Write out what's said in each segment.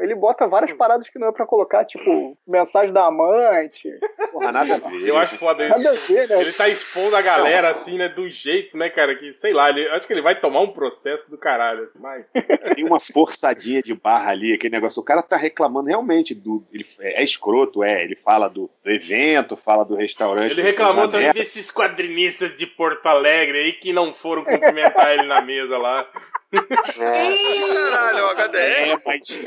ele bota várias paradas que não é pra colocar, tipo, mensagem da amante. Porra, nada a ver. Eu acho foda isso. Nada a ver, né? Ele tá expondo a galera assim, né? Do jeito, né, cara? Que, sei lá, ele, acho que ele vai tomar um processo do caralho, assim, mas. Tem uma forçadinha de barra ali, aquele negócio. O cara tá reclamando realmente do. Ele é, é escroto, é. Ele fala do, do evento, fala do restaurante. Ele reclamou também desses quadrinistas de Porto Alegre aí que não foram cumprimentar ele na mesa lá. Caralho, o HDR. É, mas,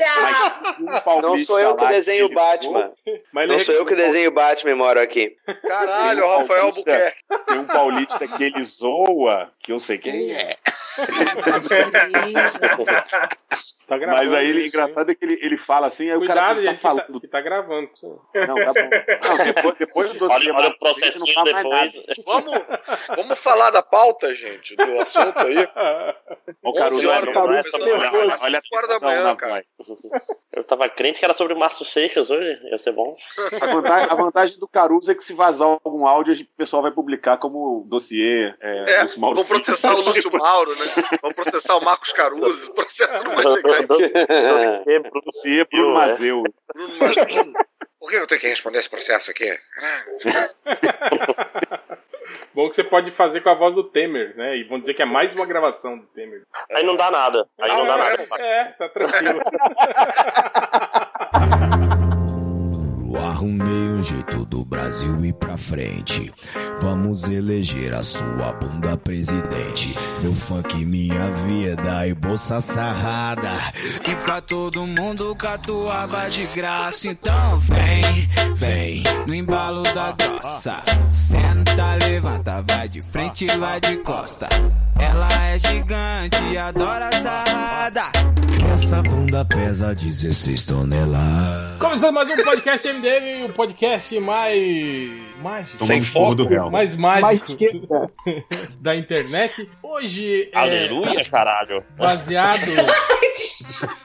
mas um Não sou eu que desenho o Batman. Mas Não sou eu que desenho o Batman e moro aqui. Caralho, um Rafael. Albuquerque. Tem um paulista que ele zoa, que eu sei quem é. Tá gravando Mas aí ele, isso, engraçado é que ele, ele fala assim, aí o cara Cuidado, que tá gente, que tá, falando. que tá gravando. Não, tá bom. Não, depois, depois do dossiê Olha, olha o gente não fala mais nada. depois. Vamos, vamos falar da pauta, gente, do assunto aí. Ô, Caruso, 11 horas, olha, olha, a olha, manhã, na cara. voz. Eu tava crente que era sobre Márcio Seixas hoje, ia ser bom. A vantagem, a vantagem do Caruso é que se vazar algum áudio, o pessoal vai publicar como dossiê. É, É, Lúcio Mauro vão processar o Lúcio Mauro, né? Vão processar o Marcos Caruso. O processo não vai chegar em Dossiê Dossiê Bruno é. Mazeu. Bruno Mazzucchi. Por que eu tenho que responder esse processo aqui? Bom que você pode fazer com a voz do Temer, né? E vão dizer que é mais uma gravação do Temer. Aí não dá nada. Aí não dá Ah, nada. É, tá tranquilo. Arrumei um jeito do Brasil ir pra frente. Vamos eleger a sua bunda presidente. Meu funk, minha vida e bolsa sarrada. E pra todo mundo catuaba de graça. Então vem, vem no embalo da grossa. Senta, levanta, vai de frente, vai de costa. Ela é gigante, adora sarrada. Essa bunda pesa 16 toneladas. Começando mais um podcast MDM, o podcast mais. Mágico. Sem foco. do réu. Mais Mais mágico esquerda. da internet. Hoje é Aleluia, caralho. baseado.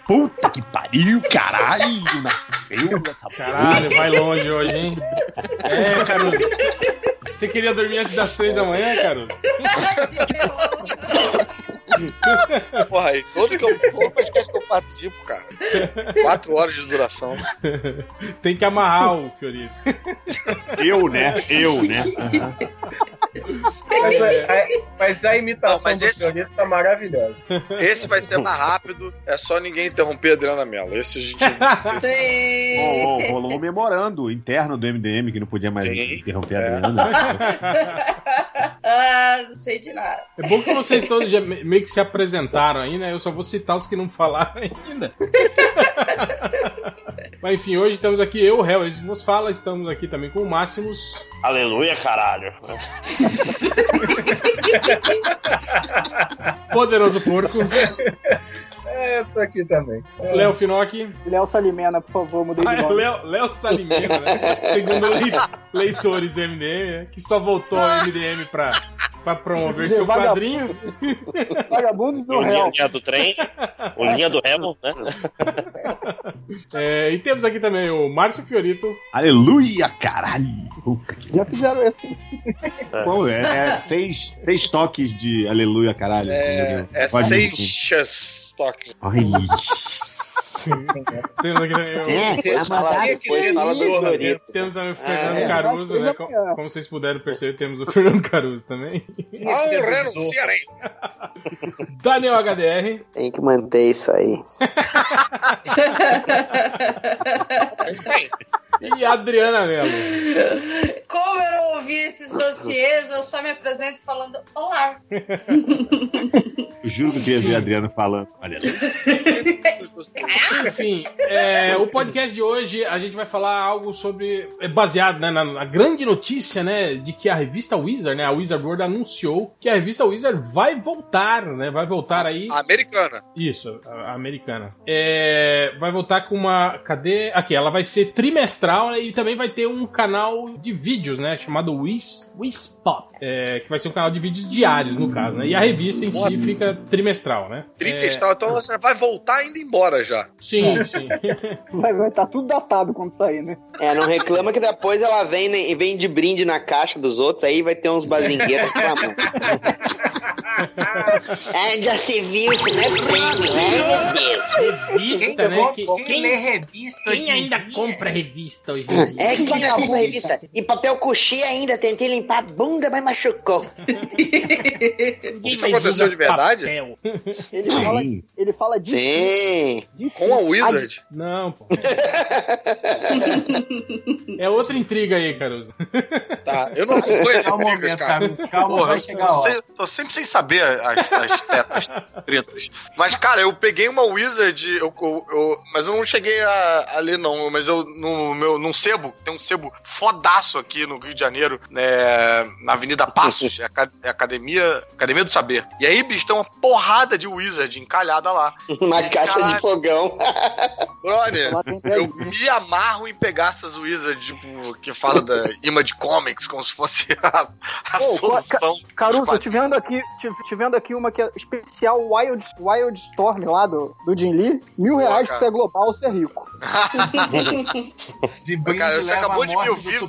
Puta que pariu, caralho! Nasceu essa Caralho, vai longe hoje, hein? É, Caruso. Você queria dormir antes das três da manhã, Caruso? Porra, aí, todo, que eu, todo podcast que eu participo, cara. Quatro horas de duração. Tem que amarrar o Fiorito. Eu, né? Eu, né? Mas a, mas a imitação Não, mas do esse- tá maravilhosa. Esse vai ser mais rápido. É só ninguém interromper a Adriana Mello. Esse a gente. esse- Ô, ô, rolou um memorando interno do MDM que não podia mais Sim. interromper a Adriana. ah, não sei de nada. É bom que vocês todos já me- meio que se apresentaram aí, né? Eu só vou citar os que não falaram ainda. Mas enfim, hoje estamos aqui, eu, o que vos fala, estamos aqui também com o Máximos. Aleluia, caralho. Poderoso Porco, É, eu tô aqui também. Léo Finocchi, Léo Salimena, por favor, mudei ah, de é nome. Léo, Léo Salimena, né? segundo lei- leitores do MDM, né? que só voltou ao MDM pra, pra promover seu Vagabundo. quadrinho. Vagabundos do o linha, réu. linha do trem, o linha do remo, né? É, e temos aqui também o Márcio Fiorito. Aleluia, caralho! Puta que Já fizeram esse. Pô, é, é seis, seis toques de aleluia, caralho. É, é Seixas toques. Ai, Temos aqui também o, fala, depois fala do temos também o Fernando é. Caruso, né? Nossa, Co- já- Como, vocês puderam perceber, temos o Fernando Caruso também. Não renunciarei. Daniel HDR. Tem que manter isso aí. E Adriana Mello. Como eu não ouvi esses dossiês, eu só me apresento falando olá. Eu juro que eu queria ver a Adriana falando. Olha, Enfim, é, o podcast de hoje a gente vai falar algo sobre. É baseado né, na, na grande notícia, né? De que a revista Wizard, né? A Wizard World anunciou que a revista Wizard vai voltar, né? Vai voltar aí. A americana. Isso, a, a americana. É, vai voltar com uma. Cadê? Aqui, ela vai ser trimestral né, e também vai ter um canal de vídeos, né? Chamado Wiz, Wizpop. É, que vai ser um canal de vídeos diários, no caso, né? E a revista em si fica trimestral, né? Trimestral. Então você vai voltar indo embora. já. Sim, sim. Vai estar tá tudo datado quando sair, né? É, não reclama que depois ela vem né, e vem de brinde na caixa dos outros, aí vai ter uns bazingueiros reclamando. ah, já se viu, isso não é prêmio, ai meu Deus. Revista, né? Que- Quem, quem, lê revista quem ainda dia? compra revista hoje em dia? É que ainda compra revista. E papel couché ainda, tentei limpar a bunda, mas machucou. Isso aconteceu de verdade? papel. Ele fala, ele fala de Sim. de Com a Wizard? Não, pô. É outra intriga aí, Caruso. Tá, eu não acompanho esse Calma, um cara. Calma, Porra, vai eu chegar a tô, hora. sem- tô sempre sem saber as, as tetas tretas. Mas, cara, eu peguei uma Wizard, eu, eu- eu- mas eu não cheguei a, a ler, não. Mas eu, no meu, num sebo, tem um sebo fodaço aqui no Rio de Janeiro, né, na Avenida Passos, é a, é a Academia, Academia do Saber. E aí, bicho, tem uma porrada de Wizard encalhada lá. Uma caixa caralho, de fogão. Brother, eu me amarro em pegar essas Wizard, tipo, que fala da Image Comics, como se fosse a, a solução. dos Caruso, eu te vendo aqui, te, te vendo aqui uma que é especial Wild, Wild Storm lá do, do Jim Lee. Mil Pô, reais cara. pra você é global ou ser rico. De brinde Cara, você acabou de me ouvir.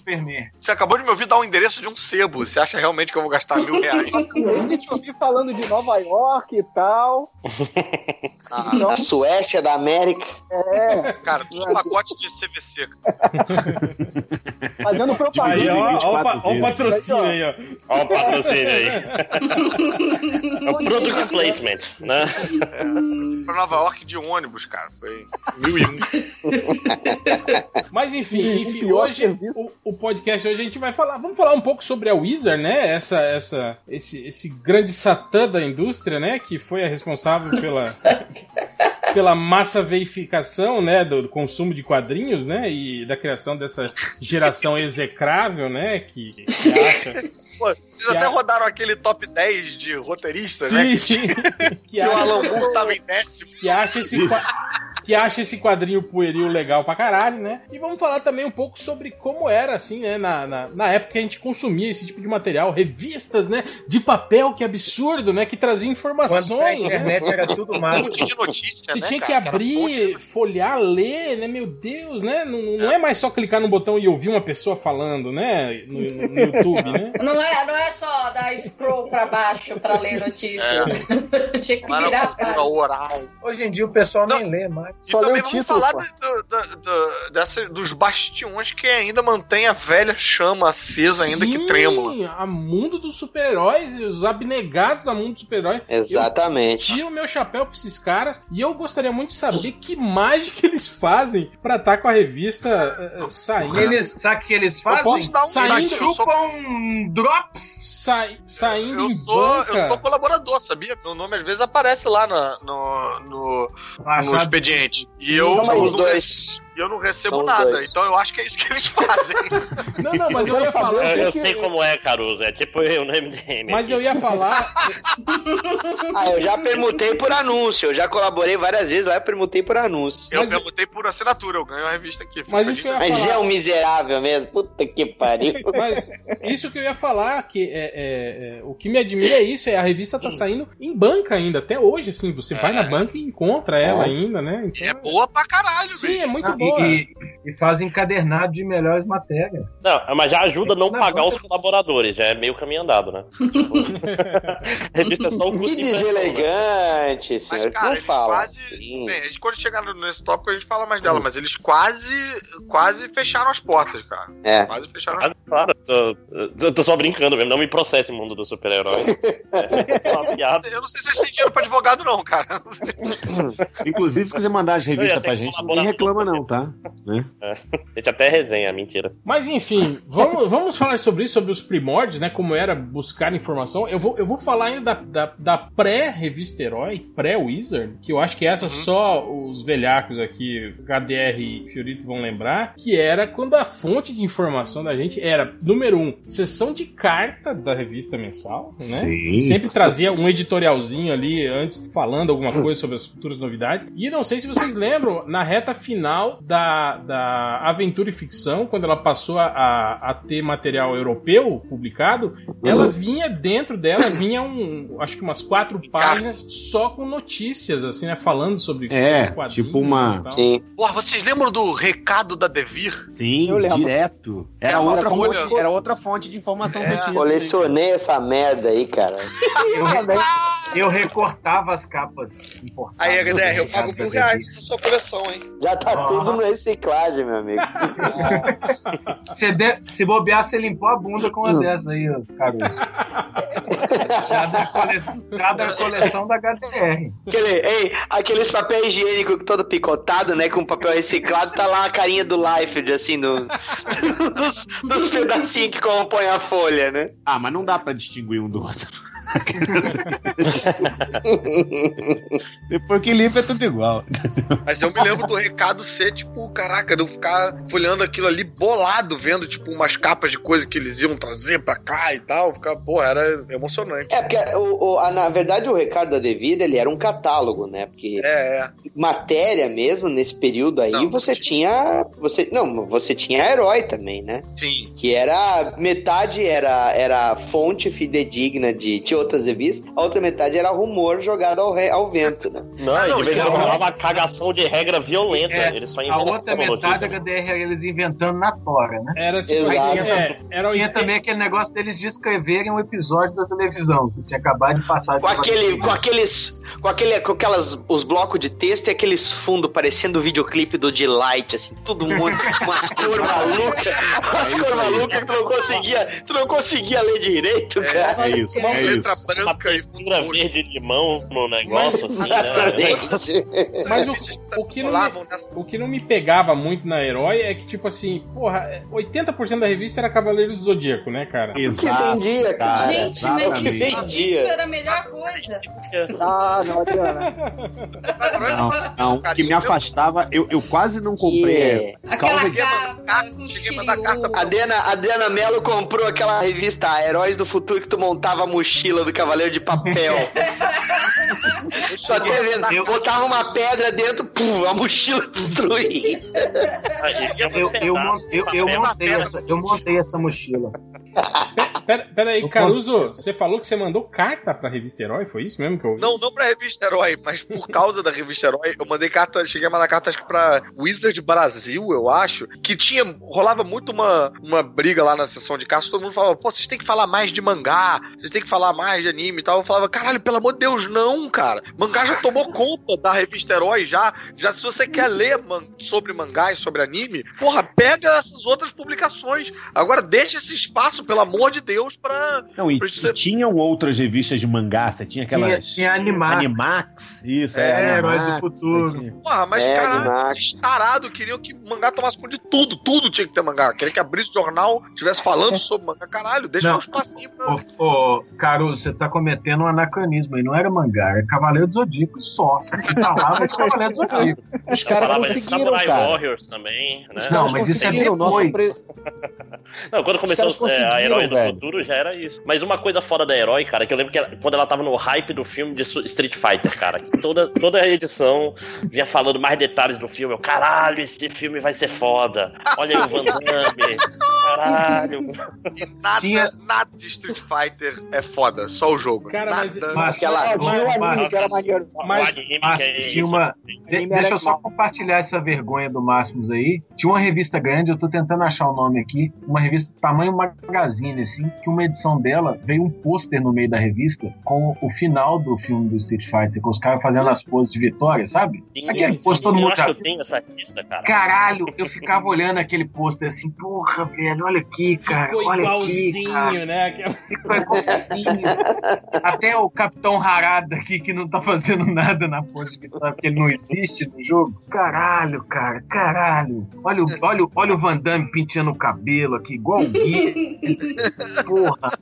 Você acabou de me ouvir dar um endereço de um sebo. Você acha realmente que eu vou gastar mil reais? A gente ouviu falando de Nova York e tal. Ah, Então, A Suécia da América. É, cara, tudo pacote de CVC. fazendo Aí, propaganda. ó, ó, o 24 pa- ó o patrocínio aí, ó. Ó o patrocínio aí. É o product placement, né? Pra Nova York de ônibus, cara. Foi mil e um. Mas enfim, enfim hoje o, o podcast hoje a gente vai falar, vamos falar um pouco sobre a Wizard, né? Essa, essa, esse, esse grande satã da indústria, né? Que foi a responsável pela pela massa veificação, né? Do, do consumo de quadrinhos, né? E da criação dessa geração execrável, né? Que, que acha, Pô, vocês Que até a- rodaram aquele top 10 de roteiristas, né? sim, Que, que que o Alan Moore tava em décimo. que acha esse que acha esse quadrinho pueril legal pra caralho, né? E vamos falar também um pouco sobre como era, assim, né? Na, na, na época que a gente consumia esse tipo de material, revistas, né? De papel, que absurdo, né? Que traziam Quando informações. a né? internet era tudo Um mato. monte de notícia, Você né, tinha que cara? Fonte abrir, folhear, ler, né? Meu Deus, né? Não, não é mais só clicar no botão e ouvir uma pessoa falando, né? No, no- YouTube, né? Não é, não é só dar scroll pra baixo pra ler notícia. Tinha que virar oral. Hoje em dia o pessoal Não. nem lê mais. E Só também o vamos título, falar do- do- do- dessa- dos bastiões que ainda mantém a velha chama acesa, ainda que Sim, trêmula. A mundo dos super-heróis, os abnegados a mundo dos super-heróis. Exatamente. Tiro meu chapéu pra esses caras e eu gostaria muito de saber que mágica eles fazem pra estar com a revista eh, saindo. Eles, sabe o que eles Eu fazem? posso dar um Saindo- eu sou, Chupam drops. Sai, saindo eu em sou, banca. eu sou colaborador, sabia? Meu nome às vezes aparece lá na- no, no, no Achado- E eu, os dois. E eu não recebo São nada. dois. Então eu acho que é isso que eles fazem. Não, não, mas eu ia falar. Eu, eu que- sei como é, Caruso. É tipo eu no MDM. Mas eu ia falar. Ah, eu já permutei por anúncio. Eu já colaborei várias vezes lá, eu permutei por anúncio. Eu Mas- perguntei por assinatura, eu ganho a revista aqui. Mas isso que eu ia Mas falar. é um miserável mesmo. Puta que pariu. Mas isso que eu ia falar, que é, é- é- o que me admira é isso, é a revista tá saindo em banca ainda, até hoje, assim, você vai na banca e encontra ela ainda, né? Então, É boa pra caralho, sim, bicho. é muito Ah, boa. E, e, e fazem encadernado de melhores matérias. Não, mas já ajuda a não Na pagar os colaboradores, já é meio caminho andado, né? Tipo, revista é só um custo Que de né? deselegante, Mas, senhor. cara, Não eles fala. quase. Bem, a gente, quando chegar no- nesse tópico, a gente fala mais dela, mas eles quase. quase fecharam as portas, cara. É. Quase fecharam as Ah, Claro, tô, eu tô só brincando mesmo, não me processe mundo do super-herói. É uma piada. Eu não sei se eles têm dinheiro pra advogado, não, cara. Inclusive, se quiser mandar as revistas pra gente, ninguém reclama não, tá? Né? A gente até resenha, mentira. Mas enfim, vamos, vamos falar sobre isso, sobre os primórdios, né? Como era buscar informação. Eu vou, eu vou falar ainda da, da, da pré-revista Herói, pré-Wizard, que eu acho que essa só os velhacos aqui, HDR e Fiorito vão lembrar, que era quando a fonte de informação da gente era, número um, sessão de carta da revista mensal, né? Sim. Sempre trazia um editorialzinho ali antes, falando alguma coisa sobre as futuras novidades. E não sei se vocês lembram, na reta final da, da Aventura e Ficção, quando ela passou a, a, ter material europeu publicado, ela vinha dentro dela, vinha um, acho que umas quatro páginas só com notícias, assim, né? Falando sobre É, tipo uma- e. Sim. Porra, vocês lembram do recado da Devir? Sim, Eu lembro. direto. Era, É, outra fonte, era outra fonte de informação É. que eu tinha. Colecionei essa merda aí, cara. Eu, recortava as capas importadas. Aí, HDR, eu do pago da reais nessa sua coleção, hein? Já tá Ah. tudo no reciclagem, meu amigo. Se, de- se bobear, você limpou a bunda com uma dessas aí, Caruso. já, da cole- já da coleção da HDR. Aquele, ei, aqueles papel higiênico todo picotado, né? Com papel reciclado, tá lá a carinha do Liefeld, assim, no, dos, dos pedacinhos que compõem a folha, né? Ah, mas não dá pra distinguir um do outro. Depois que limpa é tudo igual. Mas eu me lembro do recado ser, tipo, caraca, de eu ficar folhando aquilo ali bolado, vendo, tipo, umas capas de coisa que eles iam trazer pra cá e tal. Ficar, porra, era emocionante. É, porque o, o- a- na verdade o Ricardo da Devida, ele era um catálogo, né? Porque É, é. matéria mesmo, nesse período aí, Não, você tinha... Você, não, você tinha herói também, né? Sim. Que era... Metade era, era fonte fidedigna de, de outras revistas, a outra metade era rumor jogado ao, re- ao vento, né? Não, Ah, não, de e a- rolava uma cagação de regra violenta. É, Eles só A inventavam outra notícia, metade, a né? HDR era eles inventando na tora, né? Era tipo Exato. assim, é, era Tinha 80 também aquele negócio deles descreverem um episódio da televisão, que tinha acabado de passar. Com aquele, com aqueles, com aquele, com aquelas, os blocos de texto e aqueles fundos parecendo o videoclipe do Delight, assim, todo mundo, umas cores malucas, umas cores malucas que tu não conseguia, tu não conseguia ler direito, cara. É isso, é letra isso. Uma branca e textura verde limão no negócio, assim, né? Mas o, o que não me, o que não me pegava muito na Herói é que, tipo assim, porra, 80% da revista era Cavaleiros do Zodíaco, né, cara? que Exato. vendia, cara. Gente, mas exatamente. que isso, vendia. isso era a melhor coisa. Ah, não, Adriana. Não, não, o que me afastava, eu, eu quase não comprei. Yeah. Causa Aquela de- capa Cheguei a mandar carta A Diana, a Diana Mello comprou aquela revista Heróis do Futuro que tu montava a mochila do Cavaleiro de Papel. Até vendo. Eu- Botava uma pedra dentro, pum, a mochila destruía. Eu, eu, mon- eu, eu montei essa, eu montei essa mochila. Pera, pera aí, Eu Caruso, você falou que você mandou carta pra revista Herói? Foi isso mesmo que eu ouvi? Não, não pra revista Herói, mas por causa da revista Herói, eu mandei carta, cheguei a mandar carta acho que pra Wizard Brasil, eu acho, que tinha, rolava muito uma, uma briga lá na sessão de cartas, todo mundo falava, pô, vocês têm que falar mais de mangá, vocês têm que falar mais de anime e tal. Eu falava, caralho, pelo amor de Deus, não, cara. Mangá já tomou conta da revista Herói, já. Já se você quer ler man- sobre mangá e sobre anime, porra, pega essas outras publicações. Agora deixa esse espaço, pelo amor de Deus, pra. Não, e, pra ser- e tinham outras revistas de mangá, você tinha Tinha, aquelas. tinha Animax. Animax, isso, É, é, Heróis do Futuro. você tinha- Porra, mas É, caralho, esses tarados queriam que mangá tomasse conta de tudo. Tudo tinha que ter mangá. Queria que abrisse o jornal, estivesse falando sobre mangá. Caralho, deixa Não. um espacinho pra. Ô, ô, Você tá cometendo um anacronismo aí. Não era mangá, era Cavaleiro do Zodíaco só. Você falava de Cavaleiro do Zodíaco. Os caras conseguiram, cara. Warriors também, né? Os Não, mas isso é nosso depois. pre- Não, quando começou é, a Herói do velho. Futuro já era isso. Mas uma coisa fora da Herói, cara, que eu lembro que ela- quando ela tava no hype do filme de Street Fighter, cara, que toda, toda a edição vinha falando mais detalhes do filme. Eu, caralho, esse filme vai ser foda. Olha aí o Van Damme. Caralho. E nada, Tinha- nada de Street Fighter é foda, só o jogo. Cara, mas- nada. Mas, Aquela- tinha mas- anime que era maneiro. Mas- é tinha uma. De- Anime era deixa eu só compartilhar essa vergonha do Máximos aí. Tinha uma revista grande, eu tô tentando achar o nome aqui. Uma revista tamanho magazine, assim, que uma edição dela veio um pôster no meio da revista com o final do filme do Street Fighter, com os caras fazendo as poses de vitória, sabe? Sim, Aquele sim, pôster todo eu mundo acho já que eu tenho essa revista, cara. Caralho, eu ficava olhando aquele pôster assim, porra, velho, olha aqui, cara, Ficou olha igualzinho, aqui, cara. né? Ficou igualzinho. Até o Capitão Harada aqui, que não tá fazendo nada na vitória, porque ele não existe no jogo. Caralho, cara, caralho. Olha o, olha, olha o Van Damme penteando o cabelo aqui, igual o Gui. Porra.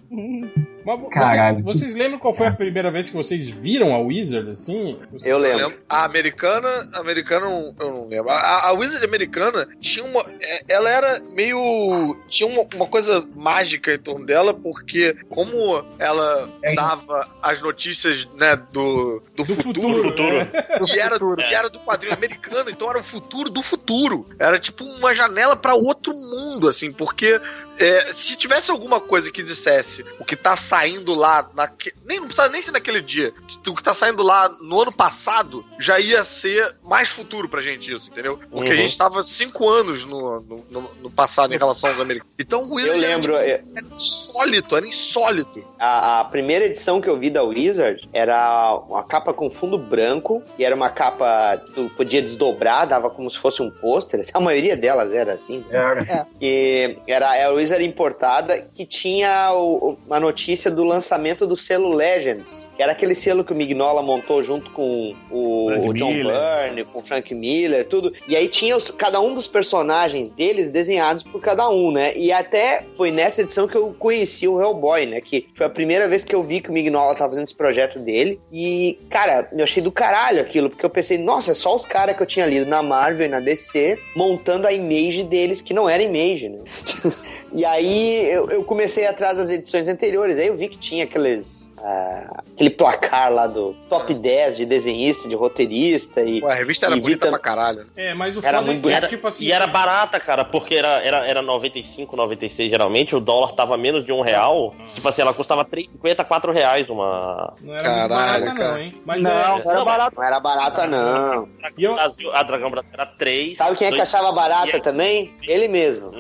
Mas Caralho. você- vocês lembram qual foi a primeira vez que vocês viram a Wizard, assim? Vocês- Eu lembro. A americana, a americana eu não lembro. A, a Wizard americana tinha uma. é- Ela era meio. Tinha uma, uma coisa mágica em torno dela, porque como ela É. dava as notícias, né, do, do, Do futuro, futuro. é. e era, e era do quadrinho americano, então era o futuro do futuro. Era tipo uma janela pra outro mundo, assim, porque é, se tivesse alguma coisa que dissesse o que tá saindo lá, naque, nem não precisa nem ser naquele dia, o que tá saindo lá no ano passado, já ia ser mais futuro pra gente isso, entendeu? Porque a Uhum. gente tava cinco anos no, no, no- no passado em relação aos americanos. Então o Eu Wizard era, lembro, tipo, é, era insólito, era insólito. a, a primeira edição que eu vi da Wizard era uma capa com fundo branco, e era uma capa que tu podia desdobrar, dava como se fosse um pôster. A maioria delas era assim. Era. E era a Wizard importada que tinha o- o- uma notícia do lançamento do selo Legends, que era aquele selo que o Mignola montou junto com o, Frank John Miller. Byrne, com o Frank Miller, tudo. E aí tinha os- cada um dos personagens deles desenhados por cada um, né? E até foi nessa edição que eu conheci o Hellboy, né? Que foi a primeira vez que eu vi que o Mignola tava fazendo esse projeto dele. E, cara, eu achei do caralho aquilo, porque eu pensei, nossa, é só os caras que eu tinha lido na Marvel e na DC montando a image deles, que não era image, né? E aí eu, eu comecei atrás das edições anteriores, aí eu vi que tinha aqueles. ah, aquele placar lá do top 10 de desenhista, de roteirista e. Pô, a revista era bonita tam- pra caralho. É, mas o Era foda muito é que, Era, tipo assim... e era barata, cara, porque era, era, era 95, 96 geralmente, o dólar tava menos de um real. Tipo assim, ela custava 3,50, 4 reais uma. Não era muito Caralho, barata, cara. não, hein? Mas Não, é... não era Não, barato. Não era barata, não. E eu- Brasil, a Dragão Brasil era 3. Sabe quem é que achava barata também? Ele mesmo.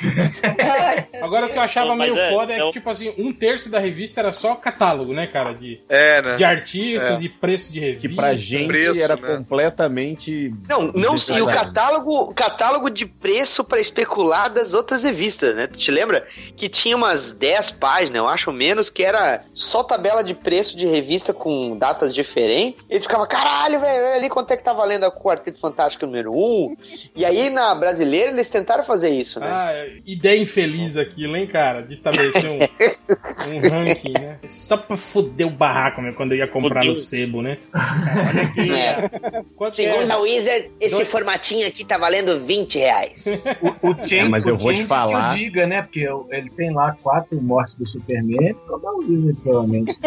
Agora o que eu achava Não, meio é, foda é é que, tipo assim, um terço da revista era só catálogo, né, cara? De, É, né? de artistas e preço de revista. Que pra gente Preço, era né? completamente. Não, não, e o catálogo, catálogo de preço pra especular das outras revistas, né? Tu te lembra que tinha umas 10 páginas, eu acho menos, que era só tabela de preço de revista com datas diferentes. E tu ficava, caralho, velho, olha ali quanto é que tá valendo a Quarteto Fantástico número 1. E aí na brasileira eles tentaram fazer isso, né? Ah, ideia infeliz aquilo, hein, cara? De estabelecer um, um ranking, né? Só pra foder o barraco, né? Quando eu ia comprar no sebo, né? Olha aqui, É. Segundo que a é? Wizard, esse Dois- formatinho aqui tá valendo 20 reais. O, o É, mas eu o vou te falar. Que eu diga, né? Porque eu- ele tem lá quatro mortes do Superman, toda a Wizard, provavelmente.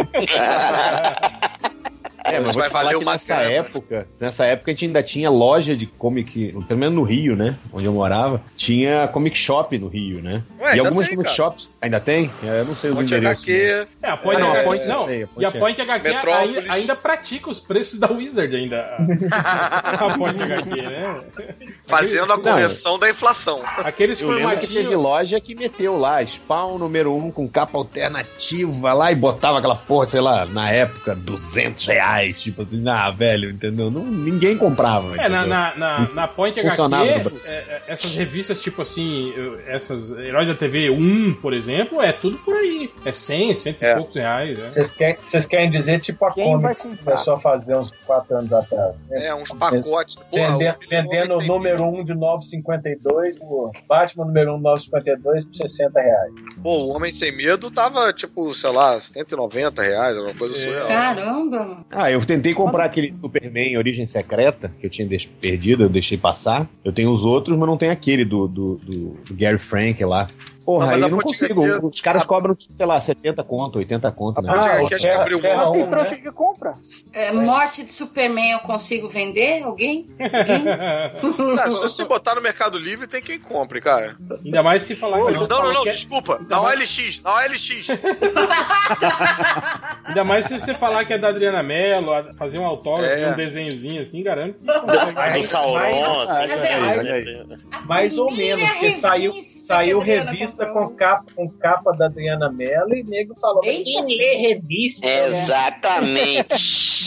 É, mas Vai falar valer uma nessa grana. época, nessa época a gente ainda tinha loja de comic, pelo menos no Rio, né? Onde eu morava, tinha comic shop no Rio, né? Ué, e algumas tem, comic cara. shops ainda tem? É, Eu não sei os Ponte endereços. né? HQ, É, a Point Ah, não, a HQ, Point eu não. sei, a Point e a é. Point HQ ainda, ainda pratica os preços da Wizard ainda. A Point HQ, né? fazendo a correção da inflação. Aqueles Eu lembro que teve formatinhos. loja que meteu lá, Spawn número 1 um, com capa alternativa lá e botava aquela porra, sei lá, na época, 200 reais. Tipo assim, ah, velho, entendeu? Não, ninguém comprava. É, na, na, na, na Point HQ, é, é, essas revistas, tipo assim, essas Heróis da TV 1, por exemplo, é tudo por aí. É 100, cento e É. poucos reais. né? Vocês querem, vocês querem dizer tipo a Quem Comics que comprar? começou a fazer uns quatro anos atrás? né? É, uns pacotes. Porra, Vende- o- vendendo o número 1 de 9,52, o Batman número 1 de 9,52 por 60 reais. Pô, o Homem Sem Medo tava, tipo, sei lá, 190 reais, alguma coisa É. surreal. Caramba! Ah, eu tentei comprar aquele Superman Origem Secreta, que eu tinha perdido, eu deixei passar. Eu tenho os outros, mas não tem aquele do, do- do Gary Frank lá. Porra, Não, aí eu não consigo. Os caras cobram, sei lá, 70 conto, 80 conto, né? Ah, o que acho que abriu Terra-. Terra Tem trouxa né? que compra. É, morte de Superman eu consigo vender? Alguém? Alguém? Ah, se você botar no Mercado Livre, tem quem compre, cara. Ainda mais se falar que. Não, não, não, que é- desculpa. Na OLX, na OLX. Ainda mais se você falar que é da Adriana Mello, fazer um autógrafo, É. um desenhozinho assim, garanto. Mas- assim, é, né? Mais ou menos, porque saiu, revista saiu que a Adriana revista com capa, com capa da Adriana Mello e nego falou: quem lê revista? Exatamente.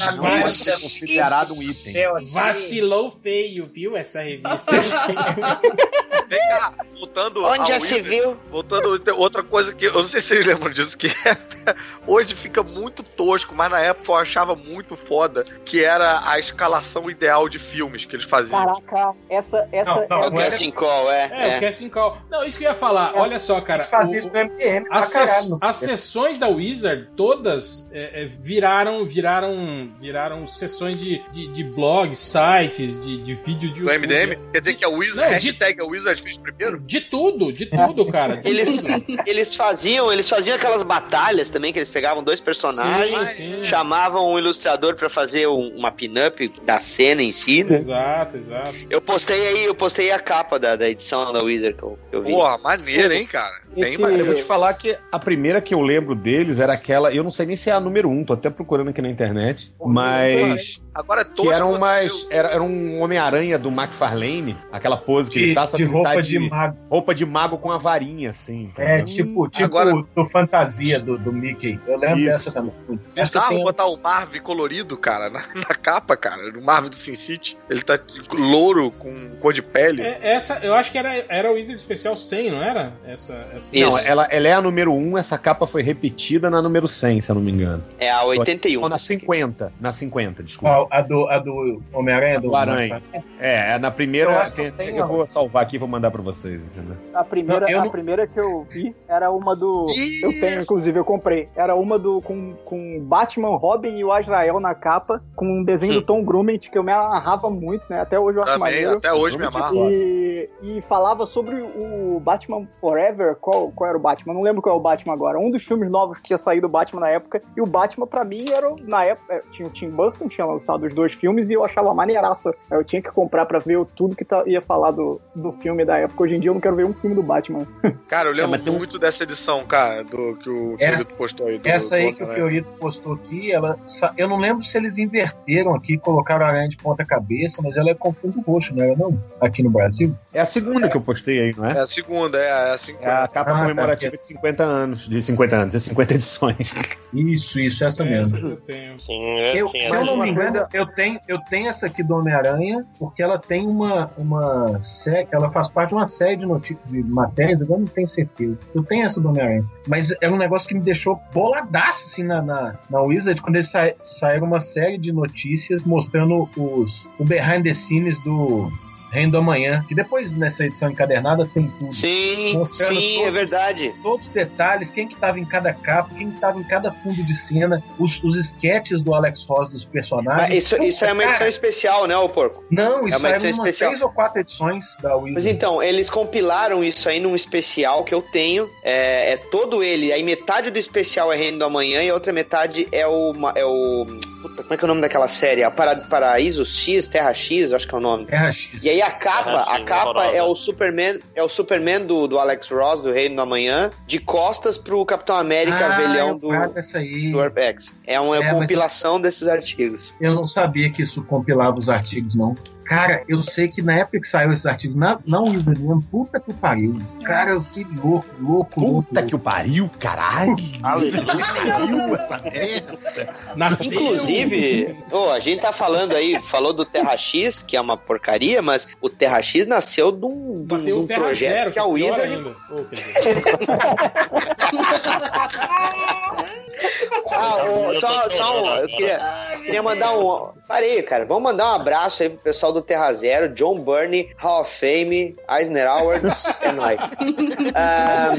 Agora Isso é considerado um item. Vacilou feio, viu? Essa revista. Vem cá, voltando Onde ao já se viu? Voltando, outra coisa que eu não sei se vocês lembram disso, que hoje fica muito tosco, mas na época eu achava muito foda, que era a escalação ideal de filmes que eles faziam. Caraca, essa, essa Não, não, é É o casting call, é. É, o é. casting call. Não, isso que eu ia falar. É. Olha só, cara. fazia o- isso no MDM pra As, caralho. as sessões da Wizard, todas é, é, viraram, viraram, viraram sessões de, de, de blogs, sites, de, de vídeo de Do YouTube. MDM? Quer dizer que a Wizard, Não, de- hashtag a Wizard fez primeiro? De tudo, de tudo, cara. de Eles, tudo. eles faziam, eles faziam aquelas batalhas também, que eles pegavam dois personagens, Sim, sim. chamavam um ilustrador pra fazer um- uma pin-up da cena em si, né? Exato, exato. Eu postei aí, eu postei a capa da, da edição da Wizard que eu, que eu vi. Porra, maneiro, hein, cara? Bem Esse-. Eu vou te falar que a primeira que eu lembro deles era aquela, eu não sei nem se é a número um, tô até procurando aqui na internet, mas Agora é que eram umas, era, era um Homem-Aranha do McFarlane, aquela pose que de, ele tá, só de tá roupa de, de mago. roupa de mago com a varinha, assim. É, entendeu? tipo, tipo Agora- do fantasia do, do Mickey. Eu lembro Isso. dessa também. o Essa bizarro tem botar o Marvel colorido, cara, na, na capa, cara, no Marvel do Sin City. Ele tá louro com cor de pele. É, essa, eu acho que era, era o Wizard Especial 100, não era? Essa, essa... Isso. Não, ela, ela é a número 1, essa capa foi repetida na número 100, se eu não me engano. É a 81. Ou na 50, na 50, desculpa. A, a do, a do Homem-Aranha, do Do Aranha. É, é na primeira. Eu que tem- eu vou salvar aqui e vou mandar pra vocês, entendeu? A primeira, Não, a não- primeira que eu vi era uma do. Ih, Eu tenho, inclusive, eu comprei. Era uma do com, com Batman, Robin e o Azrael na capa, com um desenho do Tom Grummett, que eu me amarrava muito, né? Até hoje eu acho Também, maneiro. até hoje me amarro. E, e falava sobre o Batman Forever. Qual, qual era o Batman? Não lembro qual é o Batman agora. Um dos filmes novos que tinha saído o Batman na época. E o Batman, pra mim, era. o- Na época. é, Tinha o Tim Burton, tinha lançado os dois filmes e eu achava maneiraço. Eu tinha que comprar pra ver tudo que tá- ia falar do, do filme da época. Hoje em dia eu não quero ver um filme do Batman. Cara, eu lembro tem um- muito dessa edição, cara, do que o Essa- Fiorito postou aí. Do, Essa aí do que o. Fiorito postou aqui, ela. Eu não lembro se eles inverteram aqui, colocaram a aranha de ponta cabeça, mas ela é com fundo roxo, não era não? Aqui no Brasil. É a segunda que eu postei aí, não é? É a segunda, é, é a 50. É a capa Ah, comemorativa de 50 anos. De 50 anos, de 50 edições. Isso, isso, essa mesmo. Essa eu tenho. Sim, eu, Eu, tinha. se eu não me engano, coisa- eu, tenho, eu tenho essa aqui do Homem-Aranha, porque ela tem uma, uma série, ela faz parte de uma série de, noti- de matérias, agora não tenho certeza. Eu tenho essa do Homem-Aranha. Mas é um negócio que me deixou boladaço assim na, na, na Wizard, quando eles sa saíram uma série de notícias mostrando os, o behind the scenes do Reino do Amanhã, que depois nessa edição encadernada tem tudo. Sim, sim, todo- é verdade. Todos os detalhes, quem que tava em cada capa, quem que tava em cada fundo de cena, os, os sketches do Alex Ross dos personagens. Mas isso, isso é uma edição especial, né, ô porco? Não, isso uma é edição umas especial. três ou quatro edições da Wizard. Mas então, eles compilaram isso aí num especial que eu tenho. É, é todo ele. Aí metade do especial é Reino do Amanhã e a outra metade é o. É o puta, como é que é o nome daquela série? A Para, Paraíso X, Terra X, acho que é o nome. Terra X. E aí a capa, Terra a X, capa é o Superman, é o Superman do, do Alex Ross, do Reino do Amanhã, de costas pro Capitão América, ah, velhão do, do Apex. É uma É, mas- compilação desses artigos. Eu não sabia que isso compilava os artigos, não. Cara, eu sei que na época que saiu esses artigos, na, na Wizard mesmo, puta que pariu. Cara, eu fiquei louco, louco, louco. Puta que o pariu, caralho! Aleluia. pariu essa merda! Nasceu. Inclusive, ô, a gente tá falando aí, falou do Terra X, que é uma porcaria, mas o Terra X nasceu de um, de um- um projeto Zero, que a é Wizard. ainda. Ah, só, só um, eu queria, queria mandar um. Parei, cara. Vamos mandar um abraço aí pro pessoal do Terra Zero, John Burney, Hall of Fame, Eisner Awards, é nóis. Ah,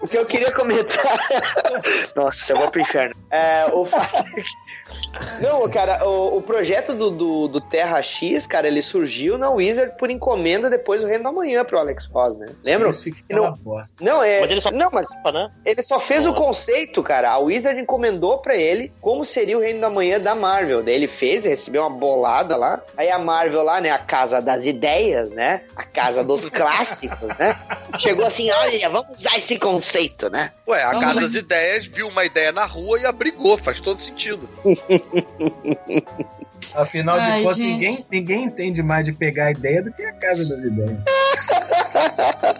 o que eu queria comentar. Nossa, eu vou pro inferno. É, o fato é Não, cara, o, o projeto do, do, do Terra X, cara, ele surgiu na Wizard por encomenda depois do Reino da Manhã pro Alex Ross, né? Lembram? Não. Não, é. Mas ele só Não, mas né? ele só fez o conceito, cara. A Wizard encomendou pra ele como seria o Reino da Manhã da Marvel. Daí ele fez, recebeu uma bolada lá. Aí a Marvel lá, né, a casa das ideias, né? A casa dos clássicos, né? Chegou assim, olha, vamos usar esse conceito, né? Ué, a Casa das Ideias viu uma ideia na rua e abrigou, faz todo sentido. Afinal de Ai, contas, gente. ninguém, ninguém entende mais de pegar a ideia do que a casa das ideias.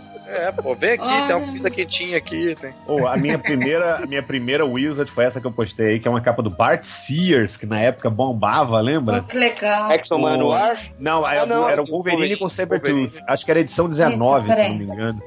É, pô, vem aqui, tem uma comida quentinha aqui. Tem. Ô, a minha primeira, a minha primeira Wizard foi essa que eu postei aí, que é uma capa do Bart Sears, que na época bombava, lembra? Que legal. Exxon Manoir? Não, era, Ah, não, era o do Wolverine Wolverine. com Sabertooth. Acho que era edição 19, Eita, se não me engano.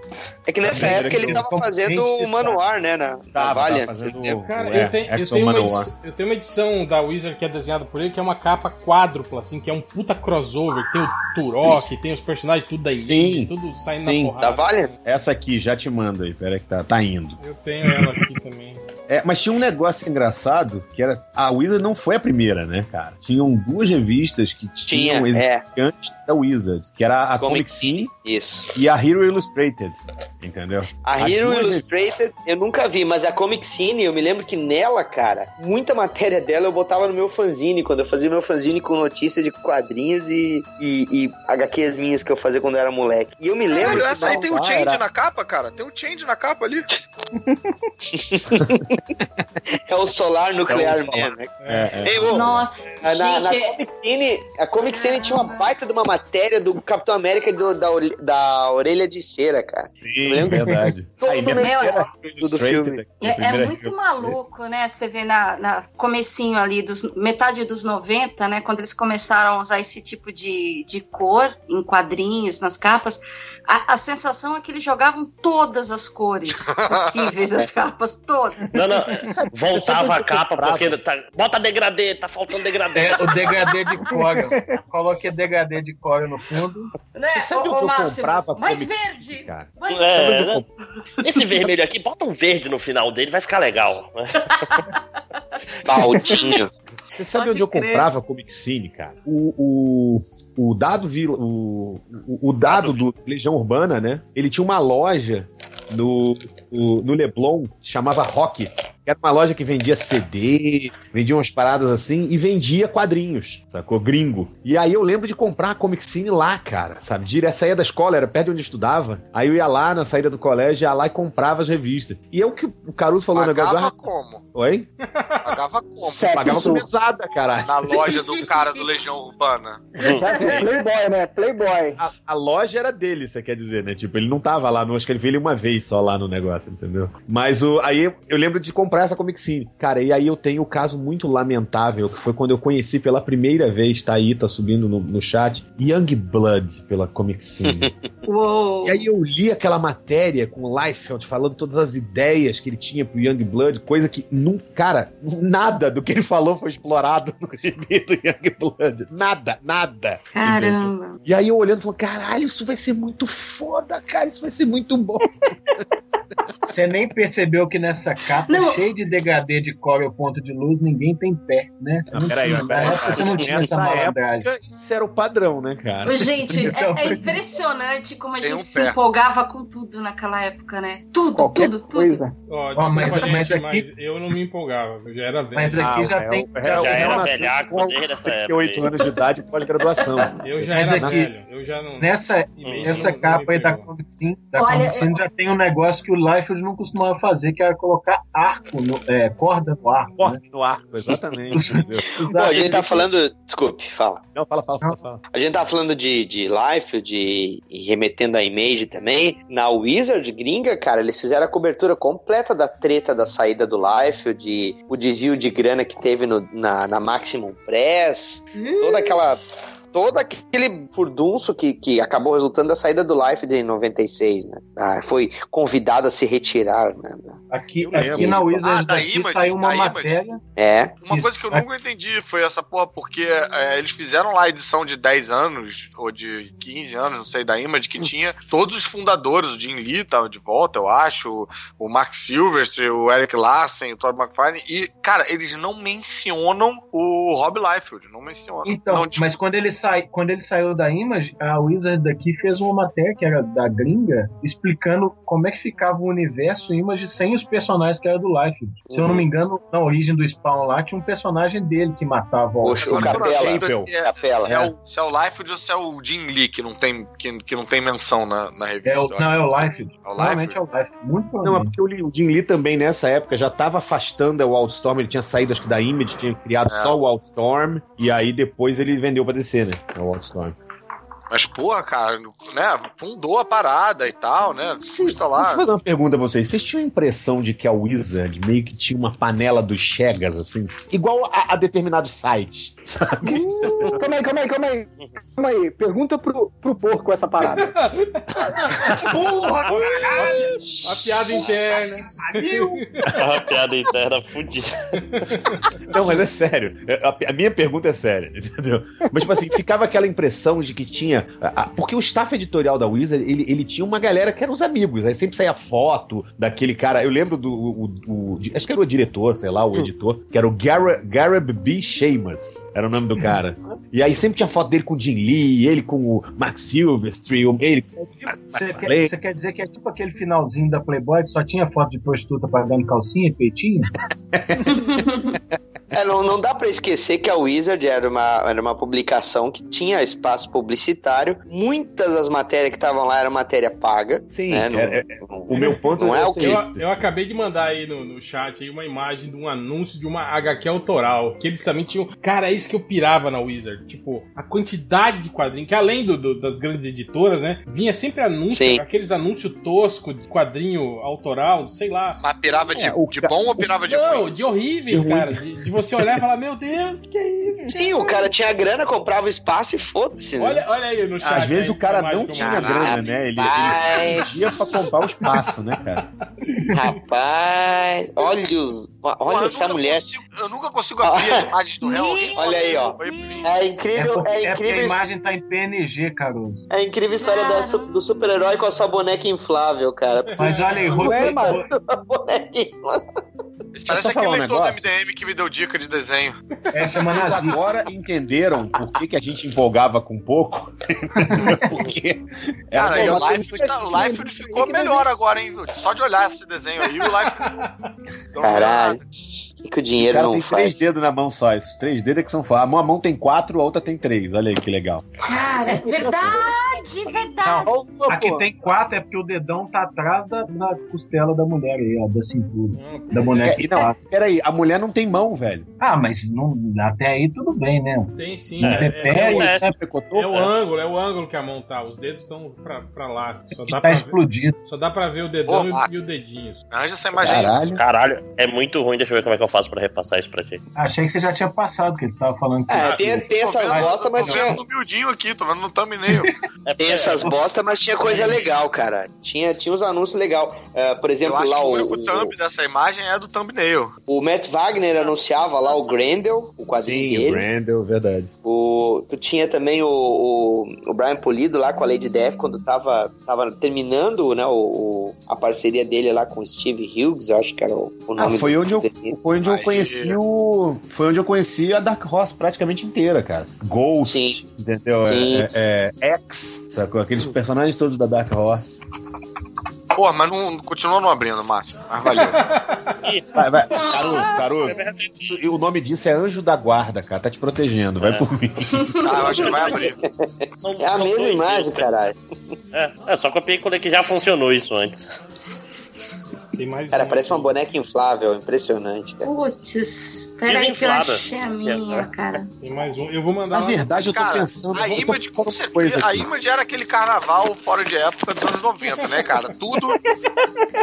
É que nessa época ele era tava que- fazendo o Manoir, né? Na, na Tava, Valiant. fazendo É, o- Cara, é, eu, tenho, eu, tenho uma edição, eu tenho uma edição da Wizard que é desenhada por ele, que é uma capa quádrupla, assim, que é um puta crossover. Tem o Turok, tem os personagens tudo da Sim. tudo saindo Sim, na porrada. Da Valiant? Essa aqui, já te mando aí, pera que tá, tá indo. Eu tenho ela aqui também. É, mas tinha um negócio engraçado, que era. A Wizard não foi a primeira, né, cara? Tinham duas revistas que tinham Tinha, é. antes da Wizard, que era a Comic Comic Scene Isso. e a Hero Illustrated. Entendeu? A As Hero Illustrated eu nunca vi, mas a Comic Scene, eu me lembro que nela, cara, muita matéria dela eu botava no meu fanzine, quando eu fazia meu fanzine com notícia de quadrinhos e, e, e HQs minhas que eu fazia quando eu era moleque. E eu me lembro Caralho, essa aí tem um change era- na capa, cara. Tem um change na capa ali. é o Solar Nuclear É o Solar. Man, né? É, é. Ei, ô, Nossa, na, na, na gente, Comic Scene, a Comic Scene tinha uma baita de uma matéria do Capitão América e do- da, da orelha de cera, cara. Sim, Lembra? verdade. Todo Aí, lembra. Hero Illustrated, filme. É, é muito maluco, né? Você vê na, na comecinho ali, dos, metade dos 90, né? Quando eles começaram a usar esse tipo de, de cor em quadrinhos, nas capas, a, a sensação é que eles jogavam todas as cores possíveis das capas, todas. Não, Voltava a eu capa porque tá, bota degradê, tá faltando degradê. É o degradê de Corel. Coloque degradê de Corel no fundo. Né? Você sabe Ô, onde ô, eu comprava mais Comic verde! cara? Mais É, eu né? Esse vermelho aqui, bota um verde no final dele, vai ficar legal. né? Baldinho. Você sabe Pode onde eu crer. comprava Comic Cine, cara? O, o, o dado Vila, o, o, o dado do Legião Urbana, né? Ele tinha uma loja no, no, Leblon chamava Rocket. Era uma loja que vendia CD, vendia umas paradas assim e vendia quadrinhos, sacou? Gringo. E aí eu lembro de comprar a Comic Cine lá, cara, sabe? Direto, saía da escola, era perto de onde eu estudava. Aí eu ia lá na saída do colégio, ia lá e comprava as revistas. E é o que o Caruso falou no negócio. Pagava como? Oi? Pagava como? Pagava com mesada, caralho. Na loja do cara do Legião Urbana. É Playboy, né? Playboy. A, a loja era dele, você quer dizer, né? Tipo, ele não tava lá, no, acho que ele veio ele uma vez só lá no negócio, entendeu? Mas o, aí eu, eu lembro de comprar essa Comic Cine. Cara, e aí eu tenho o caso muito lamentável, que foi quando eu conheci pela primeira vez, tá aí, tá subindo no, no chat, Young Blood pela Comic Cine. Uou! e aí eu li aquela matéria com o Liefeld falando todas as ideias que ele tinha pro Young Blood, coisa que, num, cara, nada do que ele falou foi explorado no gibi do Young Blood. Nada, nada. Caramba! E aí eu olhando, falando, caralho, isso vai ser muito foda, cara, isso vai ser muito bom. Você nem percebeu que nessa capa Não. Cheia de degradê de Corel ponto de luz, ninguém tem pé, né? Você Não, peraí, tinha, peraí, na época você não tinha essa malandragem. época, isso era o padrão, né, cara? Ô, Gente, Então, é, é impressionante como a gente um se pé. empolgava com tudo naquela época, né? Tudo, Qualquer tudo, tudo. coisa. Ó, Ó, mas- gente, mas mas, aqui- eu não me empolgava, eu já era velho. Mas aqui Ah, já o tem. já- réu Já era velhaco com desde essa época. 38 aí. anos de idade pós-graduação. Eu já Mas era aqui- velho, eu já não... Nessa, nessa não- capa não aí da. Comic Sin, da Olha, Comic Sin já tem um negócio que o Liefeld não costumava fazer, que era colocar arco, no, é, corda no arco. Né? Corte no arco, exatamente. a gente tá falando. Desculpe, fala. Não, fala, fala, fala, fala. A gente tava falando de, de Life, de e remetendo a Image também. Na Wizard gringa, cara, eles fizeram a cobertura completa da treta da saída do Life, de, o desvio de grana que teve no- na, na Maximum Press, toda aquela. Todo aquele furdunço que, que acabou resultando da saída do Life de 96, né? Ah, foi convidado a se retirar, né? Aqui, aqui na Wizard Ah, da daqui Image, saiu uma Image. matéria. É. Uma Isso. coisa que eu nunca entendi foi essa porra, porque é, eles fizeram lá a edição de 10 anos, ou de 15 anos, não sei, da Image, que tinha todos os fundadores, o Jim Lee tava de volta, eu acho, o Mark Silvestre, o Eric Larsen, o Todd McFarlane, e, cara, eles não mencionam o Rob Liefeld, não mencionam. Então, não, tipo, mas quando ele, sai, quando ele saiu da Image, a Wizard daqui fez uma matéria que era da gringa, explicando como é que ficava o universo Image sem os personagens que era do Life. Se eu não me engano, na origem do Spawn lá, tinha um personagem dele que matava O, o. o Capela. dúvida se é, Capela. se é o, se é o Liefeld ou se é o Jim Lee, que não tem, que, que não tem menção na, na revista. É o, não, é o Life. É o Realmente é o Life. Muito Não, é porque o, o Jim Lee também, nessa época, já tava afastando o Wildstorm, ele tinha saído, acho que da Image, tinha criado É. só o Wildstorm, e aí depois ele vendeu pra DC, né? O Wildstorm. Mas, porra, cara, né? Fundou a parada e tal, né? Sim, Custa Deixa eu lá. fazer uma pergunta a vocês. Vocês tinham a impressão de que a Wizard meio que tinha uma panela dos Chegas, assim? Igual a, a determinados sites, sabe? Uh, calma aí, calma aí, calma aí. Calma aí. Pergunta pro, pro porco essa parada. Porra! A piada interna. A piada interna fudida. Não, mas é sério. A, a minha pergunta é séria, entendeu? Mas, tipo assim, ficava aquela impressão de que tinha. a- a- porque o staff editorial da Wizard, ele, ele tinha uma galera que eram os amigos. Aí sempre saía foto daquele cara. Eu lembro do. o- o- acho que era o diretor, sei lá, o editor, que era o Gar Gareb B. Sheamus. Era o nome do cara. E aí sempre tinha foto dele com o Jim Lee, ele com o Mark Silvestri, o- ele com Você quer, você quer dizer que é tipo aquele finalzinho da Playboy que só tinha foto de prostituta pagando calcinha e peitinho? É, não, não dá pra esquecer que a Wizard era uma, era uma publicação que tinha espaço publicitário. Muitas das matérias que estavam lá eram matéria paga. Sim, né? Não- é- é- não- o meu ponto não é o esse. que Eu, eu acabei de mandar aí no, no chat aí uma imagem de um anúncio de uma HQ autoral. Que eles também tinham. Cara, é isso que eu pirava na Wizard. Tipo, a quantidade de quadrinhos, que além do, do- das grandes editoras, né? Vinha sempre anúncio, Sim. aqueles anúncios toscos de quadrinho autoral, sei lá. Mas pirava de, É, o de bom ou pirava de Não, ruim? de horríveis, De ruim. cara. De, de você olhar e falar, meu Deus, que que é isso? Sim, o cara tinha grana, comprava espaço e foda-se. né? Olha, olha aí no chat. Às vezes o cara imagem não tinha grana, né? Ele, ele Rapaz. se ia pra comprar o espaço, né, cara? Rapaz, olha os. Olha eu essa mulher. consigo- eu nunca consigo abrir as imagens do réu. Olha aí, ó. É É incrível, porque, é é porque a incrível. imagem tá em PNG, Caruso. É incrível a história da su- do super-herói com a sua boneca inflável, cara. Mas olha aí, Não é, mano. Boneca inflável. Parece aquele um leitor do. MDM que me deu dica de desenho. é chamando Vocês agora entenderam por que, que a gente empolgava com pouco? Porque era Cara, e uma o Life, tá- o Life ficou melhor agora, hein? Só de olhar esse desenho aí, o Life. Caralho. O que o O dinheiro cara não tem faz? três dedos na mão só. Esses três dedos é que são fáceis. A mão tem quatro, a outra tem três. Olha aí que legal. Cara, verdade, verdade. Não, aqui tem quatro, é porque o dedão tá atrás da, da costela da mulher aí, ó, da cintura. Hum, Da boneca. É, e não, peraí, a mulher não tem mão, velho. Ah, mas não, até aí tudo bem, né? Tem sim. É. É, é, pé é, e é, Sempre cotou, o ângulo, é o ângulo que a mão tá. Os dedos estão pra, pra lá. Só dá, tá pra ver, explodido. só dá pra ver o dedão Ô, e, e o dedinho. Arranja essa imagem aí. Caralho. Caralho, é muito ruim. Deixa eu ver como é que eu faço pra repassar isso pra ti. Achei que você já tinha passado, que ele tava falando que. É, tem, tem Tô essas vendo- bosta, mas tô tinha. vendo no miudinho aqui, tô vendo no thumbnail. É Tem essas bosta, mas tinha coisa legal, cara. Tinha, tinha uns anúncios legais. por Eu exemplo, acho lá que o o, único thumb dessa imagem é do thumbnail. o Matt Wagner anunciava lá o Grendel, o quadrinho Sim, o dele. Brandel, verdade. O, tu tinha também o, o, o Brian Polido lá com a Lady Death quando tava, tava terminando né, o, o- a parceria dele lá com o Steve Hughes, eu acho que era o, o Ah, nome foi do- onde eu, dele. foi onde eu conheci o. Foi onde eu conheci a Dark Horse praticamente inteira, cara. Ghost, Sim. entendeu? Sim. É, é, é, X, sacou? Aqueles personagens todos da Dark Horse. Pô, mas não, continua não abrindo, Márcio. Mas valeu. Vai, vai. Caruso, Caruso. Isso- e o nome disso é Anjo da Guarda, cara. Tá te protegendo, vai por mim. Ah, eu acho que vai abrir. É a mesma imagem, caralho. É, é, só copiei e colei que já funcionou isso antes. Tem mais Cara, um parece uma aqui. boneca inflável, impressionante. Putz, peraí que eu achei a minha, cara. Tem mais um. Eu vou mandar Na lá. verdade, eu tô Cara, pensando. a Image, com certeza, a. Image era aquele carnaval fora de época dos anos 90, né, cara? Tudo,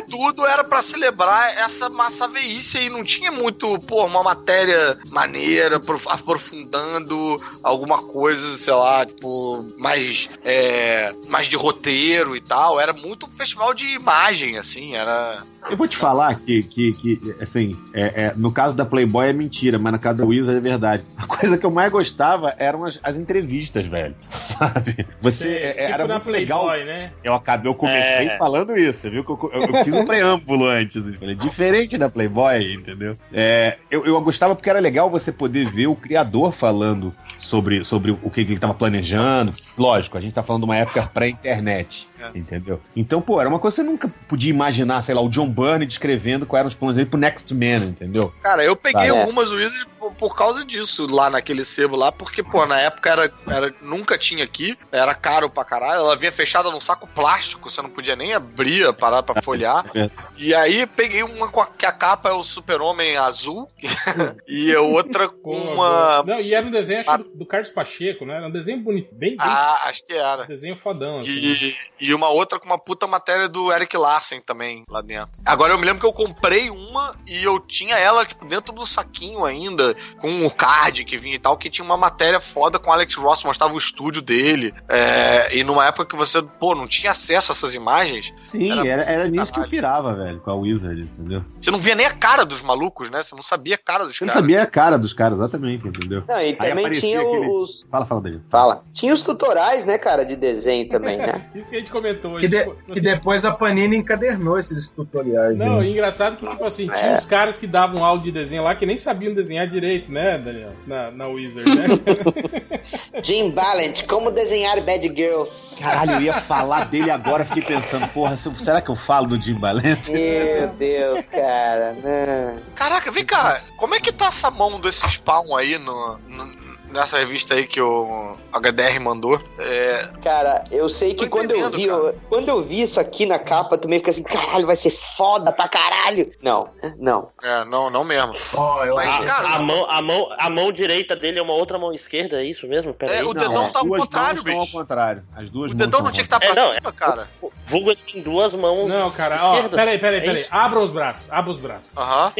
tudo era pra celebrar essa massa veícia e não tinha muito, pô, uma matéria maneira, prof- aprofundando alguma coisa, sei lá, tipo, mais, é, mais de roteiro e tal. Era muito um festival de imagem, assim, era... Eu vou te falar que, que, que assim, é, é, no caso da Playboy é mentira, mas no caso da Wizard é verdade. A coisa que eu mais gostava eram as, as entrevistas, velho. Sabe? Você é, tipo era na muito Playboy, legal. né? Eu acabei, eu comecei É. falando isso, viu? Eu, eu- eu fiz um preâmbulo antes. eu Falei, diferente da Playboy, entendeu? É, eu, eu gostava porque era legal você poder ver o criador falando sobre, sobre o que, que ele estava planejando. Lógico, a gente tá falando de uma época pré-internet. É. Entendeu? Então, pô, era uma coisa que você nunca podia imaginar, sei lá, o John Byrne descrevendo quais eram os planos dele pro Next Man, entendeu? Cara, eu peguei Tá, é. algumas Wizards por, por causa disso lá naquele sebo lá, porque, pô, na época era, era, nunca tinha aqui, era caro pra caralho, ela vinha fechada num saco plástico, você não podia nem abrir, parar pra folhear. É. E aí peguei uma com a, que a capa é o super-homem azul e a outra com uma... Não, e era um desenho acho, do, do Carlos Pacheco, né? Era um desenho bonito, bem, bem Ah, acho que era. desenho fodão. assim. E, e uma outra com uma puta matéria do Eric Larsen também lá dentro. Agora eu me lembro que eu comprei uma e eu tinha ela tipo, dentro do saquinho ainda, com o card que vinha e tal, que tinha uma matéria foda com o Alex Ross, mostrava o estúdio dele. É, e numa época que você, pô, não tinha acesso a essas imagens. Sim, era, era nisso que eu pirava, velho, com a Wizard, entendeu? Você não via nem a cara dos malucos, né? Você não sabia a cara dos Eu não caras. sabia a cara dos caras, exatamente, entendeu? Não, e também tinha aquele- os. Fala, fala dele. Fala. Tinha os tutoriais, né, cara, de desenho também, né? Isso que a gente comentou. Que, de- tipo, que assim, depois a Panini encadernou esses tutoriais. Não, aí. engraçado que, tipo assim, É. tinha uns caras que davam aula de desenho lá que nem sabiam desenhar direito, né, Daniel? Na, na Wizard, né? Jim Ballant, como desenhar Bad Girls. Caralho, eu ia falar dele agora, fiquei pensando, porra, se- será que eu falo do Jim Valente? Meu Deus, cara. Não. Caraca, vem cá, como é que tá essa mão desse spawn aí no, no- nessa revista aí que o HDR mandou? É, Cara, eu sei que quando eu vi, eu- quando eu vi isso aqui na capa, também fica assim, caralho, vai ser foda pra caralho. Não, não. é, não, não mesmo. Ó, eu Mas, acho- cara, A mão, a, mão, a mão direita dele é uma outra mão esquerda, é isso mesmo? Pera É, aí. o dedão as tá ao contrário, mãos estão ao bicho. contrário. As duas O dedão não tinha que estar pra É, não, cima, cara. Vulgo tem duas mãos. Não, cara, ó, peraí, peraí, É peraí. isso? Abram os braços, abram os braços. Aham.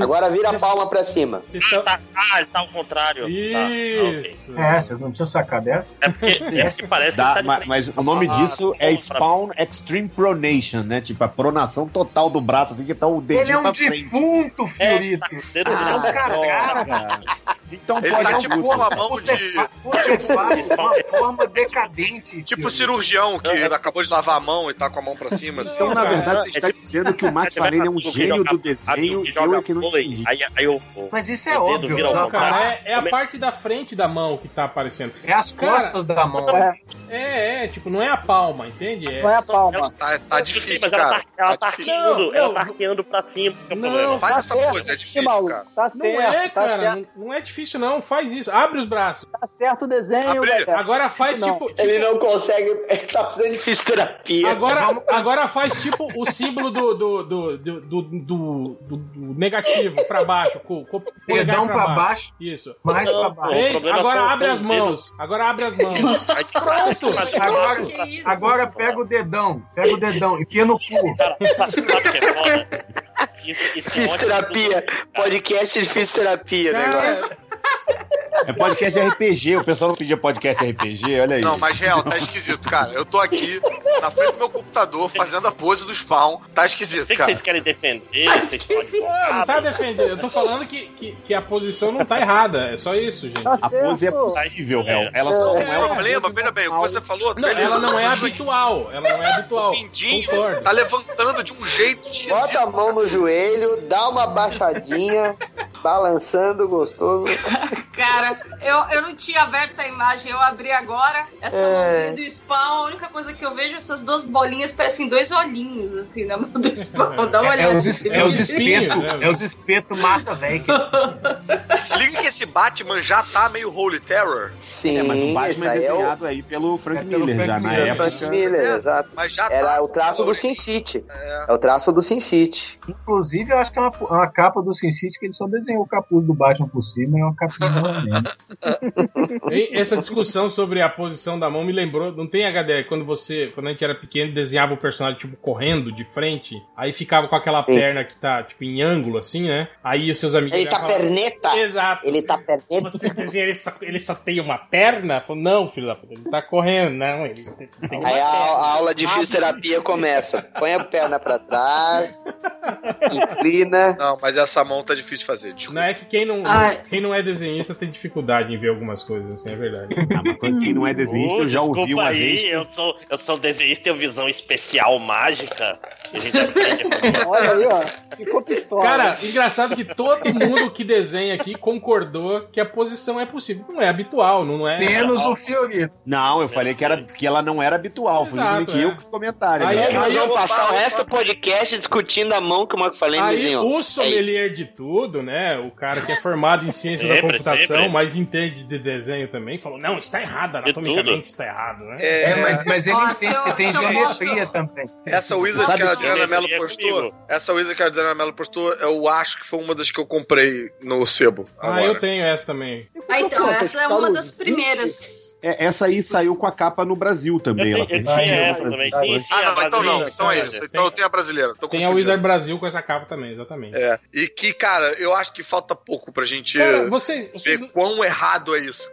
Agora vira a palma pra cima. Ah, tá, ah, ele tá ao contrário. Tá. Isso. É, vocês não tinham sacado dessa? É porque, é porque parece Dá, que tá de ma- frente. mas, o nome Ah, disso é pra- Spawn Extreme Pronation, né? Tipo, a pronação total do braço, assim que tá o dedinho Ele é um pra frente. defunto, É, Fiorito. tá o dedo Ah, virado. cara, Cara. Então Ele pode tá é um tipo com uma mão de. De uma forma decadente. Tipo cirurgião que acabou de lavar a mão e tá com a mão pra cima. Assim. Então, na verdade, você é está tipo- dizendo que o Matt Farlane é um pra- gênio do desenho e joga eu é que não entendi. Mas isso é óbvio. cara, é, é a é- parte da frente da mão que tá aparecendo. É as costas da mão. É, É, é, tipo, não é a palma, entende? É- não é a palma. Tá, tá Sim, difícil, mas ela cara. tá, ela tá difícil. arqueando, Não, ela não. tá arqueando pra cima. é Não. Faz Tá essa certo, pose, é difícil, maluco. cara. Tá Não certo, é, tá cara. certo. Não, não é difícil, não. Faz isso. Abre os braços. Tá certo o desenho. Agora faz Não. tipo. Ele tipo- não consegue, ele tá precisando de fisioterapia. Agora, agora faz tipo o símbolo do, do, do, do, do, do- do- do negativo pra baixo, com, com o polegar Dedão pra baixo, Isso. mais Não, pra baixo. Problema agora abre as os mãos. Agora abre as mãos. Pronto! Agora, isso? agora pega o dedão, pega o dedão, enfia no cu. Cara, sabe, sabe o que é foda? Isso, isso é. Fisioterapia. Podcast de fisioterapia, né? Cara, É podcast RPG, o pessoal não pedia podcast RPG, olha aí. Não, mas real, tá esquisito, cara. Eu tô aqui na frente do meu computador fazendo a pose do spawn. Tá esquisito, Sei que cara. vocês querem defender, que podem. sim. não, não tá defendendo. Eu tô falando que, que, que a posição não tá errada. É só isso, gente. Tá A pose é possível, réu. Ela só não O é problema, veja bem, o que você falou. Não, beleza. ela não é habitual. Ela não é habitual. O mindinho Concordo. tá levantando de um jeito esquisito. Bota a mão no joelho, dá uma baixadinha, balançando gostoso. Cara, eu, eu não tinha aberto a imagem, eu abri agora. Essa É. mãozinha do spawn, a única coisa que eu vejo é essas duas bolinhas, parecem dois olhinhos, assim, na mão do spawn. Dá uma É, olhada. os, es- É é os os espinhos, espetos, é os espetos massa, velho. Se liga que esse Batman já tá meio Holy Terror, Sim, É, mas o Batman é é o desenhado aí pelo Frank É pelo Miller Frank já, na Miller, época. Frank Miller, exato. mas já Era tá. o traço do Sin City. É o traço do Sin City. Inclusive, eu acho que é uma, uma capa do Sin City que ele só desenhou o capuz do Batman por cima e é uma Essa discussão sobre a posição da mão me lembrou. Não tem HD quando você, quando a gente era pequeno, desenhava o personagem tipo correndo de frente, aí ficava com aquela Sim. perna que tá tipo em ângulo assim, né? Aí os seus amigos Ele tá falavam, perneta. Exato. Ele tá perneta. Você desenha ele só, ele só tem uma perna? Falou, não, filho da puta, ele tá correndo, não, ele tem, Aí a, perna. a aula de fisioterapia começa. Põe a perna pra trás, inclina. Não, mas essa mão tá difícil de fazer. Desculpa. Não é que quem não, Ai. quem não é desenhista tem dificuldade em ver algumas coisas, assim, é verdade. Ah, mas quando quem não é desenhista, eu já ouvi uma aí, vez. Eu sou, eu sou desenhista, tenho visão especial mágica. A gente aprende. Olha aí, ó. Ficou pistola. Cara, engraçado que todo mundo que desenha aqui concordou que a posição é possível. Não é habitual, não é. Menos o Fiorito. Não, eu falei que, era, que ela não era habitual. Foi Exato, justamente é. eu com os comentários. Aí- né? Nós eu vamos passar o falo- resto do podcast discutindo da mão que o McFarlane Aí desenhou. o É sommelier de tudo, né? O cara que é formado em ciência da Sempre, computação, sempre. mas entende de desenho também, falou: não, está errado, anatomicamente está errado, né? É, mas, mas ele Ó, entende que tem geometria também. Essa Wizard Sabe que a Adriana Mello é postou, comigo. essa Wizard que a Adriana Mello postou, eu acho que foi uma das que eu comprei no sebo. Ah, agora. eu tenho essa também. Ah, então, essa é uma das primeiras. É, essa aí saiu com a capa no Brasil também. Eu Ela tenho- fez eu tinha essa Brasil. também. Sim, sim, Ah, não, então não, então é isso. Então tem a brasileira. Tô Tem a. Wizard Brasil com essa capa também, exatamente. É. E que, cara, eu acho que falta pouco pra gente Cara, vocês, vocês, ver quão errado é isso.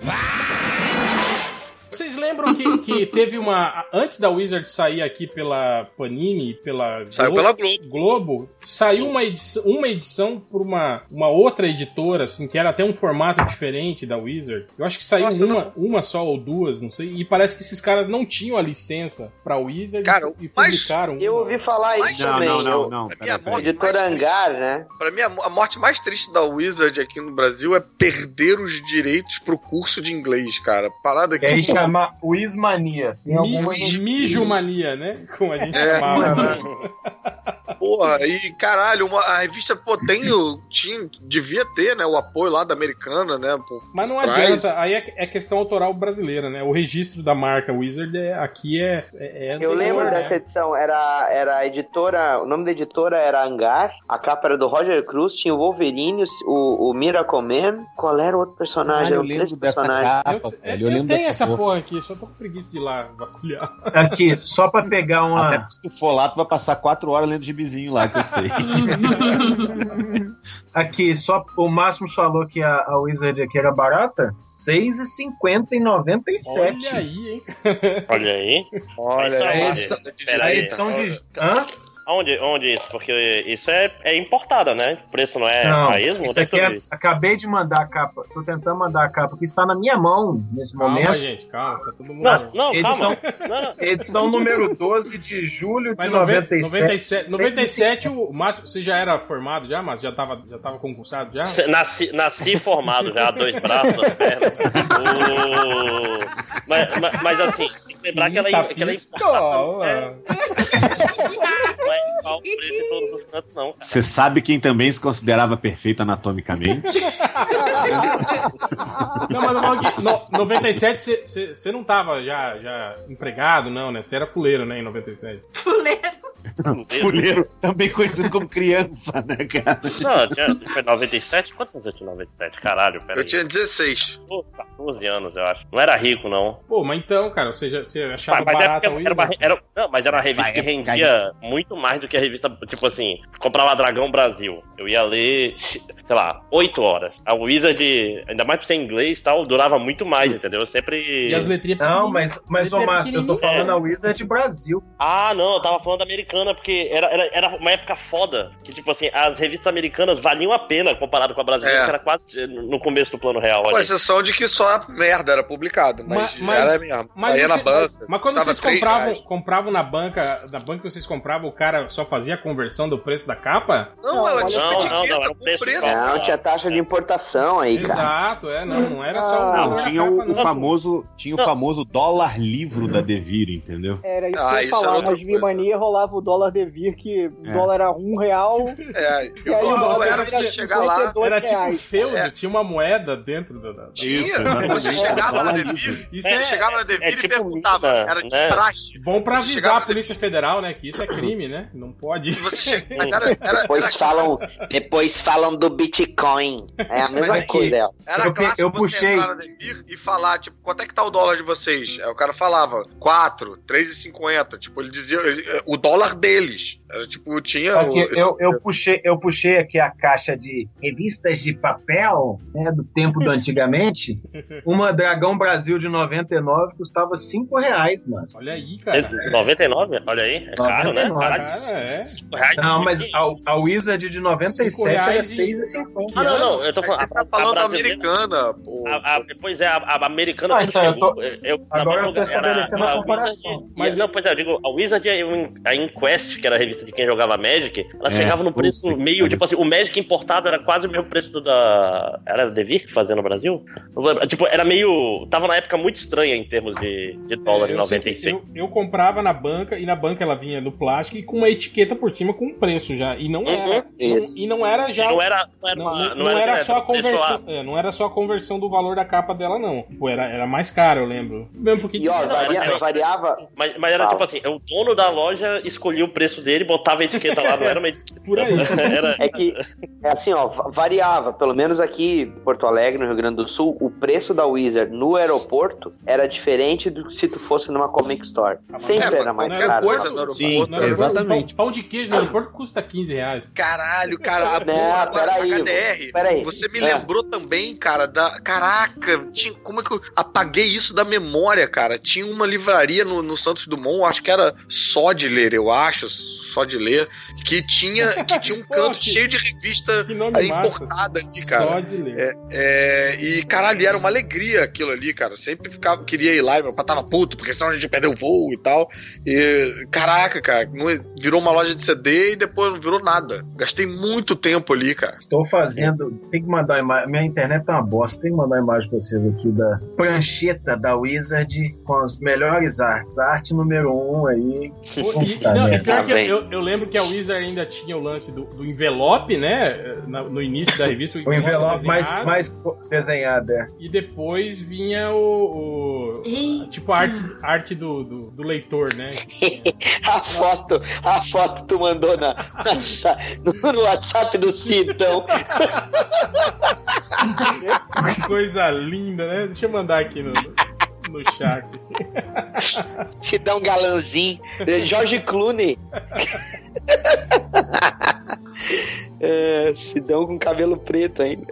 Vocês lembram que, que teve uma. Antes da Wizard sair aqui pela Panini, pela Saiu Glo- pela Globo. Globo, saiu uma edição, uma edição por uma, uma outra editora, assim, que era até um formato diferente da Wizard. Eu acho que saiu Nossa, uma, uma só ou duas, não sei. E parece que esses caras não tinham a licença pra Wizard Cara, e mas publicaram. Eu ouvi falar isso Não, também. não, não, não. Pera, pera. Editora Hangar, né? Pra mim, a a morte mais triste da Wizard aqui no Brasil é perder os direitos pro curso de inglês, cara. Parada Que aí chama Wizmania. Tem algumas. Mi, mijomania, né? Como a gente É. chamava. Porra, e caralho, uma, a revista, pô, tem o. Tinha, devia ter, né? O apoio lá da americana, né? Por, Mas não Traz. adianta, aí é, é questão autoral brasileira, né? O registro da marca Wizard é, aqui é, é, é Eu lembro né? dessa edição, era, era a editora, o nome da editora era Hangar, a capa era do Roger Cruz, tinha o Wolverine, o, o Miracle Man, qual era o outro personagem? Caralho, eu lembro dessa personagens. capa, Eu, velho. eu, Eu lembro tenho dessa essa porra. porra aqui, só tô com preguiça de ir lá vasculhar. Aqui, só pra pegar Até uma. porque se tu for lá, tu vai passar quatro horas lendo gibizinho lá, que eu sei. Aqui, só o Máximo falou que a, a Wizard aqui era barata. R$6,50 e 97. Olha aí, hein? Olha aí. Olha, Isso a uma- edição, Pera a aí. edição de. Hã? Onde, onde isso? Porque isso é, é importada, né? O preço não é Não, país? Onde isso é aqui tudo é, isso? acabei de mandar a capa. Tô tentando mandar a capa que está na minha mão nesse Calma, momento. gente, calma, tá todo mundo. Não, não, Edição- calma. Não, não. Edição número 12 de julho de Mas 97. 97, 97 o Márcio, você já era formado já, Márcio? Já tava, já tava concursado já? Nasci, nasci formado já, dois braços, duas pernas. O- Mas, mas, mas assim, tem que lembrar que ela, Eita que ela é importada. Não é igual o preço em todos os cantos, não. cara. Você sabe quem também se considerava perfeito anatomicamente? Não, mas eu falo que no, 97 você- você você não tava já, já empregado, não, né? Você era fuleiro, né, em 97. Fuleiro. Fuleiro, também conhecido como criança, né, cara? Não, eu tinha, foi 97? Quantos anos eu tinha em 97? Caralho, peraí. eu tinha 16. Pô, 14 anos, eu acho. Não era rico, não. Pô, mas então, cara, você, já, você achava Mas, mas era, barato a porque era, uma, Wizard? era- não, mas era uma revista que rendia muito mais do que a revista, tipo assim, comprava Dragão Brasil. Eu ia ler, sei lá, 8 horas. A Wizard, ainda mais pra ser em inglês e tal, durava muito mais, entendeu? Eu sempre. E as letrinhas Não, mas, mas ô é Márcio, eu tô falando a Wizard Brasil. Ah, não, eu tava falando da americana, porque era, era, era uma época foda. Que, tipo assim, as revistas americanas valiam a pena comparado com a brasileira, É. que era quase no começo do plano real. Com exceção de que só a merda era publicado, mas, Mas- mas- era mesmo. Mas, Saía na você- banca. mas- mas quando vocês compravam, reais. compravam na banca, na banca que vocês compravam, o cara só fazia a conversão do preço da capa? Não, ela Não, tinha não, não, etiqueta não, era o preço preço. Não, tinha taxa de importação aí, cara. Exato, é, não, não era só o Ah, Não, tinha capa, o, o não. famoso, tinha o famoso dólar livro da Devir, entendeu? Era isso Ah, que eu ia falar. coisa. Vimania rolava o dólar devir, que o É. dólar era um real. É, E aí o dólar era pra chegar lá, 52 Era tipo reais. feudo, É. tinha uma moeda dentro da. da- tinha. Você chegava na Devir, Isso é, é, chegava na Devir é e tipo perguntava. mina, era de né? praxe. bom pra avisar a Polícia Federal, né? Que isso é crime, né? Não pode. Você che... Mas era, era, Depois era, falam, depois falam do Bitcoin. É a mesma aqui- coisa. é. era Eu clássico eu você puxei. entrar na Devir e falar, tipo, quanto é que tá o dólar de vocês? Aí o cara falava, 4, 3,50. Tipo, ele dizia o dólar deles. Era tipo, tinha. Aqui, o- eu, eu, puxei, eu puxei aqui a caixa de revistas de papel, né, do tempo do antigamente. Uma Dragão Brasil de 99 custava 5 reais, mano. Olha aí, cara. 99? Olha aí, é caro, né? 99. Cara, é. Não, mas a, a Wizard de 97 Cinco era reais e- 6,50. Ah, não, não, eu tô falando. Você tá a- a falando da brasileira- americana, pô. A, a, pois é, a, a americana Ah, quando então, eu tô- eu, Agora eu tô estabelecendo a Wizard- comparação. Mas não, pois é, eu digo, a Wizard é a in- Quest, que era a revista de quem jogava Magic, ela É, chegava no preço meio, tipo assim, o Magic importado era quase o mesmo preço do da. Era a Devir que fazia no Brasil? Tipo, era meio. Tava na época muito estranha em termos de, de dólar em É, que 96. eu, eu comprava na banca e na banca ela vinha no plástico e com uma etiqueta por cima com um preço já. E não Uhum, era. não- e não era já. Não era, não era, Não, uma- não- não era era só a conversão. é, não era só a conversão do valor da capa dela, não. Tipo, era, era mais caro, eu lembro. Mesmo porque E ó, Não, varia- variava. Mas, mas era Fala. tipo assim, o dono da loja escolhia o preço dele, botava a etiqueta lá, não era uma etiqueta. por aí. Era, É que, é assim, ó, va- variava. Pelo menos aqui em Porto Alegre, no Rio Grande do Sul, o preço da Wizard no aeroporto era diferente do que se tu fosse numa Comic Store. Sempre É, era mais no caro. aeroporto. Sim, aeroporto, exatamente. Pão, de queijo no aeroporto custa 15 reais. Caralho, cara, a Não, agora peraí, HDR. peraí. Você me É. lembrou também, cara, da. Caraca, tinha... como é que eu apaguei isso da memória, cara? Tinha uma livraria no, no Santos Dumont, acho que era só de ler, eu acho, só de ler, que tinha, que tinha um canto Pô, que- cheio de revista aí massa. importada ali, cara. Só de ler. É, e caralho, era uma alegria aquilo ali, cara. Sempre ficava, queria ir lá e meu pai tava puto, porque senão a gente perdeu o voo e tal. E caraca, cara, não- virou uma loja de CD e depois não virou nada. Gastei muito tempo ali, cara. Estou fazendo. Tem que mandar a imagem. Minha internet tá uma bosta. Tem que mandar a imagem pra vocês aqui da prancheta da Wizard com as melhores artes. A arte número um aí. Pô, e- Puta não, merda. pior Tá que eu, eu, lembro que a Wizard ainda tinha o lance do, do envelope, né? na- no início da revista. O envelope mais, desenhado, mais desenhado, é. E depois vinha o. o- tipo a arte, arte do, do, do leitor, né? A foto, a foto tu mandou na, na no, no WhatsApp do Cidão. Que coisa linda, né? Deixa eu mandar aqui no, no chat. Cidão galanzinho. Jorge Clooney. É, Sidão com cabelo preto ainda.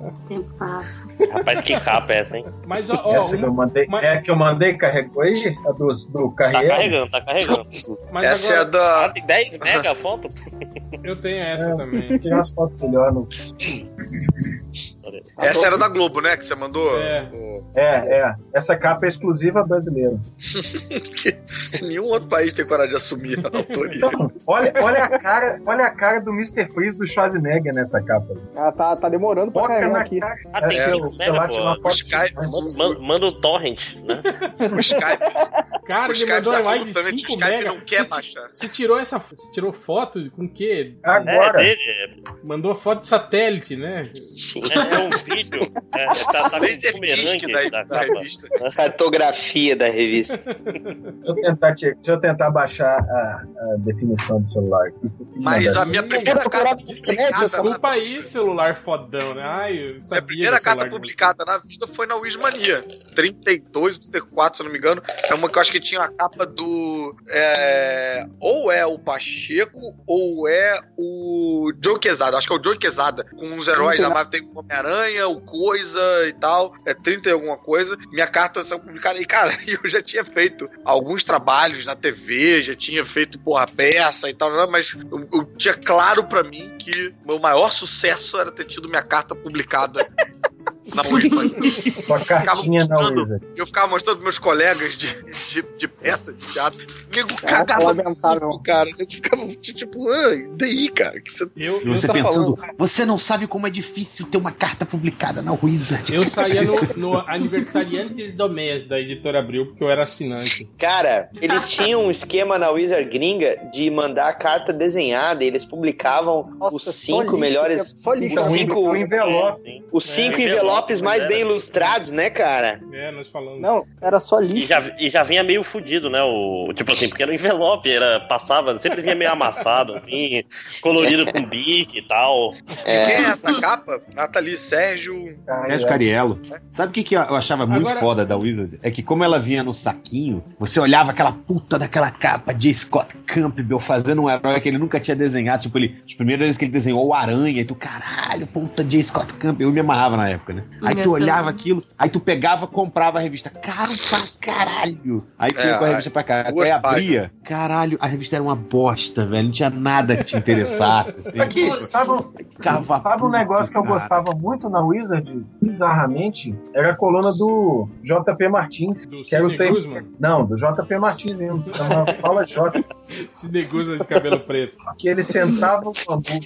O tempo passa. Rapaz, que capa é essa, hein? Mas, ó, ó, Essa que eu uma- mandei. mas- É a que eu mandei, carregou aí? A do, do Tá carreiro. carregando, tá carregando. mas Essa é a agora Ah, da. tem 10 mega a foto? eu tenho essa É. também. Tirar umas fotos melhor. Essa era da Globo, né? Que você mandou. É. O- É, é. Essa capa é exclusiva brasileira. Nenhum outro país tem coragem de assumir a autoria. Então, olha, olha, a cara, olha a cara do Mr. Freeze do Schwarzenegger nessa capa. Ah, tá, tá demorando pra Foca carregar aqui. cara. Ah, tem É, 5 eu- sei lá, mega, tirar uma pô. O Skype, Manda torrent, né? o Skype, Cara, o ele Skype mandou tá imagem de falando também que 5 o Skype mega. não quer baixar. você tirou essa. Você tirou foto com o quê? Agora. É dele, Mandou a foto de satélite, né? Sim. é, é um vídeo. É, tá, tá com Laser um da, da da revista. Cartografia da revista. Deixa eu tentar, te- deixa eu tentar baixar a, a definição do celular. aqui. Mas a minha primeira carta publicada. Desculpa aí, celular fodão, né? Ai, A primeira carta publicada na vida foi na Wismania. 32, 34, se eu não me engano. É uma que eu acho que tinha a capa do. é, ou é o Pacheco, ou é o Joe Quesada. Acho que é o Joe Quesada. Com os heróis da Marvel. Tem o Homem-Aranha, o Coisa e tal. É 30 e alguma coisa. Minha carta saiu publicada. E, cara, eu já tinha feito alguns trabalhos na TV, já tinha feito, porra, peça e tal. Mas eu, eu tinha claro pra mim que meu maior sucesso era ter tido minha carta publicada na Wismania. Com a cartinha na Wizard. Eu ficava mostrando pros meus colegas de, de, de peça, de teatro. Nego É cagava cara. Eu ficava tipo, ah, e daí, cara? Que você... Eu, eu, você sa- pensando, você não sabe como é difícil ter uma carta publicada na Wizard. eu saía no, no aniversariantes do mês da editora Abril, porque eu era assinante. Cara, eles tinham um esquema na Wizard Gringa de mandar carta desenhada e eles publicavam Nossa, os só cinco lixo, melhores. Só lixo. Os cinco, o envelope. Os cinco É, envelopes mais era. bem ilustrados, né, cara? É, nós falamos. Não, era só E lixo. já, e já vinha meio fudido, né? O, tipo assim, porque era um envelope, era, passava, sempre vinha meio amassado, assim, colorido com bique e tal. Quem é essa capa? Nathalie Sérgio. Sérgio Cariello. Sabe o que, que eu achava muito Agora- foda da Wizard? É que como ela vinha no saquinho, você olhava aquela puta daquela capa de Scott Campbell fazendo um herói que ele nunca tinha desenhado. Tipo, ele, as primeiras vezes que ele desenhou o Aranha, e tu, caralho, puta de Scott Campbell. Eu me amarrava na época, né? Aí tu olhava aquilo, aí tu pegava, comprava a revista. Caro pra caralho. Aí tu ia É, com a revista pra cá. Aí abria, caralho, a revista era uma bosta, velho. Não tinha nada que te interessasse. assim. Aqui, sabe, um- sabe um negócio que eu cara. gostava muito na Wizard, bizarramente? Era a coluna do JP Martins. Do que era o tempo-. Não, do JP Martins mesmo. Chama Fala J. Sidney Guzman de cabelo preto. Que ele sentava no bambu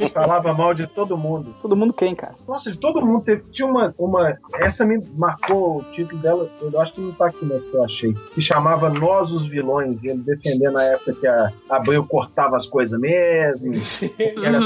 e falava mal de todo mundo. Todo mundo quem, cara? Nossa, de todo mundo. Teve, tinha uma, uma. Essa me marcou o título dela. Eu acho que não tá aqui nessa que eu achei. Que chamava Nós os Vilões. E ele defendendo na época que a Abril cortava as coisas mesmo. Era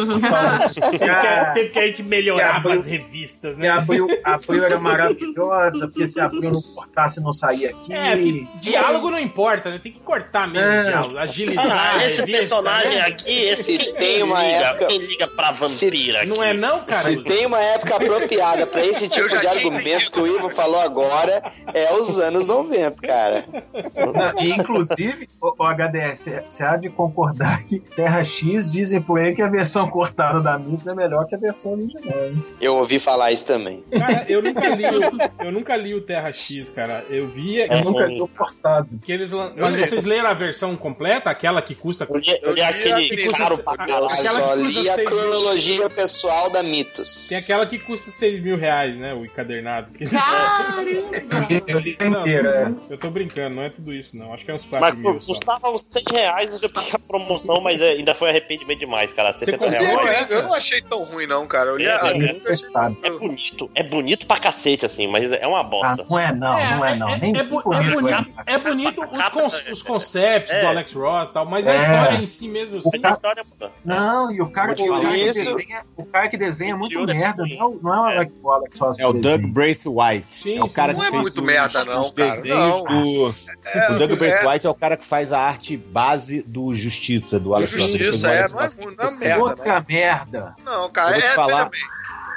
que, Ah, teve que a gente melhorava abriu- as revistas, né? a Abril, a Abril era maravilhosa, porque se a Abril não cortasse, não saía aqui. É, diálogo não importa, né? Tem que cortar mesmo É. o diálogo. Agilidade. Ah, esse revista, personagem né? aqui, esse Se quem tem uma liga, época- quem liga pra vampira aqui? Não é não, cara? Se tem uma época apropriada pra esse tipo de argumento que o Ivo falou agora, é os anos 90, cara. Não, e, inclusive, o, o HDS, você há de concordar que Terra X dizem por aí que a versão cortada da Mitos é melhor que a versão original. Hein? Eu ouvi falar isso também. Cara, eu nunca li o, eu nunca li o Terra X, cara. Eu via Eu É nunca ruim. tô cortado. que eles Eu Mas li. vocês leram a versão completa, aquela que custa Eu li, eu li Eu li aquele caro custa- pra Eu caralho. Só que li a cronologia pessoal da Mitos. Tem aquela que custa 6 mil reais, né? O encadernado. Caramba! Eu li é. Eu tô brincando, não é tudo isso, não. Acho que é uns 4 Mas mil só. custava uns 100 reais depois que a promoção, mas é, ainda foi arrependimento demais, cara. Você 60 comprou reais. Eu, eu não achei tão ruim, não, cara. Eu li É, a é. É bonito, é bonito pra cacete, assim, mas é uma Ah, bosta. não é não, não é não. É, Nem é bonito, é bonito, é. é bonito os, cons- os conceitos É. do Alex Ross e tal, mas a É. história em si mesmo, assim, A história. Não, e o cara, o cara que desenha, o cara que desenha é muito né? merda, não é, não é o Alex, Ross É o Doug. Braithwaite. Sim, é o cara sim. que Não é fez muito os- merda, não, os cara. desenhos Não. do. É, o Doug é, Braithwaite é o cara que faz a arte base do Justiça, do Alex Justiça, é, não é não é merda, não. Outra merda. Não, cara, é, falar-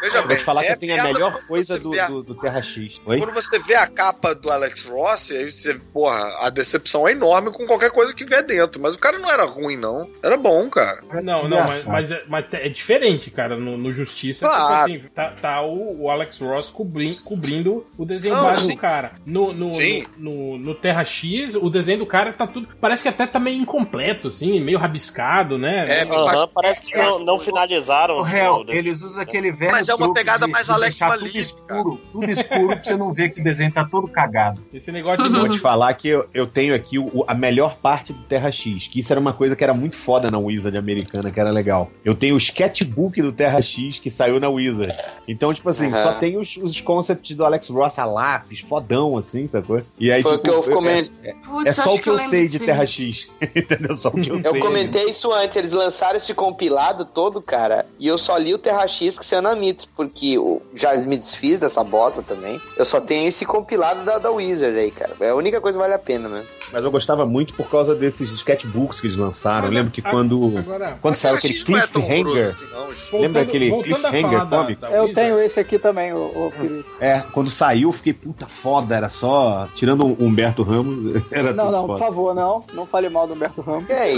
veja bem. Eu vou bem, te falar que é eu tenho a melhor coisa do, a- do, do Terra X. Oi? Quando você vê a capa do Alex Ross, aí você, porra, a decepção é enorme com qualquer coisa que vier dentro. Mas o cara não era ruim, não. Era bom, cara. Não, não, mas, mas, é, mas é diferente, cara. No, no Justiça, Claro. tipo assim, tá, tá o, o Alex Ross cobri- cobrindo o desenho do cara. No, no, Sim. no, no- no Terra X, o desenho do cara tá tudo. Parece que até tá meio incompleto, assim, meio rabiscado, né? É, Aham, parece que não, não finalizaram. O réu, o- eles usam aquele velho. Mas é uma pegada de- mais Alex tudo escuro, tudo escuro pra você não ver que o desenho tá todo cagado. Esse negócio de Vou te falar que eu, eu tenho aqui o- a melhor parte do Terra X, que isso era uma coisa que era muito foda na Wizard americana, que era legal. Eu tenho o sketchbook do Terra X que saiu na Wizard. Então, tipo assim, Aham. só tem os, os concepts do Alex Ross a lápis, fodão, assim, sacou? E aí, Foi tipo, que eu comentei. é, Putz, é só o que eu sei de. Terra X. Entendeu? Só o que eu, Eu sei. comentei isso antes, eles lançaram esse compilado todo, cara, e eu só li o Terra X que saiu na Mitos, porque já me desfiz dessa bosta também. Eu só tenho esse compilado da, da Wizard aí, cara. É a única coisa que vale a pena, né? Mas eu gostava muito por causa desses sketchbooks que eles lançaram. Eu lembro que A- quando, Agora, quando saiu aquele é Cliffhanger. assim, gente. voltando- Lembra aquele Cliffhanger da Eu tenho esse aqui também, o, o Felipe. É, quando saiu, eu fiquei puta foda, era só. Tirando o Humberto Ramos, era Não, tudo não, por favor, não. Não fale mal do Humberto Ramos. Que é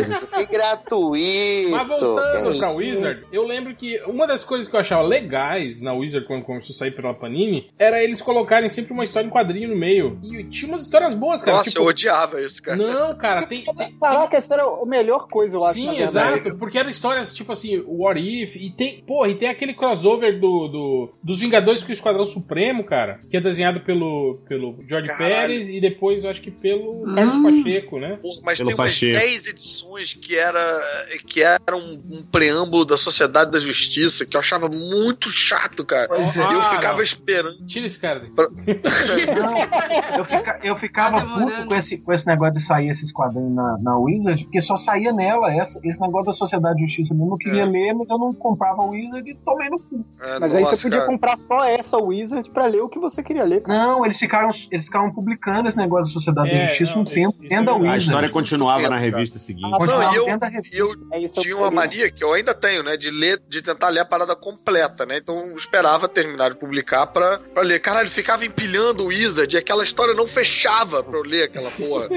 isso? Que gratuito! Mas voltando que pra isso? Wizard, eu lembro que uma das coisas que eu achava legais na Wizard quando começou a sair pela Panini era eles colocarem sempre uma história em quadrinho no meio. E tinha umas histórias boas, cara. Nossa, tipo, eu odiava isso, cara. Não, cara, tem. tem- tem- Caraca, essa era a melhor coisa, eu acho. Sim, exato, porque eram histórias tipo assim, What If, e tem, porra, e tem aquele crossover do, do- dos Vingadores com o Esquadrão Supremo, cara, que é desenhado pelo, pelo George Caralho. Pérez e depois eu acho que pelo Carlos Pacheco, né? Porra, mas Pelo tem umas Pacheco. 10 edições que era, que era um, um preâmbulo da Sociedade da Justiça que eu achava muito chato, cara. Pois E eu Ah, ficava não. esperando. Tira esse cara. Não, eu, fica- eu ficava Tá puto. Com esse, com esse negócio de sair esses quadrinhos na, na Wizard, porque só saía nela essa- esse negócio da Sociedade de Justiça. Eu não queria É. ler, mas eu não comprava a Wizard e tomei no cu. É, Mas aí nossa, você podia cara. comprar só essa Wizard pra ler o que você queria ler. cara. Não, eles ficaram, eles ficaram publicando esse negócio da Sociedade É, da Justiça não, um tempo isso é dentro da verdade. A Wizard. história continuava na Cara. revista seguinte. Ah, Continuava Não, e eu- dentro da revista. eu É eu tinha uma mania que eu ainda tenho, né? De ler, de tentar ler a parada completa, né? Então eu esperava terminar de publicar pra, pra ler. Caralho, ficava empilhando o Wizard e aquela história não fechava pra eu ler aquela porra.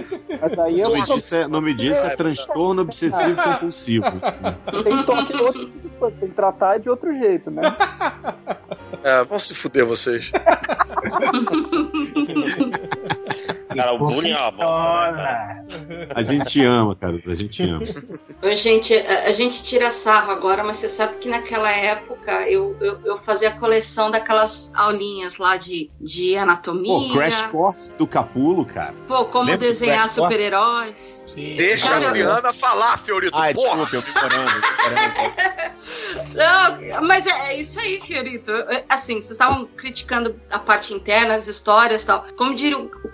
Mas aí eu nome disso é, nome disso é transtorno obsessivo compulsivo. tem toque de outro tipo de coisa, tem que tratar de outro jeito, né? É, vão se fuder vocês. Cara, o bullying é uma bosta, né? A gente ama, cara. A gente ama. Ô, Gente, a, a gente tira sarro agora, mas você sabe que naquela época eu, eu, eu fazia coleção daquelas aulinhas lá de, de anatomia. Pô, Crash Course do Capulo, cara. Pô, como Lembra desenhar super-heróis. Deixa Cara, a Adriana falar, Fiorito. Ai, Porra! desculpa, eu ignorando. ignorando. Não, mas é, é isso aí, Fiorito. Assim, vocês estavam criticando a parte interna, as histórias e tal. Como diria o o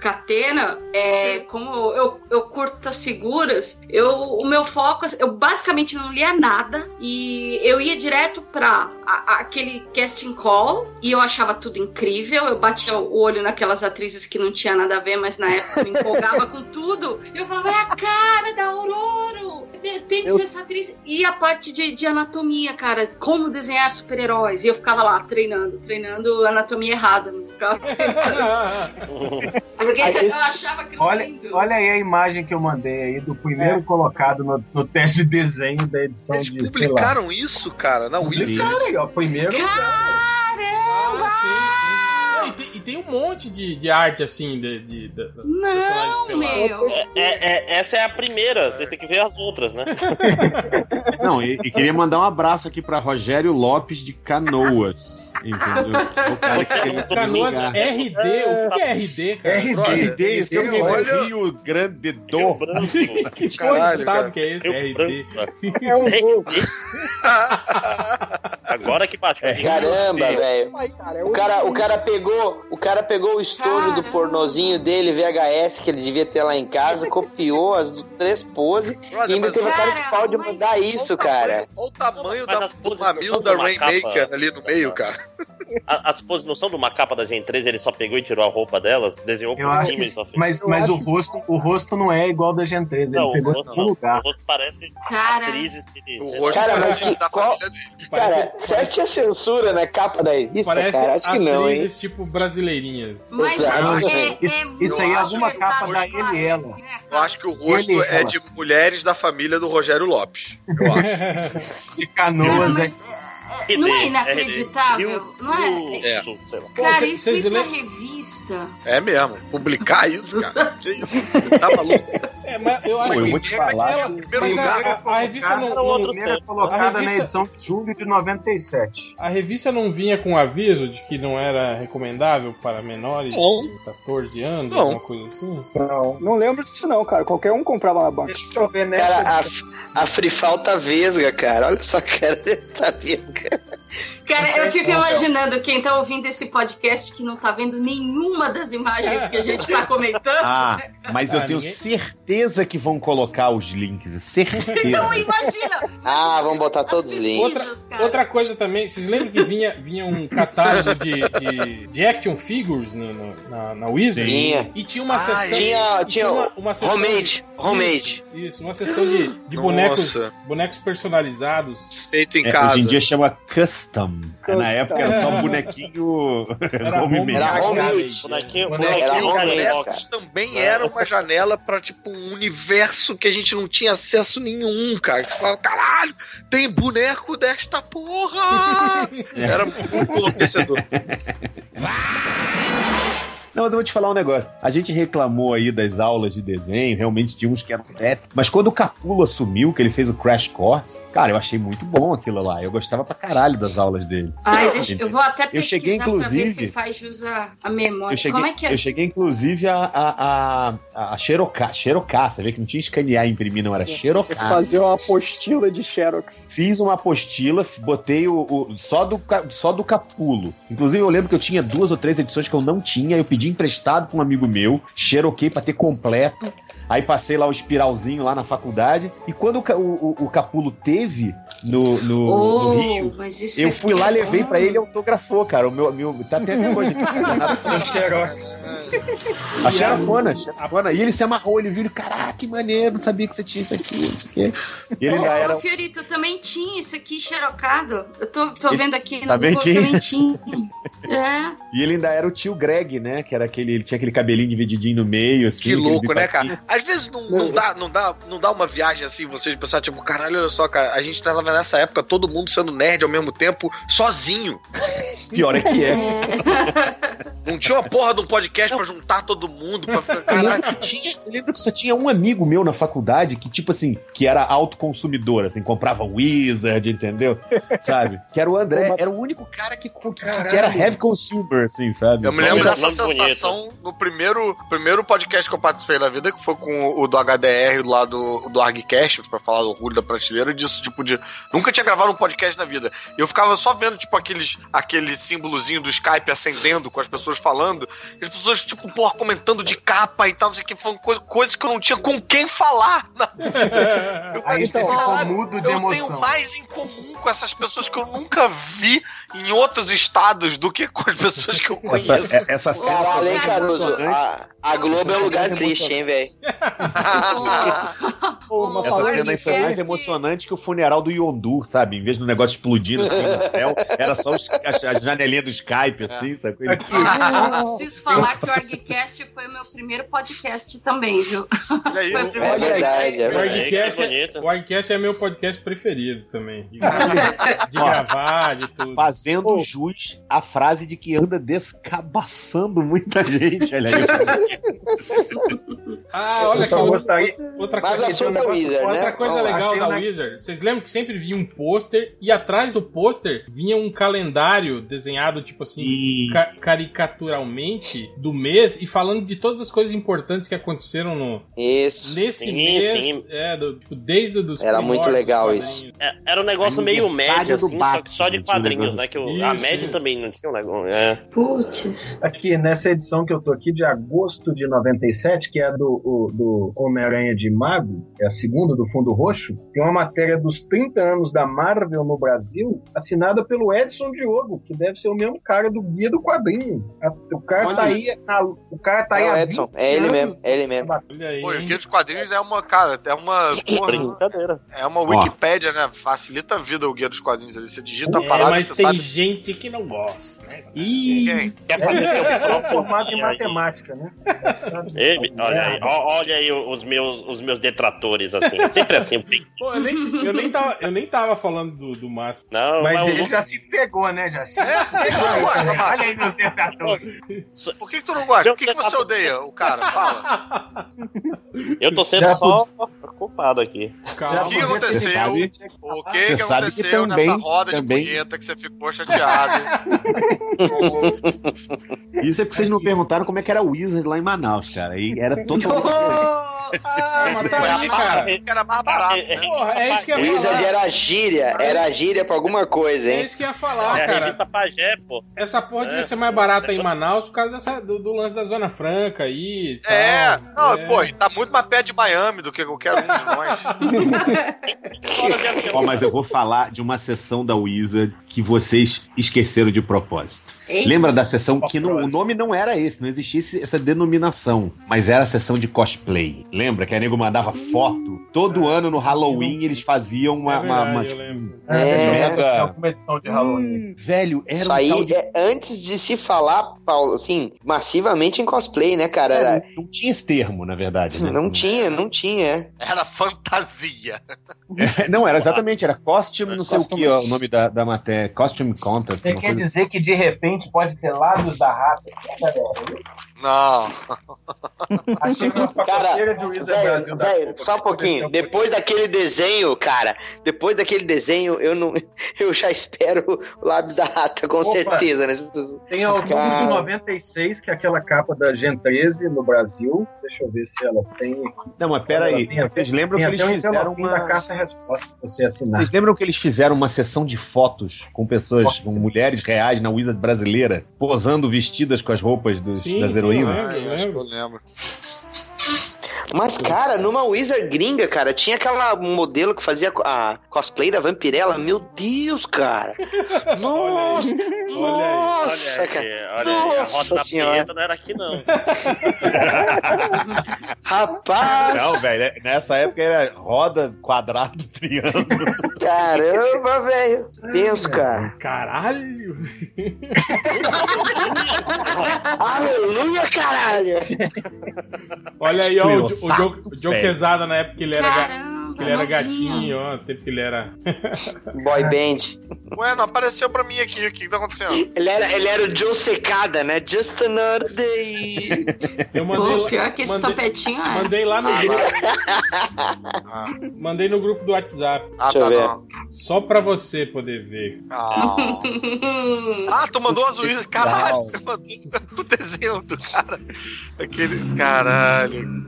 É, como eu, eu curto as figuras, eu, o meu foco, eu basicamente não lia nada e eu ia direto pra a- aquele casting call e eu achava tudo incrível. Eu batia o olho naquelas atrizes que não tinha nada a ver, mas na época me empolgava com tudo. E eu falava, é a cara da Aurora! Tem que Eu- ser essa atriz. E a parte de, de anatomia, cara, como desenhar super-heróis. E eu ficava lá treinando, treinando anatomia errada. Porque Aí eu achava aquilo Olha, lindo. olha aí a imagem que eu mandei aí do primeiro colocado no, no teste de desenho da edição Eles de, sei lá. publicaram isso, cara, na Wiki. Publicaram aí, ó. Primeiro. Caramba! Ah, sim, sim. Não, e, tem, e tem um monte de, de arte assim, de, de, de- Não, meu. É, é- essa é a primeira, vocês têm que ver as outras, né? Não, e, e queria mandar um abraço aqui pra Rogério Lopes de Canoas. Entendeu? Que é o cara que Canoas. RD. O que é RD, cara? RD. RD, isso que eu me Olha- Rio Grande Rio do. Branco. que Caralho, cara. que é esse? Rio RD. Branco. É um jogo. Agora que baixou. Caramba, velho. Mas, cara, é O cara, o cara pegou, o cara pegou o estojo do pornozinho dele, VHS, que ele devia ter lá em casa, copiou as do- três poses e ainda teve a cara de Cara, pau de mandar isso, cara. Olha o tamanho Mas da, do mamilo da Rainmaker capa. ali no meio, cara. A- As poses não são de uma capa da Gen 3, ele só pegou e tirou a roupa delas, desenhou por cima que, e só fez. mas mas o, rosto, o rosto não é igual da Gen 3. Ele Não, o pegou rosto não. algum O lugar. rosto parece Cara, atrizes que. O rosto. Cara, mas parece que- da qual- dele. Cara, Parece- será que tinha censura na capa da revista, Parece cara? Acho que não, hein? atrizes tipo brasileirinhas. mas Exato. é, é, Isso- é isso aí é alguma capa da ele ela. né? Eu acho que o rosto Ele, é de mulheres da família do Rogério Lopes. Eu acho. De canoas, né? É- não é inacreditável? Não é? É. Lá. Cara, isso ir pra revista. É mesmo. Publicar isso, cara. Que isso? Tá maluco? É, mas eu acho Pô, eu que vou te falar. ela- Primeiro mas a, a- a revista não, Era não- Primeira colocada A na revista- edição de julho de 97. a revista não vinha com aviso de que não era recomendável para menores Não. de 14 anos, Não. alguma coisa assim. Não, não lembro disso não, cara. Qualquer um comprava na banca. Deixa eu ver, né? Cara, a, a Free Falta vesga, cara. Olha só cara dessa vesga. Cara, eu fico imaginando quem tá ouvindo esse podcast que não tá vendo nenhuma das imagens que a gente tá comentando. Ah, mas eu Ah, tenho ninguém- certeza que vão colocar os links. Certeza. Não imagina! Ah, vamos botar todos os links. cara. Outra coisa também, vocês lembram que vinha, vinha um catálogo de, de, de action figures no- no- na, na Wizard? Tinha. E tinha uma Ah, sessão. tinha- e tinha uma, uma sessão homemade, de- homemade. Isso, isso, uma sessão de, de bonecos, bonecos personalizados. Feito em É, casa. hoje em dia chama custom. Na época era só É. bonequinho Era homemade. Era homemade. Bonequinho, Era bonequinho homemade, Carioca. cara. Isso também era uma janela pra, tipo, um universo que a gente não tinha acesso nenhum, cara. Você fala, caralho, tem boneco desta porra! Era muito enlouquecedor. Não, mas eu vou te falar um negócio. A gente reclamou aí das aulas de desenho, realmente tinha uns que eram teto. Mas quando o Capulo assumiu, que ele fez o Crash Course, cara, eu achei muito bom aquilo lá. Eu gostava pra caralho das aulas dele. Ai, deixa, eu vou até pesquisar Eu cheguei, pra ver inclusive- se faz jus à à memória. Eu cheguei, Como é que é? eu cheguei inclusive, a, a, a, a Xeroca, Xeroca, você vê que não tinha escanear e imprimir, não, era Xeroca. Fazer uma apostila de Xerox. Fiz uma apostila, botei o, o- só, do, só do Capulo. Inclusive, eu lembro que eu tinha duas ou três edições que eu não tinha, eu pedi emprestado pra um amigo meu, xeroquei pra ter completo. Aí passei lá o espiralzinho lá na faculdade. E quando o, o- o Capulo teve no, no, Oh, no Rio, eu aqui fui lá, é levei bom. pra ele e autografou, cara. O meu, meu tá até até hoje. A Xerocona, Xerocona. E ele se amarrou, ele viu, ele, caraca, que maneiro, não sabia que você tinha isso aqui, isso aqui. E ele Ô, ainda era. Fiorito, eu também tinha isso aqui xerocado. Eu tô, tô Ele- vendo aqui no Também Google, tinha? também tinha. É. E ele ainda era o tio Greg, né? Que era aquele. Ele tinha aquele cabelinho divididinho no meio, assim. Que louco, né, cara? Às vezes não, não dá, não, dá, não dá uma viagem assim, vocês pensar, tipo, caralho, olha só, cara, a gente tava nessa época todo mundo sendo nerd ao mesmo tempo, sozinho. Pior é que é. Não tinha uma porra de um podcast pra juntar todo mundo, pra ficar. Eu Caralho. lembro, que tinha, eu lembro que só tinha um amigo meu na faculdade que, tipo assim, que era autoconsumidor, assim, comprava Wizard, entendeu? Sabe? Que era o André, era o único cara que, que, que era heavy consumer, assim, sabe? Eu me lembro dessa nome bonito. sensação no primeiro, primeiro podcast que eu participei na vida, que foi com o do HDR lá do, do ArgCast, pra falar do orgulho da prateleira, disso, tipo, de. Nunca tinha gravado um podcast na vida. E eu ficava só vendo, tipo, aqueles, aquele símbolozinho do Skype acendendo com as pessoas falando. E as pessoas, tipo, porra, comentando de capa e tal, não sei o que, foi coisa, coisas que eu não tinha com quem falar. Eu Aí você ficou "Caralho, mudo de eu tenho emoção. mais em comum com essas pessoas que eu nunca vi em outros estados do que com as pessoas que eu Essa, conheço. é- essa cena Caralho, hein, Caruso? emocionante. A, a Globo é um lugar triste, hein, velho? Essa falando cena foi mais emocionante que o funeral do Yondu, sabe? Em vez do negócio explodindo assim no céu, era só os, as, as janelinhas do Skype, assim, sabe? Ele- Eu preciso falar que o ArgCast foi o meu primeiro podcast também, viu? Aí, Foi o É primeiro verdade, é O verdade. Que bonito. é, o Argcast é meu podcast preferido também. De, de gravar, de tudo. Fazendo Ô. jus à frase de que anda descabaçando muita gente, olha aí. Ah, Eu olha aqui, outra, gostaria- outra Mas coisa. a sua da Wizard, Outra né? coisa legal da Wizard, vocês lembram que sempre vinha um pôster e atrás do pôster vinha um calendário desenhado, tipo assim, E ca- caricaturalmente do mês e falando de todas as coisas importantes que aconteceram no, Isso. nesse Sim, mês. sim. É, do, tipo, desde os Era muito legal dos isso. É, era um negócio meio médio, do assim, só, de quadrinhos, né? Que o- Isso, a média isso. também não tinha um negócio. É. Putz. Aqui, nessa edição que eu tô aqui, de agosto de 97, que é a do, o- do Homem-Aranha de Mago, é a segunda do Fundo Roxo, tem uma matéria dos 30 anos da Marvel no Brasil, assinada pelo Edson Diogo, que deve ser o mesmo cara do Guia do Quadrinho. O cara Olha tá aí. aí, na- o cara tá aí É o há Edson, 20 é ele anos. mesmo, é ele mesmo. Olha aí. Pô, o? Guia dos Quadrinhos é uma, cara, é uma. Porra, é uma Wikipédia, né? Facilita a vida o Guia dos Quadrinhos. ali. Você digita a É, parada e mas você tem sabe. gente que não gosta, né? Ih, Ninguém. Quer fazer seu É próprio formado em aí. matemática, né? Ei, olha aí, olha aí os meus, os meus detratores, assim. É sempre assim. Pô, eu nem, eu nem, tava, eu nem tava falando do, do Márcio. Não, Mas mas, ele já se entregou, né? Já se entregou. Olha aí meus detratores. Por que, que tu não gosta? Por que, que você odeia o cara? Fala. eu tô sendo Já só culpado aqui. Calma. O que aconteceu? Você sabe- O que, Você que sabe que aconteceu também- nessa roda também- de punheta que você ficou chateado? Isso é porque vocês não perguntaram como é que era o Wizard lá em Manaus, cara. E era totalmente. Ah, mas tá aí, cara. era mais barato. né? Porra, é isso que eu ia Wizard falar. era gíria, era gíria pra alguma coisa, É hein? isso que eu ia falar, É cara. revista Pajé, pô. Essa porra devia É. ser mais barata em Manaus por causa dessa, do, do lance da Zona Franca aí. e tal. É, não, É. pô, e tá muito mais perto de Miami do que qualquer um de nós. Ó, mas eu vou falar de uma sessão da Wizard que vocês esqueceram de propósito. Ei, Lembra da sessão que não- o nome não era esse, não existia esse- essa denominação, mas era a sessão de cosplay. Lembra que a nego mandava foto? Todo ano no Halloween eles faziam uma. É uma- verdade, uma, eu tipo. É, É. é edição de Halloween. velho, era Isso um aí de. é antes de se falar, Paulo, assim, massivamente em cosplay, né, cara? É, Era- não, não tinha esse termo, na verdade. Né? Não tinha, não tinha. Era fantasia. Não, era exatamente, era costume, não sei o Costume. que, ó, o nome da, da matéria. Costume Contest. Você uma quer coisa dizer que de repente pode ter lábios da raça? Não. Achei uma Cara, de Wizard Brasil Copa. só um pouquinho. Depois daquele desenho, cara, depois daquele desenho, eu não, eu já espero o lábio da rata, com Opa. certeza, né? Tem de Cara. 96, que é aquela capa da Gen 13 no Brasil. Deixa eu ver se ela tem aqui. Não, mas peraí, Tem até- vocês lembram que eles fizeram uma. da carta-resposta pra você assinar. Vocês lembram que eles fizeram uma sessão de fotos com pessoas, com mulheres reais na Wizard brasileira, posando vestidas com as roupas dos- Sim, das heroínas? Lembro, Ah, eu acho que eu lembro. Mas, cara, numa Wizard gringa, cara, tinha aquela modelo que fazia a cosplay da Vampirella. Meu Deus, cara. Nossa, Olha aí, nossa, olha cara. aí, olha aí. A Nossa senhora. não era aqui, não. Rapaz, Não, velho, nessa época era roda, quadrado, triângulo. caramba, velho. Deus, cara. Caralho! Aleluia, caralho. Olha aí, ó, o, Jo- o, Joe. Quesada na época que ele era, Caramba. Que ele era gatinho, ó. Tempo que ele era. Boy band. Ué, não apareceu pra mim aqui. O que, tá acontecendo? Ele era, ele era o Joe Secada, né? Just another day. Eu mandei, Pô, lá- pior que esse mandei- topetinho é. mandei lá no grupo. Ah, Mandei no grupo do WhatsApp. ah Deixa tá ver. não. Só pra você poder ver. Ah. Ah, tu mandou as. Caralho, você mandou o desenho do cara. Aquele. Caralho.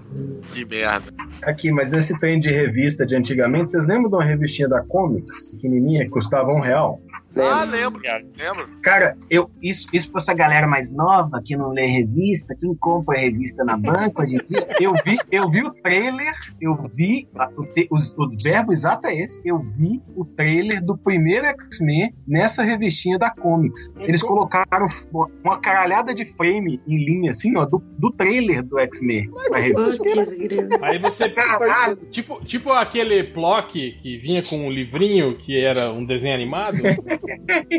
Que merda. Aqui, mas esse trem de revista de antigamente, vocês lembram de uma revistinha da Comics, pequenininha, que custava um real? Ah, lembro. Lembro. Cara, eu, isso, isso pra essa galera mais nova que não lê revista, quem compra revista na banca hoje em dia, eu vi, eu vi o trailer, eu vi, o, te- os- o verbo exato é esse, eu vi o trailer do primeiro X-Men nessa revistinha da Comics. Eles colocaram uma caralhada de frame em linha, assim, ó, do, do trailer do X-Men. Aí você. Caralho, Tipo, tipo aquele Plock que vinha com um livrinho que era um desenho animado.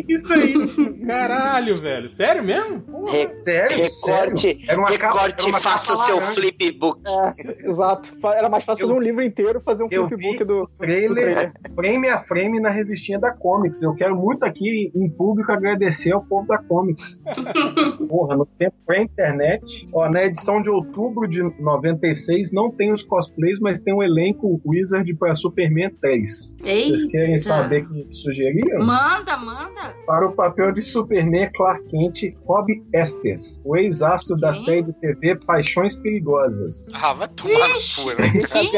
isso aí. Caralho, velho. Sério mesmo? Porra. Re- Sério? recorte, sério? Era uma capa- recorte era uma e faça capa seu laranja. flipbook. É, exato. Era mais fácil Eu- fazer um livro inteiro, fazer um flipbook do. trailer, frame a frame na revistinha da Comics. Eu quero muito aqui em público agradecer ao povo da Comics. Porra, no tempo pra internet. Ó, na edição de outubro de 96 não tem os cosplays, mas tem o elenco Wizard pra Superman 3. Vocês querem saber que sugeriram? Manda, manda. Para o papel de Superman Clark Kent, Rob Estes, o ex-astro da série de TV Paixões Perigosas. Ah, vai tomar no cu, né?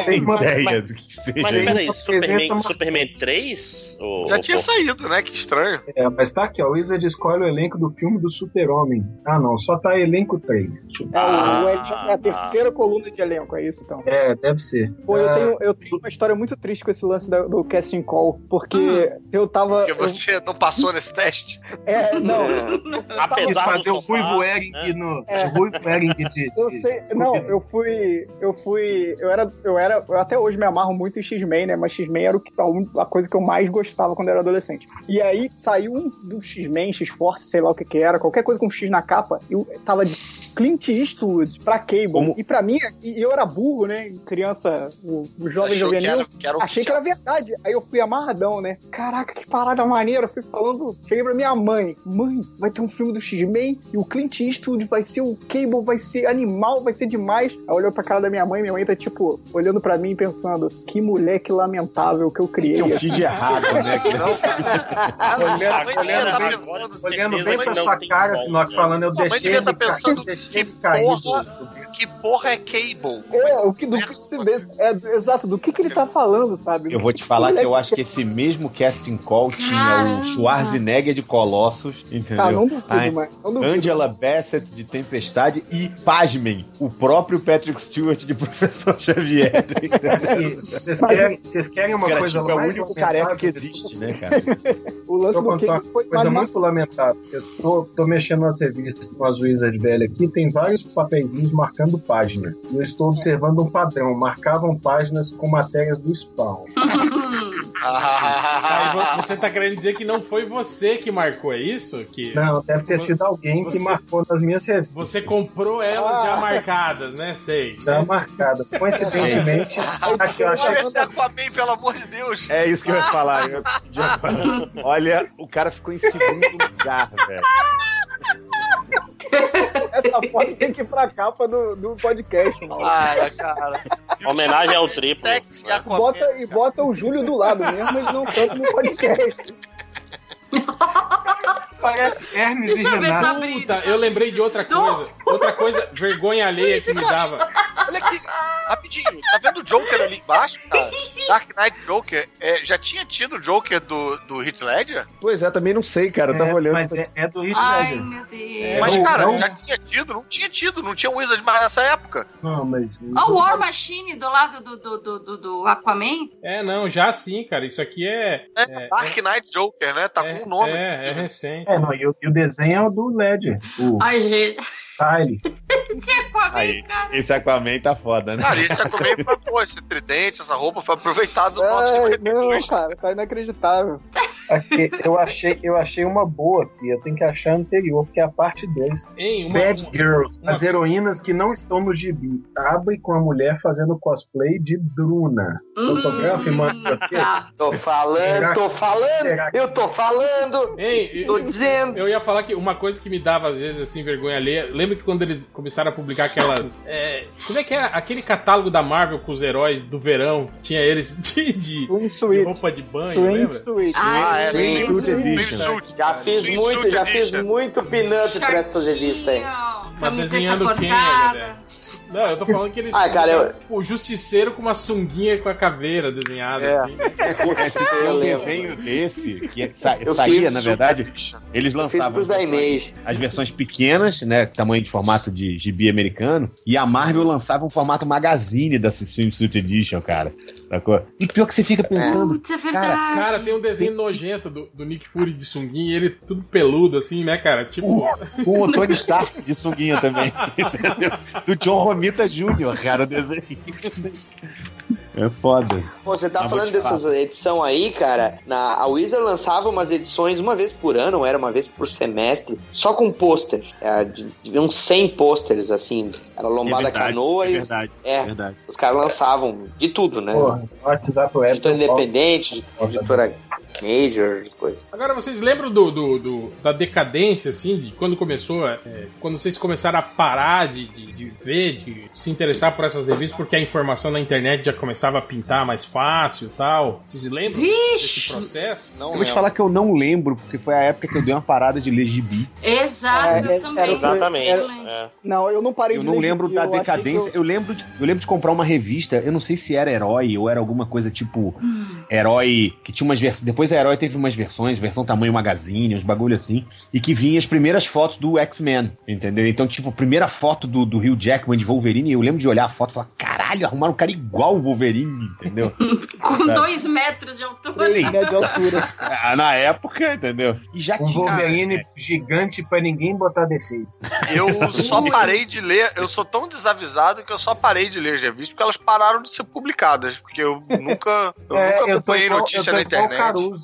Tem ideia do que seja. Mas peraí, Superman, Superman 3? Ô, Já ô, tinha saído, né? Que estranho. É, mas tá aqui, ó. O Wizard escolhe o elenco do filme do Super-Homem. Ah, não, só tá elenco 3. É, o- Ah, o- é a terceira coluna de elenco, é isso então. É, deve ser. Pô, eu Ah, tenho, eu tenho uma história muito triste com esse lance da- do casting call, porque eu tava. Porque você não passou nesse teste. eu- é, não. Quis Apesar do fazer o Ruivo Ering né? no. É. O Ruivo Ering de. Eu de- sei, não, eu fui, eu fui, eu era, eu era, eu até hoje me amarro muito em X-Men, né? Mas X-Men era o que, a coisa que eu mais gostava quando eu era adolescente. E aí saiu um do X-Men, X-Force, sei lá o que que era, qualquer coisa com X na capa, eu tava de Clint Eastwood pra Cable. Como- E pra mim, e eu era burro, né? Criança, o, o jovem Achou que juvenil. era, que Achei que era verdade. Aí eu fui amarradão, né? Caraca, que parada maneira. Fui falando. Cheguei pra minha mãe: Mãe, vai ter um filme do X-Men e o Clint Eastwood vai ser o Cable, vai ser animal, vai ser demais. Aí olhou pra cara da minha mãe, minha mãe tá tipo, olhando pra mim pensando: Que moleque lamentável que eu O que criei. eu fiz de errado, né? Olhando, olhando tá bem, pensando- olhando certeza bem que pra sua cara, Finoc, né? falando, eu deixei tá ele cair, pensando, deixei ele cair porra- Que porra é Cable? É, o que, do que se vê, é, exato, do que que ele tá falando, sabe? Eu vou te falar que eu acho que esse mesmo casting call tinha o Schwarzenegger de Colossus, Ah, entendeu? não duvido, mano. Não duvido. Angela Bassett de Tempestade e, pasmem, o próprio Patrick Stewart de Professor Xavier. Vocês querem, vocês querem uma Cara, coisa tipo, é o mais único careca que desse existe, né, cara? O lance do foi Coisa muito lamentável. Eu tô, tô mexendo nas revistas com as Wizard velha aqui, tem vários papeizinhos marcando página. E eu estou observando um padrão. Marcavam páginas com matérias do Spawn. Ah, você tá querendo dizer que não foi você que marcou, é isso? Que Não, deve ter sido alguém que Você- marcou nas minhas revistas. você comprou elas já marcadas, né? Sei. Já marcadas. Coincidentemente, aqui eu achei Aquaman, pelo amor de Deus. É isso que eu ia falar. Podia. Olha, o cara ficou em segundo lugar, velho. Essa foto tem que ir pra capa do, do podcast, mano. Para, cara. Homenagem ao triplo. Bota, e bota o Júlio do lado mesmo, ele não tanto no podcast. Parece Hermes Deixa e eu ver, Renato. tá abrindo. Puta, eu lembrei de outra coisa. Outra coisa, vergonha alheia que me dava. Olha aqui, rapidinho. Tá vendo o Joker ali embaixo, cara? Dark Knight Joker. É, já tinha tido o Joker do, do Heath Ledger? Pois é, também não sei, cara. Eu tava É, olhando. Mas é, é do Heath Ai, Ledger. meu Deus. Mas, não, cara, não. já tinha tido? Não tinha tido. Não tinha Wizard mais nessa época. Não, mas. Ó, o War Machine do lado do, do, do, do, do Aquaman. É, não, já sim, cara. Isso aqui é. É, Dark Knight Joker, né? Tá é, com o nome. É, é recente. É, não, e o, e o desenho é o do Ledger, o Ai, gente. Tyler. Esse Aquaman, Aí, cara. esse Aquaman tá foda, né? Cara, esse Aquaman foi, pô, esse tridente, essa roupa foi aproveitado no Ai, não, 952. cara, tá inacreditável. Aqui, eu, achei, eu achei uma boa aqui, eu tenho que achar a anterior, porque é a parte 2. Hein, uma, Bad uma- Girls, uma- as heroínas que não estão no gibi. Abre com a mulher fazendo cosplay de Druna. Pra você. tá. Tô falando, tô falando, eu tô falando, Ei, tô eu, dizendo. eu ia falar que uma coisa que me dava, às vezes, assim, vergonha alheia. Lembra que quando eles começaram a publicar aquelas. É, como é que é? Aquele catálogo da Marvel com os heróis do verão? Tinha eles de, de, de roupa de banho, Swim lembra? Suite. Ah, é. Swimsuit Edition. Já fiz muito, já fiz muito pin-up pra essas revistas aí. Camiseta desenhando quem, cortada. Não, eu tô falando que eles. Ah, cara, eu- O justiceiro com uma sunguinha com a caveira desenhada, É. assim. Esse tem Eu um desenho desse, que sa- Eu saía, na verdade, eles lançavam da Image. as versões pequenas, né, tamanho de formato de gibi americano, e a Marvel lançava um formato magazine da Swimsuit Edition, cara. Sacou? E pior que você fica pensando, Putz, é verdade. Cara, tem um desenho nojento do, do Nick Fury de sunguinha e ele tudo peludo, assim, né, cara? Tipo. com o Tony Stark de sunguinha também, entendeu? Do John Romita Jr., cara, o desenho. É foda. Pô, você tá vou falando dessas edições aí, cara. Na, a Wizard lançava umas edições uma vez por ano, ou era uma vez por semestre, só com pôster. É, de, de uns 100 pôsteres, assim. Era lombada É verdade, canoa é e. verdade, É, verdade. os caras lançavam de tudo, né? Porra, WhatsApp Web. Editora independente, editora major, coisas. Agora, vocês lembram do, do- do- da decadência, assim, de quando começou, é, quando vocês começaram a parar de, de, de ver, de se interessar por essas revistas, porque a informação na internet já começava a pintar mais fácil e tal? Vocês lembram desse Vixe! processo? Não Eu vou te lembro. falar que eu não lembro, porque foi a época que eu dei uma parada de ler gibi. Exato, É, eu é, também. era Exatamente. Era- é. Não, eu não parei Eu de não ler lembro gibi, da eu achei decadência. que Eu... lembro de, eu lembro de comprar uma revista. Eu não sei se era herói ou era alguma coisa tipo herói que tinha umas versões. Depois a herói teve umas versões, versão tamanho magazine, uns bagulho assim, e que vinha as primeiras fotos do X-Men, entendeu? Então, tipo, a primeira foto do, do Hugh Jackman de Wolverine, eu lembro de olhar a foto e falar: caralho, arrumaram um cara igual o Wolverine, entendeu? Com Tá. dois metros de altura. Sim. né, de altura. Ah, Na época, entendeu? E já Um tinha. Wolverine gigante pra ninguém botar defeito. Eu só parei de ler, eu sou tão desavisado que eu só parei de ler as revistas porque elas pararam de ser publicadas. Porque eu nunca, eu É, nunca eu tô acompanhei notícia eu tô na internet.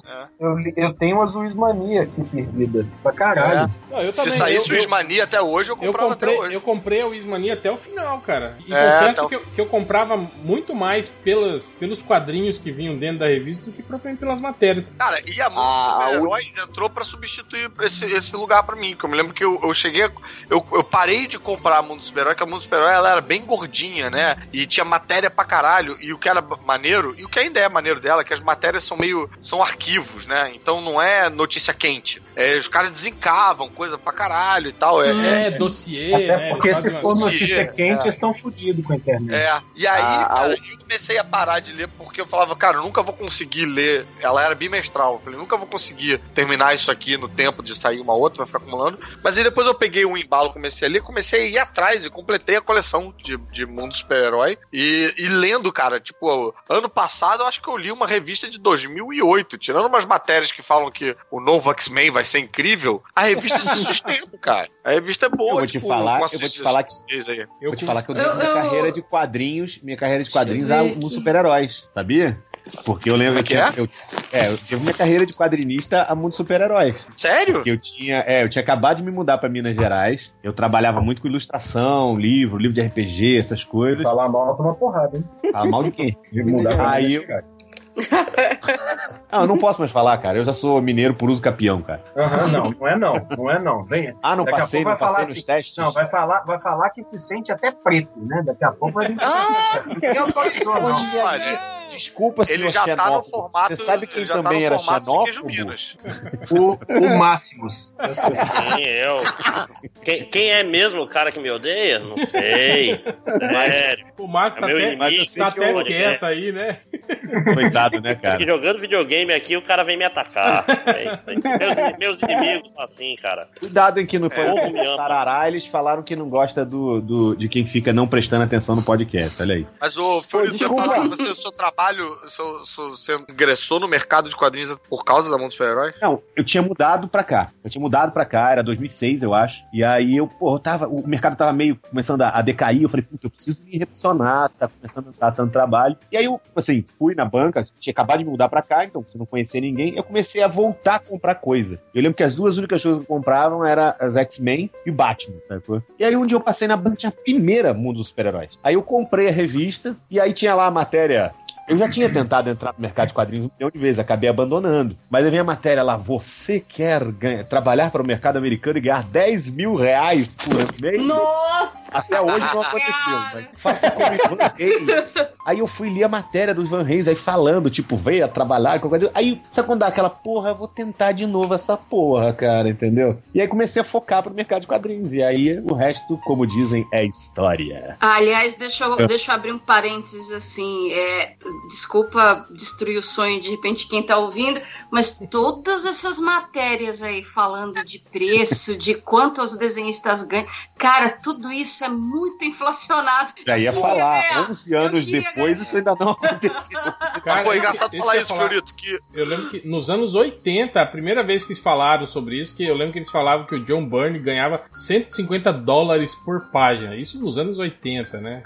É. Eu, eu tenho uma Zuismania aqui perdida. Pra caralho. Não, eu Se também. saísse eu, o eu, Ismania até hoje, eu eu comprava comprei, até hoje. eu comprei a Wismania até o final, cara. E É, confesso o- que, eu, que eu comprava muito mais pelas, pelos quadrinhos que vinham dentro da revista do que propriamente pelas matérias. Cara, e a Mundo Ah, a Super-Heróis entrou pra substituir esse, esse lugar pra mim. Que eu me lembro que eu, eu cheguei. Eu, eu parei de comprar a Mundo Super-Herói, que a Mundo Super-Herói ela era bem gordinha, né? E tinha matéria pra caralho. E o que era maneiro, e o que ainda é maneiro dela, é que as matérias são meio. são arquivos, né? Então não é notícia quente. É, os caras desencavam coisa pra caralho e tal. É, É, é, dossiê, Até né? porque se for notícia é, quente, é. eles estão fodidos com a internet. É, e aí, A- a- cara, eu comecei a parar de ler porque eu falava, cara, eu nunca vou conseguir ler. Ela era bimestral. Eu falei, nunca vou conseguir terminar isso aqui no tempo de sair uma outra, vai ficar acumulando. Mas aí depois eu peguei um embalo, comecei a ler, comecei a ir atrás e completei a coleção de, de Mundo Super-Herói. E, e lendo, cara, tipo, ano passado eu acho que eu li uma revista de 2008, tirando umas matérias que falam que o novo X-Men vai ser incrível, a revista se sustenta, cara. A revista é boa, Eu vou te tipo, falar- com eu vou te falar que- aí. Eu Vou te falar que eu dei Eu- minha eu- carreira de quadrinhos, minha carreira de quadrinhos a eu um super-heróis, sabia? Porque eu lembro Como que que é? eu, é, eu tive minha carreira de quadrinista a mundo super-heróis. Sério? Porque eu tinha, é, eu tinha acabado de me mudar pra Minas Gerais. Eu trabalhava muito com ilustração, livro, livro de RPG, essas coisas. Falar mal, toma porrada, hein? Fala mal de quem? De mudar pra Aí Minas eu- Gerais. Ah, eu não posso mais falar, cara. Eu já sou mineiro por uso capião, cara. Aham, não, não é não. Não é não. Venha. Ah, não Daqui passei, não passei nos assim, testes. Não, vai falar, vai falar que se sente até preto, né? Daqui a pouco vai vir. Ah! Ninguém autorizou, não. Olha, Desculpa, senhor ele já tá no formato. Você sabe quem tá também no era xenófobo? Minas. O, o Máximos. Sim, eu. Quem, quem é mesmo o cara que me odeia? Não sei. Sério. O Márcio É tá até, tá até quieto aí, né? Coitado, né, Porque cara? jogando videogame aqui, o cara vem me atacar. É, meus, meus inimigos são assim, cara. Cuidado em que no É, podcast. Tarará eles falaram que não gosta do, do- de quem fica não prestando atenção no podcast. Olha aí. Mas, ô, Fiori, você desculpa. falou que você, o seu trabalho, você ingressou no mercado de quadrinhos por causa da Mundo Super-Herói? Não, eu tinha mudado pra cá. Eu tinha mudado pra cá, era 2006, eu acho. E aí eu, pô, tava, o mercado tava meio começando a, a decair. Eu falei, puta, eu preciso me reposicionar, tá começando a dar tanto trabalho. E aí eu, assim, fui na banca, tinha acabado de mudar pra cá, então você não conhecia ninguém. Eu comecei a voltar a comprar coisa. Eu lembro que as duas únicas coisas que eu comprava eram as X-Men e Batman, sacou? E aí um dia eu passei na banca, tinha a primeira Mundo dos Super-Heróis. Aí eu comprei a revista, e aí tinha lá a matéria Eu já tinha tentado entrar no mercado de quadrinhos um milhão de vezes, acabei abandonando. Mas aí vem a matéria lá, você quer ganhar- trabalhar para o mercado americano e ganhar 10 mil reais por mês? Nossa! Até hoje não aconteceu, mas faça como Ivan Reis. Aí eu fui ler a matéria do Ivan Reis aí falando, tipo, veio a trabalhar, qualquer coisa. Aí, sabe quando dá aquela porra, eu vou tentar de novo essa porra, cara, entendeu? E aí comecei a focar pro mercado de quadrinhos. E aí o resto, como dizem, é história. Ah, Aliás, deixa eu, deixa eu abrir um parênteses assim. é, desculpa destruir o sonho de repente quem tá ouvindo, mas todas essas matérias aí falando de preço, de quanto os desenhistas ganham, cara, tudo isso é muito inflacionado. Já ia falar, ganhar. 11 anos depois, isso ainda não aconteceu. Cara, Pô, é engraçado falar isso, Fiorito, que Eu lembro que nos anos 80, a primeira vez que eles falaram sobre isso, que eu lembro que eles falavam que o John Byrne ganhava 150 dólares por página. Isso nos anos 80, né?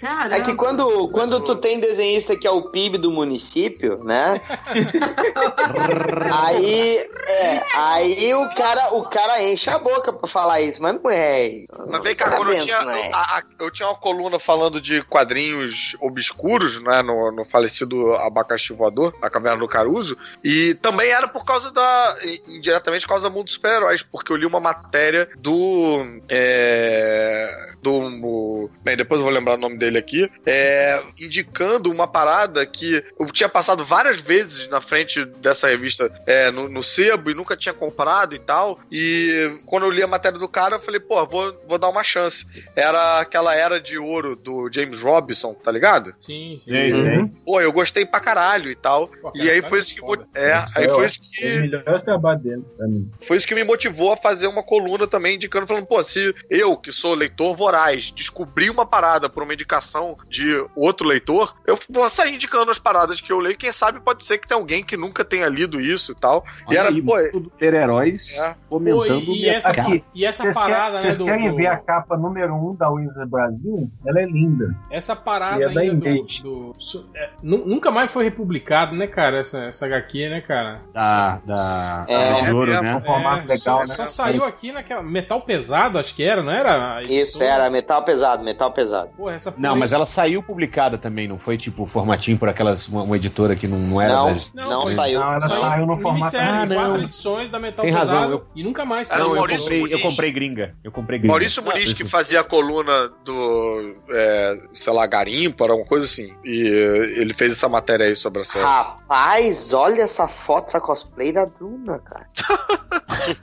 Caramba. É que quando, quando tu tem desenhista que é o PIB do município, né? aí, é, aí o cara, o cara enche a boca pra falar isso, mas não é isso. Mas vem cá, quando eu tinha, é. a- a- eu tinha uma coluna falando de quadrinhos obscuros, né, no, no falecido Abacaxi Voador, a Caverna do Caruso, e também era por causa da, indiretamente por causa do mundo dos super-heróis, porque eu li uma matéria do, é, do, o- bem, depois eu vou lembrar o nome dele aqui, é, indicando uma parada que eu tinha passado várias vezes na frente dessa revista é, no, no sebo e nunca tinha comprado e tal, e quando eu li a matéria do cara, eu falei, pô, vou, vou dar uma chance. Era aquela era de ouro do James Robinson, tá ligado? Sim, sim. Sim, Uhum. Pô, eu gostei pra caralho e tal. Pô, E aí cara, foi isso que. foda. É, aí foi isso É o que. melhor trabalho dele pra mim. Foi isso que me motivou a fazer uma coluna também, indicando, falando, pô, se eu, que sou leitor voraz, descobrir uma parada por uma indicação de outro leitor, eu vou sair indicando as paradas que eu leio. Quem sabe pode ser que tenha alguém que nunca tenha lido isso e tal. E Olha era, aí, pô, tudo super-heróis É. fomentando Pô, e, e essa, mercado. e essa Vocês parada, querem, né, vocês do, querem do- ver a capa número 1 um da Wizard Brasil? Ela é linda. essa E parada é da ainda do, do- é, nu- nunca mais foi republicado, né, cara, essa, essa HQ, né, cara? Da, da, É, de ouro, é, né? Um formato É, legal, só, né? só saiu aqui naquela metal pesado, acho que era, não era? Isso, era metal pesado, metal pesado. Pô, essa Não, mas ela saiu publicada também, não foi tipo formatinho por aquelas uma, uma editora que não, não era Não, das. não, foi- saiu. Não, ela saiu no formato. Ah, não. quatro edições da metal Tem pesado razão, eu- e nunca mais Ah, saiu. não, eu Maurício comprei, eu comprei gringa. Eu comprei gringa. Maurício Muniz, que fazia a coluna do, é, sei lá, Garimpo, era uma coisa assim. E eh, ele fez essa matéria aí sobre a série. Rapaz, olha essa foto, essa cosplay da Duna, cara.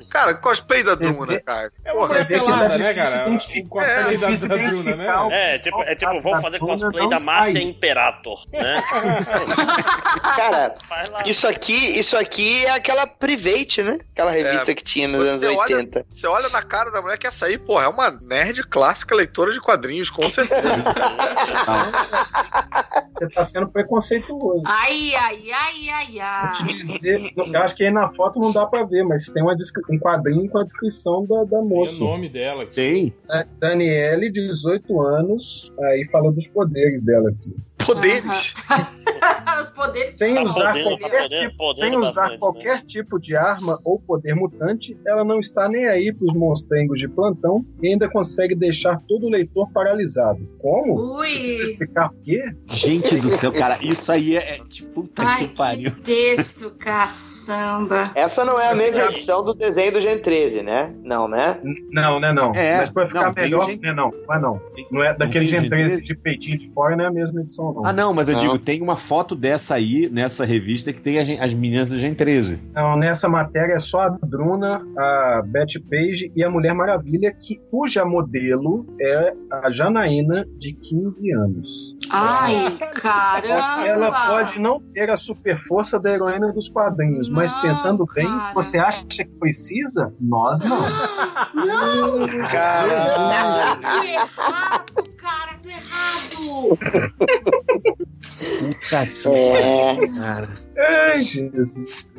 Cara, cosplay da Duna, cara. É uma Porra, pelada, é né, cara? identificar- O cosplay é da, da Duna, né? o- É, tipo, é tipo, vamos fazer cosplay da Márcia. Imperator, né? Cara, isso aqui, isso aqui é aquela Private, né? Aquela revista que tinha nos anos Você olha- 80. Você olha na cara da mulher que essa aí, porra, é uma nerd clássica leitora de quadrinhos, com certeza. Você tá sendo preconceituoso. Ai, ai, ai, ai, ai. Vou te dizer, eu acho que aí na foto não dá pra ver, mas tem uma um quadrinho com a descrição da, da Tem moça. o nome dela. Tem. Da- Daniele, 18 anos, aí fala dos poderes dela aqui. Poderes. Os poderes. Sem Tá usar podendo, tá qualquer, podendo, tipo, podendo sem usar bastante, qualquer tipo de arma ou poder mutante, ela não está nem aí pros monstrengos de plantão e ainda consegue deixar todo o leitor paralisado. Como? Precisa Ui. explicar por quê? Gente do céu, cara, isso aí é, é tipo, puta Ai, que pariu. que texto, caçamba. Essa não é a mesma edição do desenho do Gen 13, né? Não, né? Não, né não. É, Mas pra ficar não, melhor, o Gen- né não. Mas não. Não é daquele tem o Gen Gen 13 13? de peitinho de fora, não é a mesma edição não. Ah, não, mas eu Não. digo, tem uma foto dessa aí, nessa revista, que tem as, as meninas do Gen 13. Não, nessa matéria é só a Bruna, a Betty Page e a Mulher Maravilha, que, cuja modelo é a Janaína, de 15 anos. Ai, caramba. Ela pode não ter a super força da heroína dos quadrinhos, mas Não, pensando bem, cara. você acha que precisa? Nós não. Não, Cara, tô errado, cara, tô errado. Puta que É. cara. Ai, Jesus.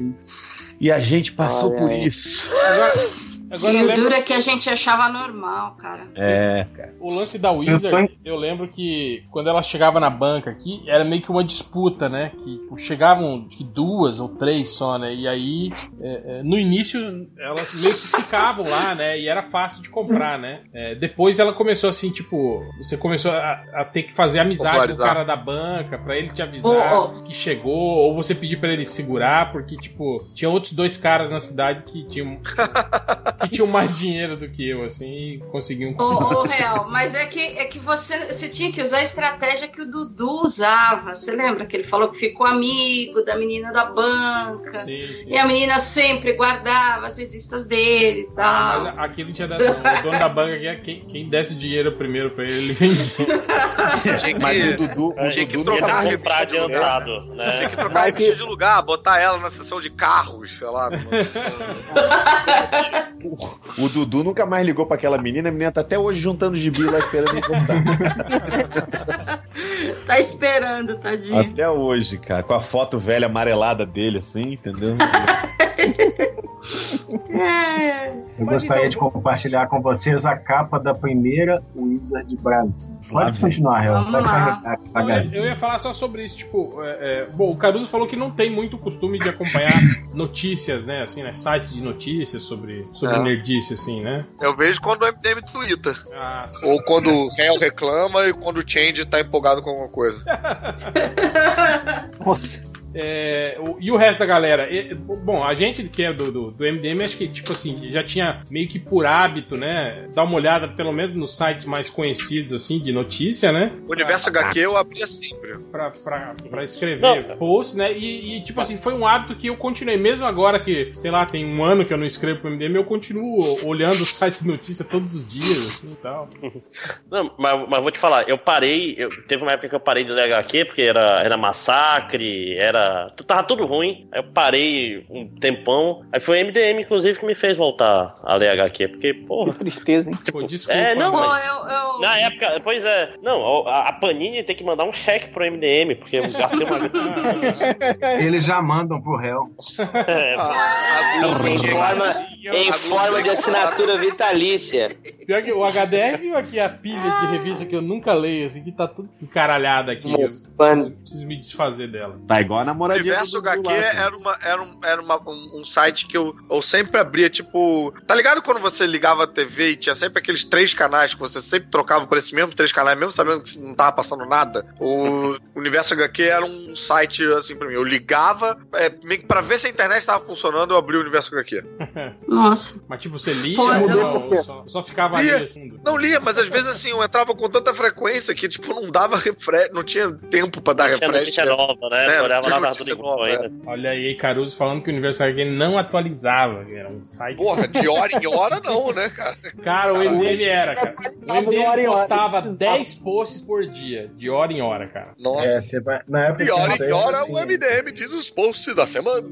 E a gente passou Olha por isso. Agora, Agora e o lembro- duro é que a gente achava normal, cara. É, cara. O lance da Wizard, Eu lembro que quando ela chegava na banca aqui, era meio que uma disputa, né? Que tipo, chegavam que duas ou três só, né? E aí, é, é, no início, elas meio que ficavam lá, né? E era fácil de comprar, né? É, depois ela começou assim, tipo, você começou a, a ter que fazer amizade com o cara da banca pra ele te avisar Ô, que chegou, ou você pedir pra ele segurar, porque, tipo, tinha outros dois caras na cidade que tinham, que tinham mais dinheiro do que eu, assim, e conseguiam Ô, ô, Real, mas é que, é que você, você tinha que usar a estratégia que o Dudu usava. Você lembra que ele falou que ficou amigo da menina da banca? Sim, sim. E a menina sempre guardava as revistas dele e tal. Mas aquilo tinha dado. O dono da banca aqui é quem, quem desse o dinheiro primeiro pra ele, ele vendia. Tinha Mas o que, Dudu, tinha que trocar a comprar de lugar. né? Tem que trocar a revista que- de lugar, botar ela na seção de carros, sei lá. o Dudu nunca mais ligou pra aquela menina, a menina tá até hoje juntando gibi lá esperando voltar. Tá esperando, tadinho. até hoje, cara. Com a foto velha amarelada dele, assim, entendeu? É. Eu Mas gostaria então- de compartilhar com vocês a capa da primeira Wizard Brasil. Pode continuar, Real. Pode carregar Eu, ia falar só sobre isso, tipo, é, é, bom, o Caruso falou que não tem muito costume de acompanhar notícias, né, assim, né, site de notícias sobre, sobre É. nerdice, assim, né? Eu vejo quando o MDM twitta. Ah. Ou quando o réu reclama e quando o Change tá empolgado com alguma coisa. Nossa. É, o- e o resto da galera? E, bom, a gente que é do, do, do MDM, acho que, tipo assim, já tinha meio que por hábito, né? Dar uma olhada, pelo menos, nos sites mais conhecidos, assim, de notícia, né? O universo HQ eu abria sempre. Pra, pra, pra escrever Não. posts, né? E, e, tipo assim, foi um hábito que eu continuei, mesmo agora que, sei lá, tem um ano que eu não escrevo pro MDM, eu continuo olhando o site de notícia todos os dias, assim e tal. Não, mas, mas vou te falar, eu parei. eu- teve uma época que eu parei de ler HQ, porque era, era massacre, era. Tava tudo ruim. Aí eu parei um tempão. Aí foi o MDM, inclusive, que me fez voltar a ler HQ. Porque, porra. Que tristeza, hein? Pô, desculpa. É, não, Pô, mas- eu, eu... Na época, pois é. Não, a, a Panini tem que mandar um cheque pro MDM, porque eu gastei uma. Eles já mandam pro réu. É, Em forma, em forma de assinatura vitalícia. Pior que o HDR viu aqui a pilha de revista que eu nunca leio, assim, que tá tudo encaralhada aqui. Eu preciso me desfazer dela. Tá igual a O namoradinha universo do HQ lá, era, uma, era, um, era uma- um, um site que eu, eu sempre abria, tipo. Tá ligado quando você ligava a TV e tinha sempre aqueles três canais que você sempre trocava por esses mesmos três canais, mesmo sabendo que não tava passando nada? O Universo HQ era um site assim pra mim. Eu ligava, é, meio que pra ver se a internet tava funcionando, eu abri o Universo HQ. Nossa. Mas tipo, você lia Pô, ou não? Ou só, só ficava Lia. ali assim. Não lia, mas às vezes assim, eu entrava com tanta frequência que, tipo, não dava refresh, não tinha tempo pra dar tinha refresh. notícia né? nova, né? É, tinha notícia nova, igual ainda. Olha aí, Caruso falando que o Universo HQ não atualizava. Era um site. Porra, de hora em hora não, né, cara? Cara, o MDM era, cara. O MDM postava precisava. 10 posts por dia, de hora em hora, cara. Nossa. É, você vai. Na época De hora em hora assim, o MDM diz os posts da semana.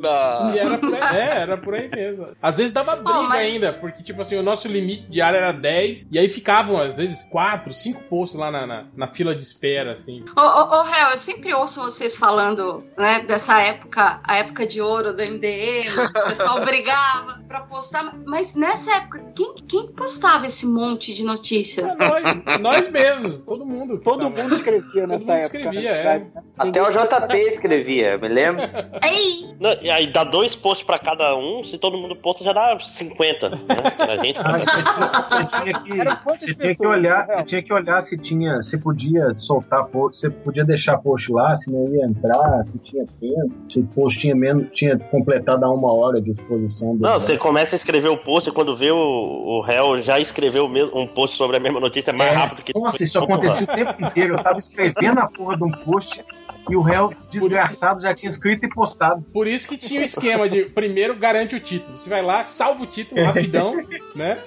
E era por aí, é, era por aí mesmo. Às vezes dava briga mas- ainda, porque, tipo assim, o nosso limite diário era 10, e aí ficavam, às vezes, 4, 5 posts lá na, na, na fila de espera, assim. Ô, ô, ô, Réu, eu sempre ouço vocês falando, né, dessa época, a época de ouro do MDM, o pessoal brigava pra postar, mas nessa época, quem, quem postava esse monte de notícia? É nós, nós mesmos, todo mundo. Todo tava- mundo escrevia nessa mundo época. escrevia, né? é. Até o JP escrevia, me lembro. Ei! Não, e aí dá dois posts pra cada um, se todo mundo posta já dá 50, né? Pra gente. Ah, você tinha, que, olhar, né? você tinha que olhar se tinha, se podia soltar post, você podia deixar post lá, se não ia entrar, se tinha tempo, se o post tinha menos, tinha completado a uma hora de exposição. do- Não, você começa a escrever o post e quando vê o, o réu já escreveu um post sobre a mesma notícia mais É. rápido que Nossa, isso acontecia o tempo inteiro. Eu tava escrevendo a porra de um post e o réu desgraçado já tinha escrito e postado. Por isso que tinha o esquema de primeiro garante o título. Você vai lá, salva o título rapidão, né?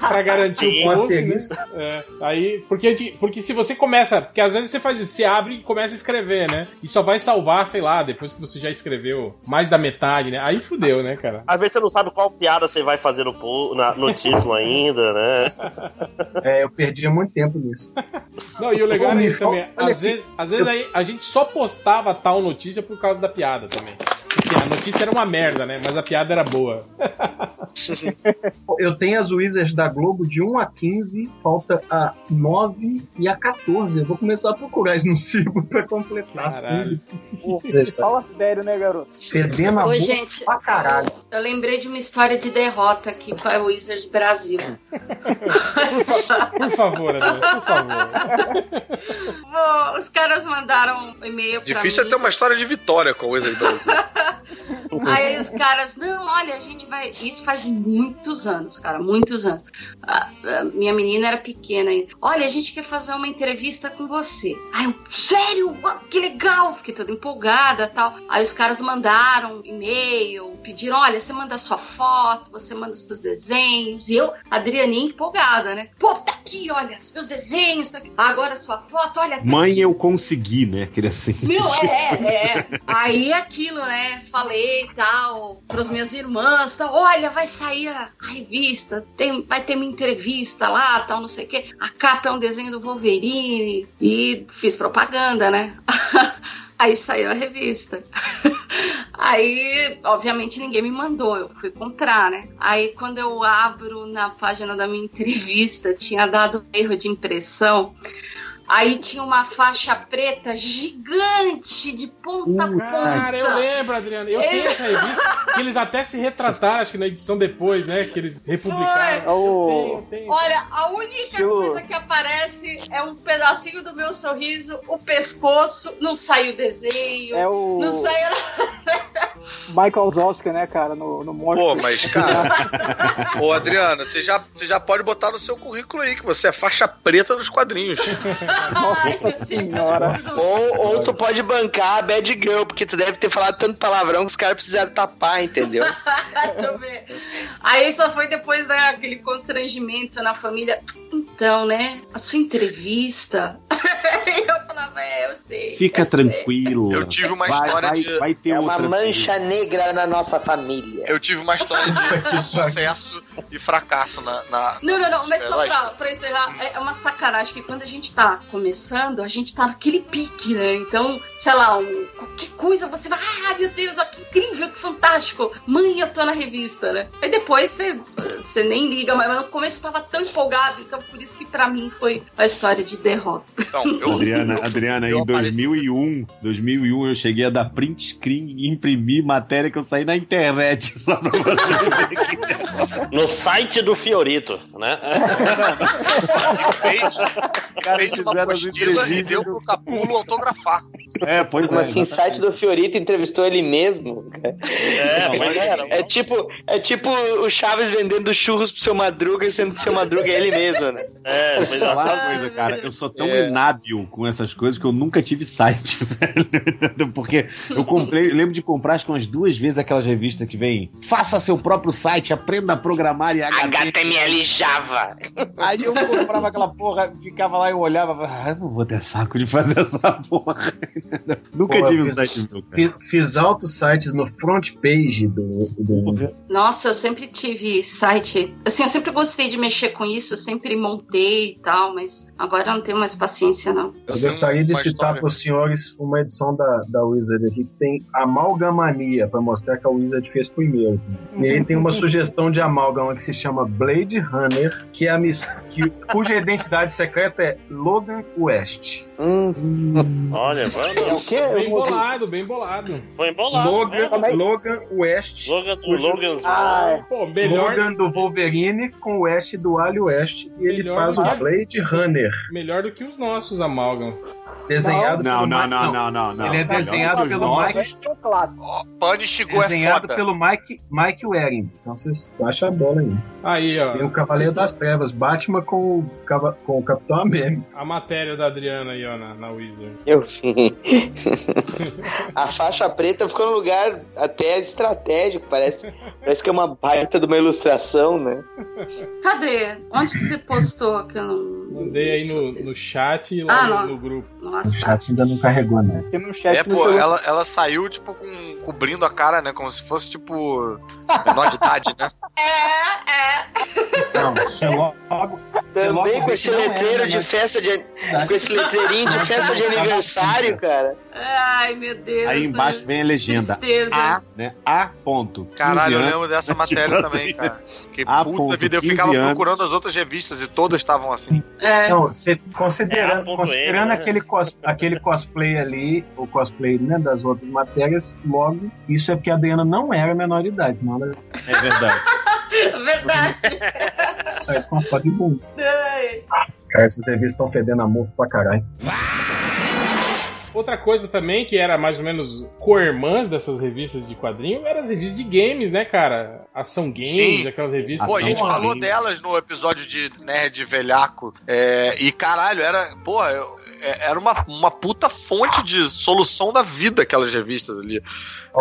Pra garantir o post, né? É, aí, porque, porque se você começa. Porque às vezes você faz isso, você abre e começa a escrever, né? E só vai salvar, sei lá, depois que você já escreveu mais da metade, né? Aí fudeu, né, cara? Às vezes você não sabe qual piada você vai fazer no, na- no título ainda, né? É, eu perdia muito tempo nisso. Não, e o legal é isso também. Às vezes, às vezes aí, a gente só postava tal notícia por causa da piada também. Assim, a notícia era uma merda, né? Mas a piada era boa. Eu tenho as Wizards da Globo de 1 a 15, falta a 9 e a 14. Eu vou começar a procurar isso no círculo pra completar as Caralho. 15. Pô, Você Fala sério, né, garoto? Fedendo a Oi, gente. pra caralho. Eu, eu lembrei de uma história de derrota aqui com a Wizards Brasil. Por favor, Adriano, por favor. Bom, os caras mandaram um e-mail pra Difícil é mim. ter uma história de vitória com o Wizard Brasil. Aí os caras, não, olha, a gente vai. Isso faz muitos anos, cara, muitos anos. A, a minha menina era pequena ainda. Olha, a gente quer fazer uma entrevista com você. Aí eu, sério? Que legal! Fiquei toda empolgada tal. Aí os caras mandaram um e-mail, pediram: olha, você manda a sua foto, você manda os seus desenhos. E eu, Adrianinha, empolgada, né? Pô, tá aqui, olha, os meus desenhos, tá aqui. Agora a sua foto, olha, tá Mãe, eu consegui, né? Aquele assim. não, é, é. Aí aquilo, né? Falei tal, pras minhas irmãs, tal, olha, vai sair a, a revista, tem, vai ter uma entrevista lá, tal, não sei o quê. A capa é um desenho do Wolverine. E fiz propaganda, né? Aí saiu a revista. Aí, obviamente, ninguém me mandou, eu fui comprar, né? Aí, quando eu abro na página da minha entrevista, tinha dado um erro de impressão. Aí tinha uma faixa preta gigante de ponta a ponta. Cara, eu lembro, Adriano. Eu tenho essa revista que eles até se retrataram, acho que na edição depois, né? Que eles republicaram. Foi. Ô, Eu tenho, eu tenho. Olha, a única coisa que aparece é um pedacinho do meu sorriso, o pescoço, não sai o desenho, É o não sai Michael Zosca, né, cara, no, no monstro. Pô, mas, cara. Ô, Adriana, você já, você já pode botar no seu currículo aí que você é faixa preta dos quadrinhos. Nossa senhora. Ou, ou tu pode bancar a Bad Girl, porque tu deve ter falado tanto palavrão que os caras precisaram tapar, entendeu? Aí só foi depois daquele constrangimento na família. Então, né? A sua entrevista. Eu falava, é, eu sei. Fica eu sei. tranquilo. Eu tive uma vai, história vai, de- vai ter É uma outra. mancha negra na nossa família. Eu tive uma história de sucesso e fracasso na. na Não, não, não, mas só pra, pra encerrar, é uma sacanagem que quando a gente tá começando, a gente tá naquele pique, né? Então, sei lá, um, qualquer coisa você vai, ah, meu Deus, ó, que incrível, que fantástico. Mãe, eu tô na revista, né? Aí depois você, você nem liga, mas no começo eu tava tão empolgado, então por isso que pra mim foi a história de derrota. Então, eu, Adriana, eu- Adriana, eu em apareci- 2001, 2001 eu cheguei a dar print screen e imprimir matéria que eu saí na internet só pra você ver que No site do Fiorito, né? fez, caras fez uma apostila e deu pro Capulo autografar. É, pois Como é. assim, site do Fiorito entrevistou ele mesmo? É, mas era. É tipo, é tipo o Chaves vendendo churros pro seu Madruga, sendo que seu Madruga é ele mesmo, né? É, mas falar uma coisa, cara. Eu sou tão É. inábil com essas coisas que eu nunca tive site, velho. Porque eu comprei, lembro de comprar acho que umas duas vezes aquelas revistas que vem faça seu próprio site, aprenda a programar em HTML. HTML Java. Aí eu comprava aquela porra, ficava lá e eu olhava, ah, eu não vou ter saco de fazer essa porra. Nunca Pô, tive um site meu, cara. Fiz, fiz altos sites no front page do. do Nossa, eu sempre tive site. Assim, eu sempre gostei de mexer com isso, eu sempre montei e tal, mas agora eu não tenho mais paciência, não. eu gostaria de citar para os senhores uma edição da, da Wizard aqui que tem amalgamania, para mostrar que a Wizard fez primeiro. E aí tem uma sugestão de amálgama que se chama Blade Runner, que é a mis- que, cuja identidade secreta é Logan West. Hum, Olha, É o quê? Bem bolado, bem bolado. Foi embolado. Logan, né? Logan West. Logan, Cujo- Logan's Ah, é. Pô, melhor, Logan do Wolverine com o West do Ali West. E ele Melhor faz o Blade Runner, melhor do que os nossos Amalgam. desenhado Não, pelo não, Mike- não, não, não, não. Ele é Não, desenhado não, pelo. Mike- é um clássico. Ó, Punish Go é Desenhado foda. pelo Mike, Mike Waring. Então vocês acham a bola aí. Aí, Tem ó. o Cavaleiro das Trevas, Batman com o, Cava- com o Capitão América. A matéria da Adriana aí, ó, na, na Wizard. eu... A faixa preta ficou num lugar até estratégico, parece, parece que é uma baita de uma ilustração, né? Cadê? Onde que você postou que eu não. Mandei aí no, no chat e lá Ah, no, no grupo. O Nossa. chat ainda não carregou, né? Aqui no chat É, não pô, chegou. ela, ela saiu, tipo, com, cobrindo a cara, né? Como se fosse, tipo, menor de idade, né? É, é. Não, se logo, Também com esse é, letreiro de né? festa de. Com esse letreirinho de festa de aniversário, cara. Ai, meu Deus. Aí embaixo vem a legenda. Tristeza. A, né? A ponto. Caralho, eu 15 lembro dessa Tipo matéria assim. também, cara. Que Ah, puta ponto, vida, eu 15 ficava anos. procurando as outras revistas e todas estavam assim. É. Não, você É, considerando, a ponto considerando M, né? aquele, cos, aquele cosplay ali, o cosplay né, das outras matérias, logo, isso é porque a Adriana não era menor de idade, senão ela É verdade. Verdade. sai com uma foto de bunda. Cara, essas revistas estão fedendo a mofo pra caralho. Outra coisa também que era mais ou menos co-irmãs dessas revistas de quadrinho eram as revistas de games, né, cara? Ação Games, Sim. aquelas revistas. Pô, a gente Porra, falou games. delas no episódio de Nerd Velhaco. é, e caralho, era. Pô, eu- é- era uma, uma puta fonte de solução da vida aquelas revistas ali.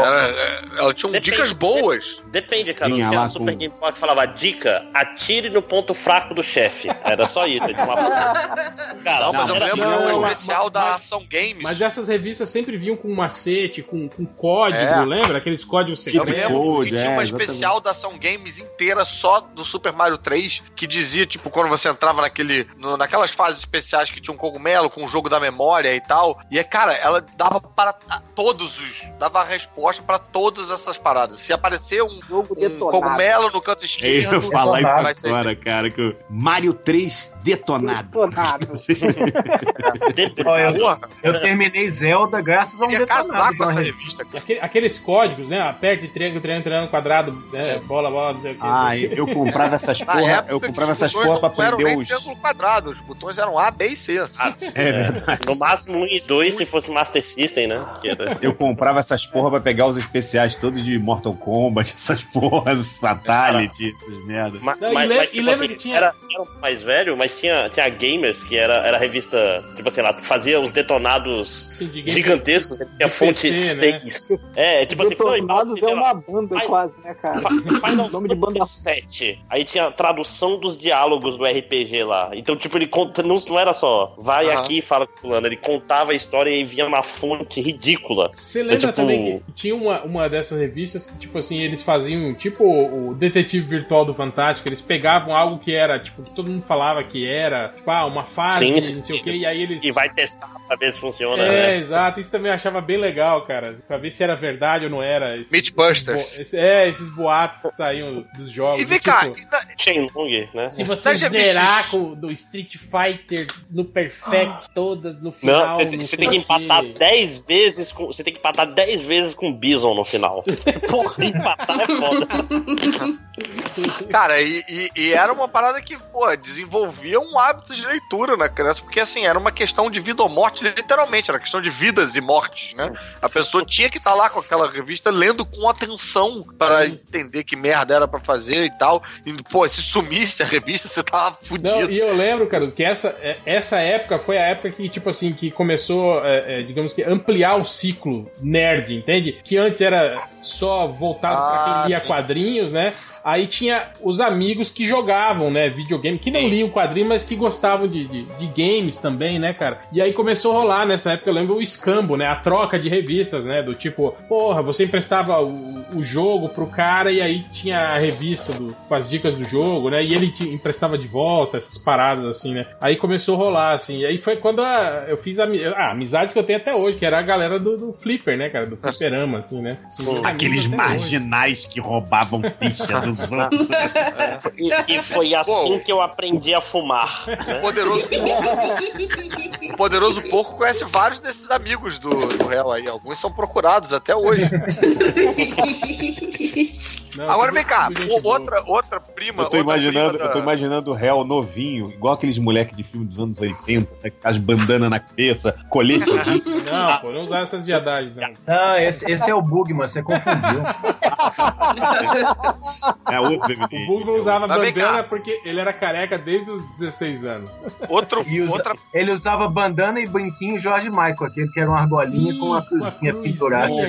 Era, é, elas tinham Depende. dicas boas. Depende, cara. Tinha Tinha lá a Super com- Game Power que falava dica, atire no ponto fraco do chefe. Era só isso. Tinha uma... Cara, Não, mas eu lembro de uma mas- especial da mas- Ação Games. Mas essas revistas sempre vinham com macete, com, com código, É. lembra? Aqueles códigos Eu secretos. lembro Code, que tinha é, uma exatamente. especial da Ação Games inteira só do Super Mario 3 que dizia, tipo, quando você entrava naquele, no- naquelas fases especiais que tinha um cogumelo com o jogo da memória e tal. E é, cara, ela dava para todos os. dava a resposta para todas essas paradas. Se aparecer um, Jogo um detonado. cogumelo no canto Eu esquerdo. ia falar vai isso ser agora, cara, que o Mario 3 detonado. Detonado. Ó, eu, Porra, eu terminei Zelda graças a um eu ia casar detonado. com essa Então, revista, cara. Aquele- aqueles códigos, né? Aperte, triângulo, triângulo, triângulo, quadrado, né? bola, bola, não sei o que. Ah, eu comprava essas porra, eu comprava essas porra pra aprender os. triângulo quadrado, os botões eram A, B e C. É verdade. No máximo um e dois se fosse Master System, né? Era- Eu comprava essas porra pra pegar os especiais todos de Mortal Kombat, essas porras, Fatality, essas merda. Ma- Não, e mas, mas, e tipo lembra assim, que tinha- Era, era um mais velho, mas tinha, tinha a Gamers, que era, era a revista, tipo assim, ela fazia os detonados Assim, de gigantescos, né? tinha fonte PC, né? 6. É, tipo assim, foi Detonados é uma banda quase, né, cara? Final Nome de banda. 7. Aí tinha a tradução dos diálogos do RPG lá. Então, tipo, ele conta, não, não era só vai Aham. aqui e fala com o fulano, ele contava a história e vinha uma fonte ridícula. Você lembra tipo- também que tinha uma, uma dessas revistas que, tipo assim, eles faziam tipo o detetive virtual do Fantástico, eles pegavam algo que era, tipo, que todo mundo falava que era, tipo, ah, uma fase, Sim, sim. não sei o que, e aí eles. E vai testar pra ver se funciona, É, né? exato, isso também eu achava bem legal, cara, pra ver se era verdade ou não era. Esse- Mythbusters. bo- esse- é, esses boatos que saíam dos jogos. E vem cá, tipo, na- Shenlong, né? se você revistas- zerar com, do Street Fighter no Perfect, todas no final. Não, você, não você sei tem que empatar 10 vezes com. Você tem que empatar 10 vezes com Bison no final. Porra, empatar é foda. Cara, e, e- e era uma parada que, pô, desenvolvia um hábito de leitura na criança, porque assim, era uma questão de vida ou morte, literalmente, era questão de vidas e mortes, né? A pessoa tinha que estar lá com aquela revista lendo com atenção para entender que merda era pra fazer e tal. E, pô, se sumisse a revista, você tava Não, fudido. e eu lembro, cara, que essa, é- essa época foi a época que, tipo assim, que começou, é, é, digamos que, ampliar o ciclo nerd, entende? Que antes era só voltado pra Ah, quem lia sim. quadrinhos, né? Aí tinha os amigos que jogavam, né, videogame, que não liam quadrinho, mas que gostavam de, de, de games também, né, cara? E aí começou a rolar, nessa época, eu lembro, o escambo, né? A troca de revistas, né? Do tipo, porra, você emprestava o, o jogo pro cara e aí tinha a revista do, com as dicas do jogo, né? E ele te emprestava de volta, essas paradas, assim, né? Aí começou a rolar, assim. E aí foi quando a- eu fiz a, ah, amizades que eu tenho até hoje, que era a galera do, do Flipper, né, cara? Do Fliperama, assim, né? Isso- Aqueles marginais que roubavam ficha dos outros. E, e foi assim Pô. que eu aprendi a fumar. O poderoso porco. o poderoso porco conhece vários desses amigos do, do réu aí. Alguns são procurados até hoje. Não, Agora vem cá, boa. outra, outra prima. Eu tô outra imaginando, prima eu tô da- imaginando o réu novinho, igual aqueles moleques de filme dos anos 80, né, com as bandanas na cabeça, colete de Não, pô, não usar essas viadagens, não. Não, esse, esse é o Bugman, você confundiu. é outro O MD. Bug não usava Mas bandana porque ele era careca desde os 16 anos. Outro, usa- outra Ele usava bandana e brinquinho Jorge Michael, aquele que era uma argolinha Sim, com uma cruzinha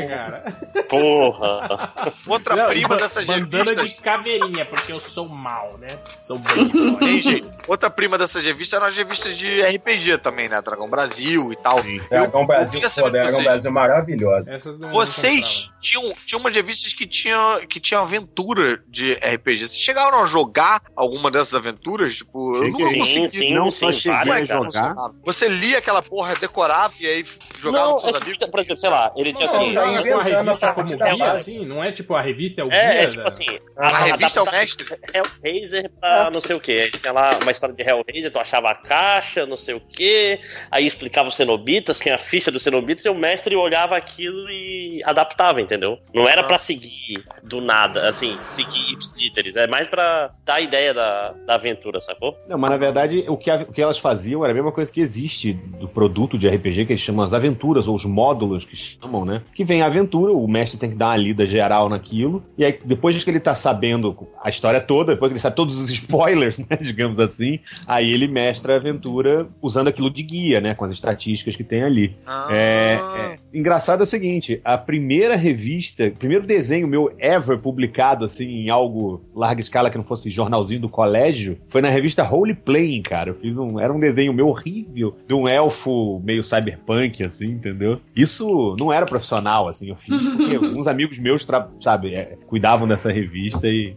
cara. Porra. outra Não, prima e dessas bandana revistas. de caveirinha, porque eu sou mal, né? Sou bem. Gente. Outra prima dessas revistas eram as revistas de RPG também, né? Dragão Brasil e tal. Dragão Brasil, pô, Dragão vocês. Brasil maravilhosa. Não- não Vocês tinham, tinham umas revistas que que tinha, que tinha aventura de RPG. Vocês chegaram a jogar alguma dessas aventuras? Tipo, eu não Cheguei. consegui. Sim, sim, não sim, só cheguei a jogar. Você lia aquela porra, decorava e aí jogava Não, com seus é amigos? por exemplo, sei lá, ele tinha Não, assim. já joga com a inventando revista a como parte da guia, base. assim, não é tipo a revista é o É, guia. É tipo da- assim. A revista é o mestre? Hellraiser pra não sei o que. Aí tinha lá uma história de Hellraiser, tu achava a caixa, não sei o que. Aí explicava os cenobitas, tinha a ficha dos cenobitas, e o mestre olhava aquilo e adaptava, entendeu? Não era pra seguir do nada, assim, seguir ipsilíteres. É mais pra dar a ideia da, da aventura, sacou? Não, mas na verdade o que, a- o que elas faziam era a mesma coisa que existe do produto de RPG, que eles chamam as aventuras, ou os módulos que chamam, né? Que vem a aventura, o mestre tem que dar uma lida geral naquilo, e aí depois que ele tá sabendo a história toda, depois que ele sabe todos os spoilers, né? Digamos assim, aí ele mestra a aventura usando aquilo de guia, né? Com as estatísticas que tem ali. Ah, É, é, engraçado é o seguinte, a primeira revista, o primeiro desenho meu ever publicado assim em algo larga escala que não fosse jornalzinho do colégio, foi na revista Role Playing, cara. Eu fiz um, era um desenho meu horrível de um elfo meio cyberpunk assim, entendeu? Isso não era profissional assim, eu fiz porque uns amigos meus, sabe, é, cuidavam dessa revista e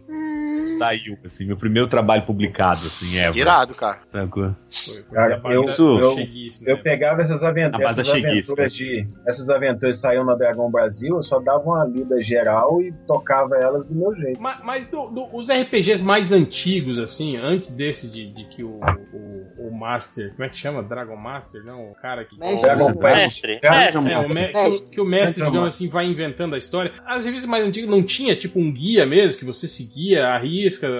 saiu assim, meu primeiro trabalho publicado assim. Irado, cara. Sacou? Cara, Foi a eu, Isso- eu, cheguice, eu né? pegava essas, aven- A base da essas cheguice, aventuras de. Essas aventuras saíam na Dragão Brasil, eu só dava uma lida geral e tocava elas do meu jeito. Ma- Mas, do- do- os RPGs mais antigos, assim, antes desse de, de que o, o, o Master. Como é que chama? Dragon Master? Não, o cara que. Mestre. Dragon. Mestre. É, mestre. É, o me- que, o- que o mestre, digamos assim, vai inventando a história. As revistas mais antigas não tinha, tipo, um guia mesmo, que você seguia,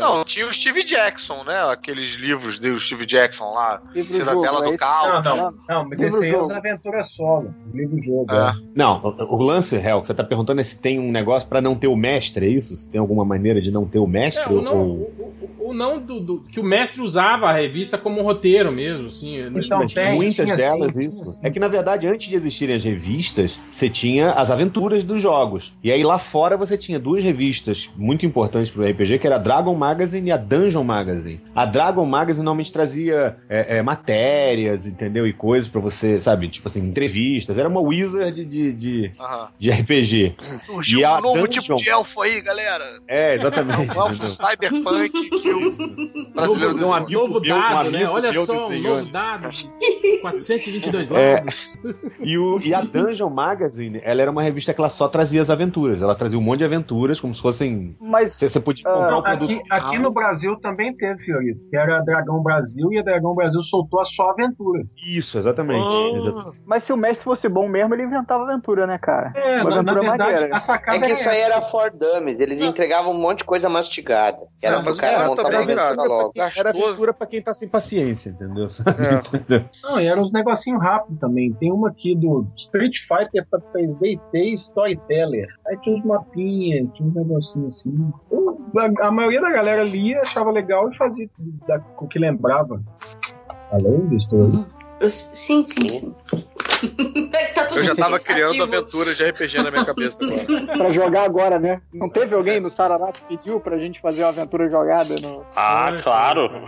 Não, tinha o Steve Jackson, né? Aqueles livros do Steve Jackson lá. Livro Cidadela jogo, é do? Caos. Não, não, não, mas Livro esse aí é jogo. os aventuras solo. Livro jogo. É. é. Não, o, o lance, Hel, que você tá perguntando é se tem um negócio pra não ter o mestre, é isso? Se tem alguma maneira de não ter o mestre? É, ou não, ou... ou- ou- não do, do- que o mestre usava a revista como roteiro mesmo, assim. Então, tem, muitas tinha delas, sim, isso. sim. É que, na verdade, antes de existirem as revistas, você tinha as aventuras dos jogos. E aí lá fora você tinha duas revistas muito importantes pro RPG, que era a Dragon Magazine e a Dungeon Magazine. A Dragon Magazine normalmente trazia é, é, matérias, entendeu? E coisas pra você, sabe? Tipo assim, entrevistas. Era uma wizard de, de, Aham. de RPG. Surgiu a um novo Dungeon? tipo de elfo aí, galera. É, exatamente. Um elfo cyberpunk que o brasileiro Novo, um amigo novo meu, um dado, né? amigo Olha meu só, um novo dado. 422 É. lados. E, o, e a Dungeon Magazine, ela era uma revista que ela só trazia as aventuras. Ela trazia um monte de aventuras, como se fossem. Mas Você, você podia comprar um produto. Aqui, aqui no Brasil também teve, Fiorito, que era a Dragão Brasil e a Dragão Brasil soltou a só aventura. Isso, exatamente. Oh. Exato. Mas se o mestre fosse bom mesmo, ele inventava aventura, né, cara? É, Uma na, na aventura verdade, maneira. a sacada É que isso aí era for dummies, eles entregavam um monte de coisa mastigada. Era pro cara montar aventura cara. logo. Era aventura pra quem tá sem paciência, entendeu? É. Entendeu? Não, e eram uns negocinhos rápidos também. Tem uma aqui do Street Fighter pra 3D e Storyteller. Aí tinha uns mapinhas, tinha uns negocinhos assim. Eu- a, a maioria da galera lia, achava legal e fazia da- o que lembrava. Alô, estou sim, sim, sim. Tá tudo Eu já tava criando aventuras de RPG na minha cabeça agora. Pra jogar agora, né? Não teve alguém no Sarará que pediu pra gente fazer uma aventura jogada no. Ah, claro.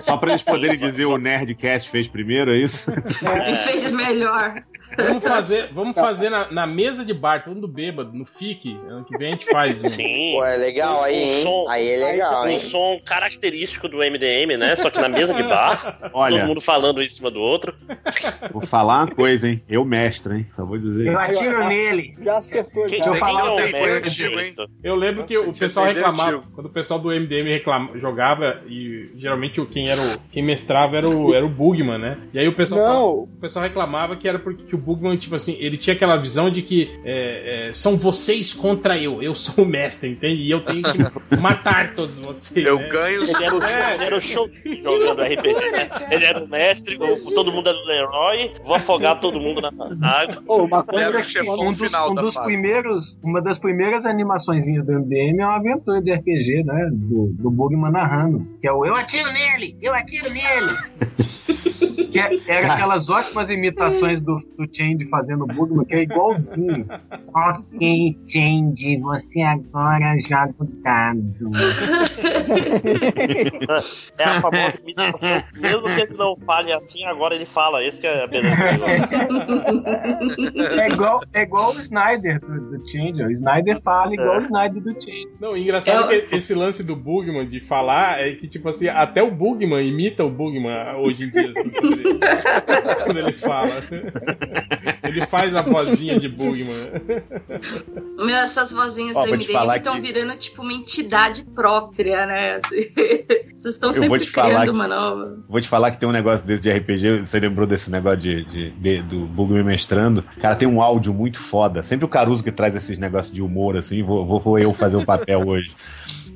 Só pra eles poderem dizer o Nerdcast fez primeiro, é isso? E fez melhor. Vamos fazer, vamos fazer na, na mesa de bar, todo mundo bêbado, no FIC. Ano que vem a gente faz. um- Sim. Pô, é legal aí, Um hein? som- Aí é legal, Um hein? som característico do MDM, né? Só que na mesa de bar, todo Olha, mundo falando um em cima do outro. vou falar uma coisa, hein? Eu mestre, hein? Só vou dizer. Eu atiro nele. Já acertou, Quem, já. eu quem falar é o tem mestre antigo, hein? disso? Eu lembro que o pessoal reclamava, quando o pessoal do MDM reclama, jogava, e geralmente quem, era o, quem mestrava era o, era o Bugman, né? E aí o pessoal, falava- Não, o pessoal reclamava que era porque que o Bugman, tipo assim, ele tinha aquela visão de que é, é, são vocês contra eu, eu sou o mestre, entende? E eu tenho que matar todos vocês. Eu né? ganho Ele era, o, ele era o show jogando RPG, né? Ele era o mestre, o- todo mundo era o herói, vou afogar todo mundo na água. Pô, uma Era coisa o que chefão Um dos, final um da dos fase. primeiros, uma das primeiras animaçõezinhas do MDM é uma aventura de RPG, né? Do, do Bugman narrando. Que é o Eu atiro nele! Eu atiro nele! Que é- era aquelas ótimas imitações do, do Change fazendo o Bugman, que é igualzinho. Ok, Change, você agora joga o dado. É a famosa imitação. Mesmo que ele não fale assim, agora ele fala. Esse que é a beleza. É igual, é igual o Snyder do, do Change. O Snyder fala igual o Snyder do Change. Não, engraçado que esse lance do Bugman de falar é que, tipo assim, até o Bugman imita o Bugman hoje em dia, assim, quando ele fala. Ele faz a vozinha de Bugman. Meu, essas vozinhas Ó, do MDM estão que- virando tipo uma entidade própria, né? Assim, Vocês estão sempre te falar criando que- uma nova. Vou te falar que tem um negócio desse de RPG. Você lembrou desse negócio de, de- de- do Bugman mestrando? Cara, tem um áudio muito foda. Sempre o Caruso que traz esses negócios de humor, assim. Vou, vou, vou eu fazer o papel hoje.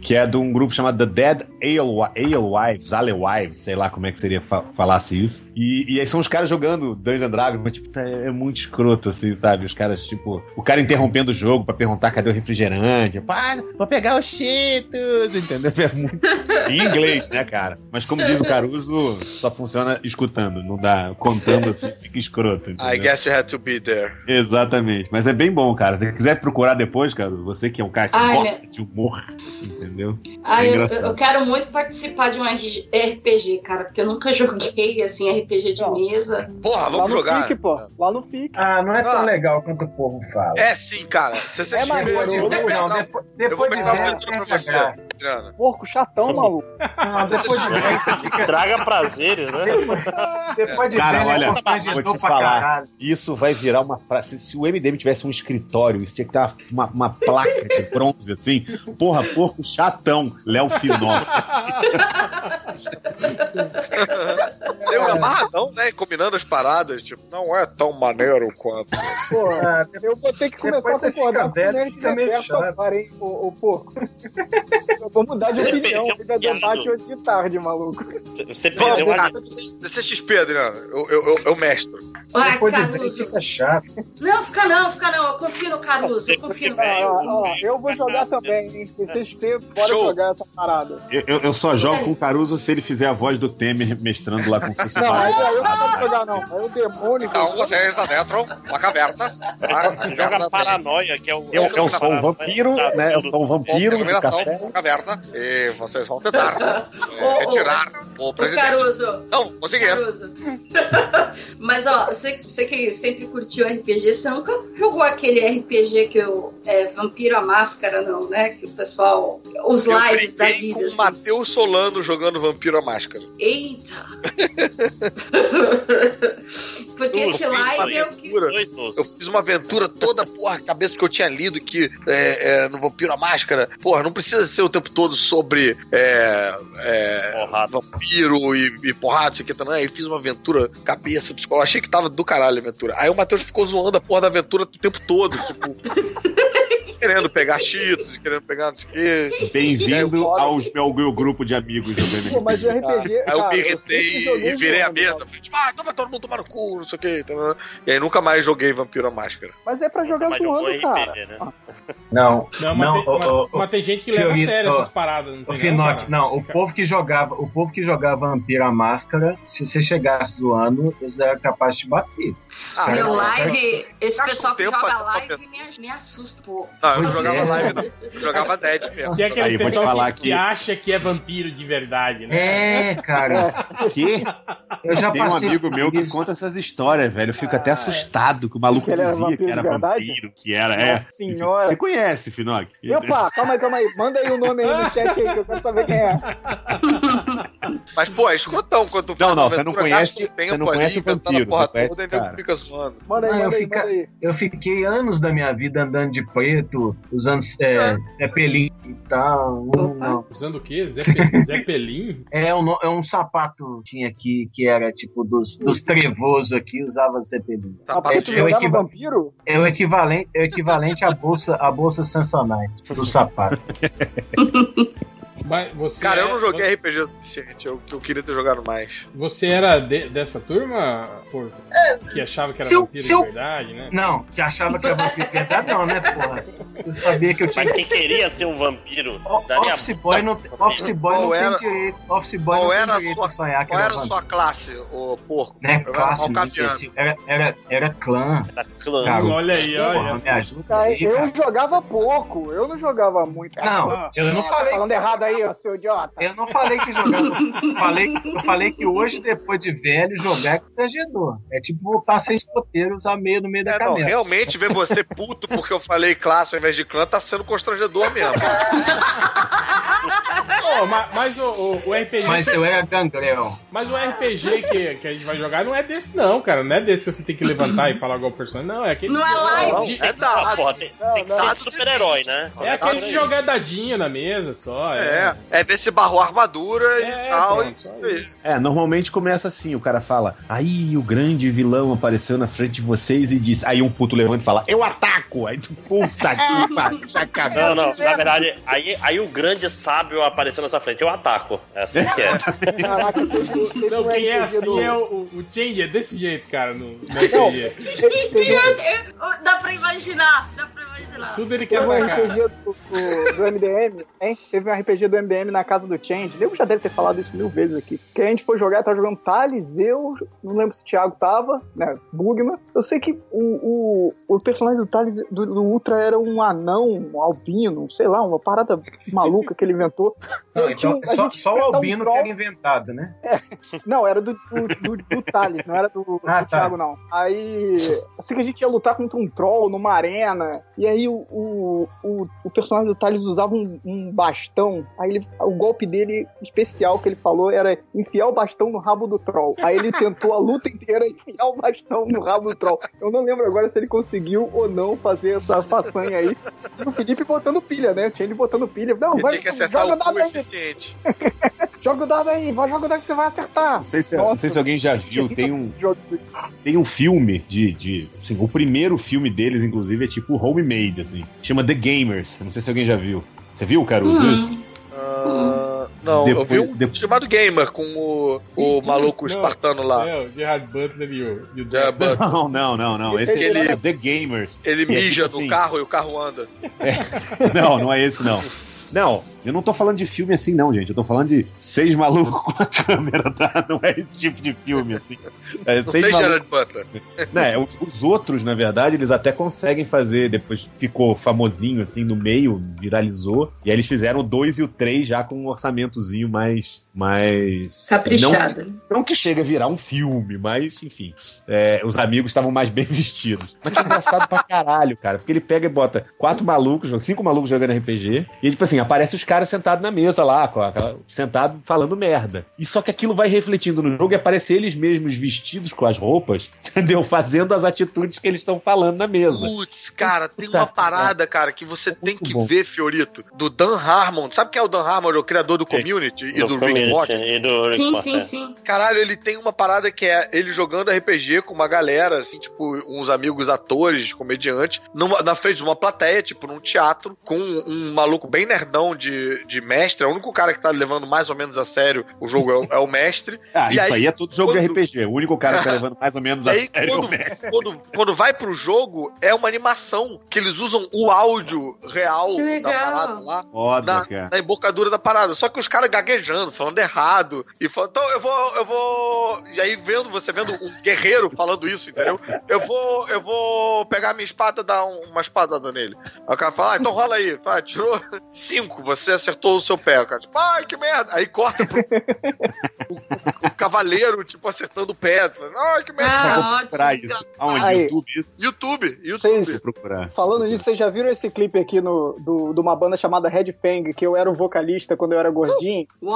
Que é de um grupo chamado The Dead Alewi- Alewives, Alewives, sei lá como é que seria fa falasse isso. E, e aí são os caras jogando Dungeons and Dragons, mas tipo, tá- é muito escroto, assim, sabe? Os caras, tipo, o cara interrompendo o jogo pra perguntar cadê o refrigerante. Para, vou pegar os Cheetos, entendeu? É muito... Em inglês, né, cara? Mas como diz o Caruso, só funciona escutando, não dá contando assim, fica escroto. I entendeu? guess you had to be there. Exatamente. Mas é bem bom, cara. Se você quiser procurar depois, cara, você que é um cara que Ai, gosta de humor, entendeu? Ah, É eu, eu quero muito participar de um RPG, cara, porque eu nunca joguei assim RPG de Não. mesa. Porra, Lá vamos no jogar. FIC, pô. Lá no FIC. Ah, não é tão Ah. legal quanto o povo fala. É sim, cara. Se você É maneiro, eu vou Não, depois, eu vou depois de uma velho, aventura pra você. Adriana. Porco chatão, maluco. Não, depois de velho, você fica. Traga prazeres, né? Depois de Cara, velho, olha, é vou te falar. caralho. Isso vai virar uma frase. Se o MDM tivesse um escritório, isso tinha que ter uma, uma, uma placa de bronze assim. Porra, porco chatão, Léo Finó. Eu amarradão, né? Combinando as paradas. Tipo, não é tão maneiro quanto. Pô, Ah, eu vou ter que começar a você concordar com o Nerd hein, ô, ô porco. Eu vou mudar de opinião. Fica debate hoje de tarde, maluco. Você perdeu a CCXP, Adriano. Eu, eu, eu, eu mestro. Ai, Depois de Caruso. fica chato. Não, fica não, fica não. Eu confio no Caruso, eu confio no Caruso. eu vou jogar também, hein? CCXP, bora Show. jogar essa parada. Eu, eu- eu só jogo com o Caruso se ele fizer a voz do Temer mestrando lá com o Não, aí eu não quero jogar, não. Aí o demônio. Então vocês adentram uma caverna. Tá? A Joga paranoia, que é o. Eu, eu sou um vampiro, né? Eu sou um vampiro café. com caverna. E vocês vão tentar é, ô, retirar o presidente. Caruso, Não, conseguiram. Caruso. Mas, ó, você, você que sempre curtiu RPG, você nunca jogou aquele RPG que eu. É, Vampiro a Máscara, não, né? Que o pessoal. Os Eu lives da vida. com o assim. Matheus Solano jogando Vampiro à Máscara. Eita! Porque Eu esse live é o que. Eu fiz uma aventura toda, porra, cabeça que eu tinha lido que é, é, no Vampiro à Máscara, porra, não precisa ser o tempo todo sobre é, é, vampiro e, e porrada, isso aqui também. Aí fiz uma aventura, cabeça, psicóloga. Achei que tava do caralho a aventura. Aí o Matheus ficou zoando a porra da aventura o tempo todo, tipo. querendo pegar cheetos, querendo pegar não sei o quê. Bem-vindo ao meu, meu grupo de amigos jogando mas o RPG. Aí eu cara, me irritei e virei a mesa. Falei, tipo, ah, então vai todo mundo tomar no cu, não sei o quê. entendeu? E aí nunca mais joguei Vampiro à Máscara. Mas é pra jogar zoando, RPG, cara. né? Não, Não, mas, não, tem, mas- tem gente que leva a sério essas paradas. Não tem Finote, cara? não, o povo que jogava, o povo que jogava Vampiro à Máscara, se você chegasse zoando, eles eram capazes de te bater. Ah, Meu eu- live, esse pessoal um que joga pra- live me, me assusta um pouco. Não, eu jogava é. live, não. Eu jogava Dead mesmo. Que é aquele Aí, vou te pessoal falar que, que- que acha que é vampiro de verdade, né? É, cara, Que? eu já Tem um amigo meu que conta essas histórias, velho. Eu fico até assustado que o maluco Que dizia vampiro que era vampiro, que era. É. Nossa senhora. Você conhece, Finoc? Opa, calma aí, calma aí. Manda aí o nome aí no chat aí que eu quero saber quem é. Mas, pô, é escrotão quando tu Não, não, você não conhece- um você não conhece o vampiro, você conhece cara. Fica zoando. Manda aí, Ah, eu aí, fica- manda aí. Eu fiquei anos da minha vida andando de preto, usando é, Zeppelin e tal. Não. Usando o quê? Zé, Pe- Zé Pelim? É, um, é um sapato que tinha aqui que era tipo dos, dos trevosos aqui, usava Zeppelin. Ah, Sapato eu jogava equiva- vampiro? É o equivalente, é o equivalente à bolsa, à bolsa Samsonite do sapato. Mas Mas você Cara, eu é- não joguei RPG o suficiente. Eu, eu queria ter jogado mais. Você era de- dessa turma, Porco? que achava que era se eu- vampiro se eu- de verdade, né? Não, que achava que era vampiro de verdade, não, né, porra? Eu sabia que eu tinha Mas quem queria ser um vampiro, daria Office boy não, office boy não era- tem direito. Office boy qual não era tem direito sua- a sonhar que Qual era é a sua classe, ô porco? Né, Eu era classe, era, era, era clã. clã. garoto. Olha aí, olha. Me ajuda Cara, aí, eu cara. jogava pouco, eu não jogava muito. Não, Ah, eu não tá falei- falando errado aí, ó, seu idiota. Eu não falei que jogava. falei, eu falei que hoje, depois de velho, jogar é constrangedor. É tipo voltar a ser escoteiro, usar meia no meio da É, não, cabeça. realmente ver você puto porque eu falei classe ao invés de clã tá sendo constrangedor mesmo. Ô, ma- mas, o, o- o RPG. Mas eu era gangrel. Mas o RPG que, que a gente vai jogar não é desse, não, cara. Não é desse que você tem que levantar e falar igual o personagem. Não, é aquele. Não é live. de- É Ah, dado. porra, tem, tem que ser super-herói, né? É aquele de jogar dadinho na mesa só. É, é ver se barrou a armadura É, e tal. pronto, e- É, normalmente começa assim, o cara fala, aí o grande vilão apareceu na frente de vocês e disse, aí um puto levanta e fala, eu ataco! Aí tu, puta que pariu, já. Não, não, na verdade, aí, aí o grande sábio apareceu na sua frente. Eu ataco. É assim que é. Caraca, teve, teve Não, um quem é assim do- é o, o, Change, é desse jeito, cara, no, no Não, teve um- Dá pra imaginar, dá pra imaginar. Tudo ele quer Teve um. RPG do, do, do MDM, hein? Teve um RPG do MDM na casa do Change. Eu já deve ter falado isso mil vezes aqui. Que a gente foi jogar, tava jogando Thales, eu, não lembro se o Thiago tava, né? Bugman. Eu sei que o, o, o personagem do Thales, do, do Ultra, era um anão, um albino, sei lá, uma parada maluca que ele inventou. Não, tinha então, um- a só, gente só o enfrentar um Albino que era inventado, né? Não, era do, do, do, do Thales, não era do, Ah, do tá. Thiago, não. Aí, eu sei que a gente ia lutar contra um troll numa arena, e aí o, o, o, o personagem do Thales usava um, um bastão, aí ele, o golpe dele especial que ele falou era enfiar o bastão no rabo do troll. Aí ele tentou a luta inteira enfiar o bastão no rabo do troll. Eu não lembro agora se ele conseguiu ou não fazer essa façanha aí. E o Felipe botando pilha, né? Tinha ele botando pilha. Não, Ele vai, tem que acertar joga o dado aí, joga o dado aí, vai, joga o dado que você vai acertar. Não sei, se, não sei se alguém já viu, tem um, tem um filme de, de assim, o primeiro filme deles, inclusive, é tipo homemade, assim, chama The Gamers, não sei se alguém já viu. Você viu, Caruso? Hum. isso? Ah, não, eu Depois- vi um depois- chamado Gamer com o, o maluco Não. espartano lá. É, o Gerard Butler e o, e o Gerard. Butler. Não, não, não, não. Esse Ele- é The Gamers. Ele é mija tipo no assim- carro e o carro anda. Não, não é esse, não. Não, eu não tô falando de filme assim, não, gente. Eu tô falando de seis malucos com a câmera, tá? Não é esse tipo de filme, assim. É Não seis tem malucos. Gerard Butler. Né, os, os outros, na verdade, eles até conseguem fazer. Depois ficou famosinho, assim, no meio, viralizou. E aí eles fizeram o 2 e o 3 já com um orçamentozinho mais. mais Caprichado. Não, não que chega a virar um filme, mas, enfim. é, os amigos estavam mais bem vestidos. Mas que engraçado pra caralho, cara. Porque ele pega e bota quatro malucos, cinco malucos jogando RPG. E, tipo assim, aparece os caras sentados na mesa lá, com aquela, sentado falando merda. E só que aquilo vai refletindo no jogo e aparece eles mesmos vestidos com as roupas, entendeu? Fazendo as atitudes que eles estão falando na mesa. Putz, cara, tem uma parada, cara, que você tem Muito que bom. ver, Fiorito, do Dan Harmon. Sabe quem é o Dan Harmon? O criador do Community e do Rick Community Morty? E do Rick Sim, Morty, sim, é. sim. Caralho, ele tem uma parada que é ele jogando RPG com uma galera, assim, tipo, uns amigos atores, comediantes, numa- na frente de uma plateia, tipo, num teatro, com um, maluco bem nerdão de, de mestre. É o único cara que tá levando mais ou menos a sério o jogo é o, é o mestre. Ah, E isso aí, aí, é tudo jogo de quando- RPG. O único cara que tá levando mais ou menos a aí, sério é o quando, mestre. quando, quando vai pro jogo, é uma animação que eles usam o áudio real da parada lá. Foda, Na, cara. na embocadura da parada. Só que os caras gaguejando, falando errado. E falando, então eu vou, eu vou. E aí vendo, você vendo um guerreiro falando isso, entendeu? Eu vou, eu vou pegar minha espada e dar um- uma espadada nele. Aí o cara fala, ah, então rola aí. Pá, tirou cinco, você acertou o seu pé. O cara, tipo, ai, que merda. Aí corta pro o, o cavaleiro, tipo, acertando o pé. Ai, que merda. Ah, procurar isso. Aonde? Aí. YouTube, isso? YouTube, YouTube. Vou procurar. Falando nisso, vocês já viram esse clipe aqui no, do, de uma banda chamada Red Fang, que eu era o vocalista quando eu era gordinho? What? E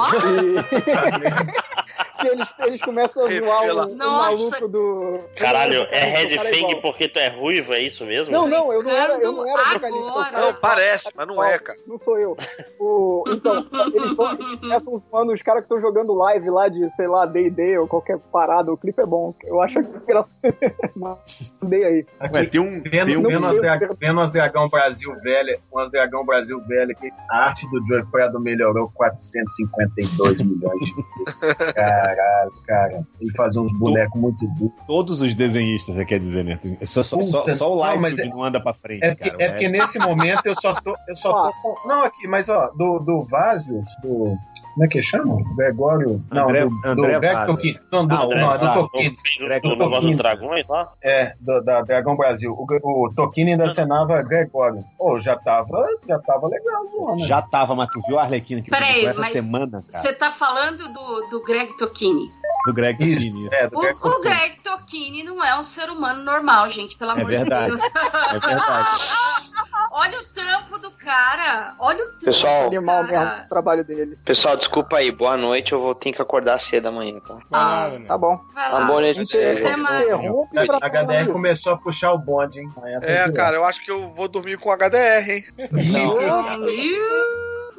que eles, eles começam a zoar o, o maluco do. Caralho, é Red cara Fang igual. porque tu é ruivo, é isso mesmo? Não, não, eu não era, eu não era vocalista. Era- Não, parece, mas não é, cara. Não sou eu. O- então, eles, vão, eles começam zoando os caras que estão jogando live lá de, sei lá, D&D ou qualquer parada. O clipe é bom. Eu acho engraçado. Mandei aí. Ué, tem um. Vendo, Tem um as as Dragão Brasil velha, umas Dragão Brasil velha que a arte do Joey Prado melhorou 452 milhões de vezes. Caralho, cara. Ele fazia uns bonecos muito duros. Todos os desenhistas, você quer dizer, né? É Só, só, só, Puta, só o não, live mas que é- não anda pra frente, É porque, cara. é o porque nesse momento eu só tô. Eu só tô com- Não, aqui, mas ó, do, do Vásios, do. Como é que chama? Gregório. Não, André- do, do André Greg Vazio. Tolkien. Não, do, Ah, não, é do ah, Tolkien. Do, Greg do Tolkien. dos dragões lá? É, do, da Dragão Brasil. O, o Tolkien ainda acenava Gregório. Pô, já tava, já tava legal, zoando. Já tava, mas tu viu a Arlequina que Peraí, essa semana, cara? Você tá falando do, do Greg Tocchini. Do Greg Isso, Tolkien. é, do O, Greg o. Greg Tocchini não é um ser humano normal, gente, pelo amor verdade. de Deus. É verdade. Olha o trampo do cara. Olha o trampo. Pessoal, Animal cara. mesmo o trabalho dele. pessoal, desculpa aí. Boa noite, eu vou ter que acordar cedo amanhã, tá? Ah, né? Tá bom. Até mais. Interrompe A HDR começou a puxar o bonde, hein? É, cara, eu acho que eu vou dormir com HDR, hein?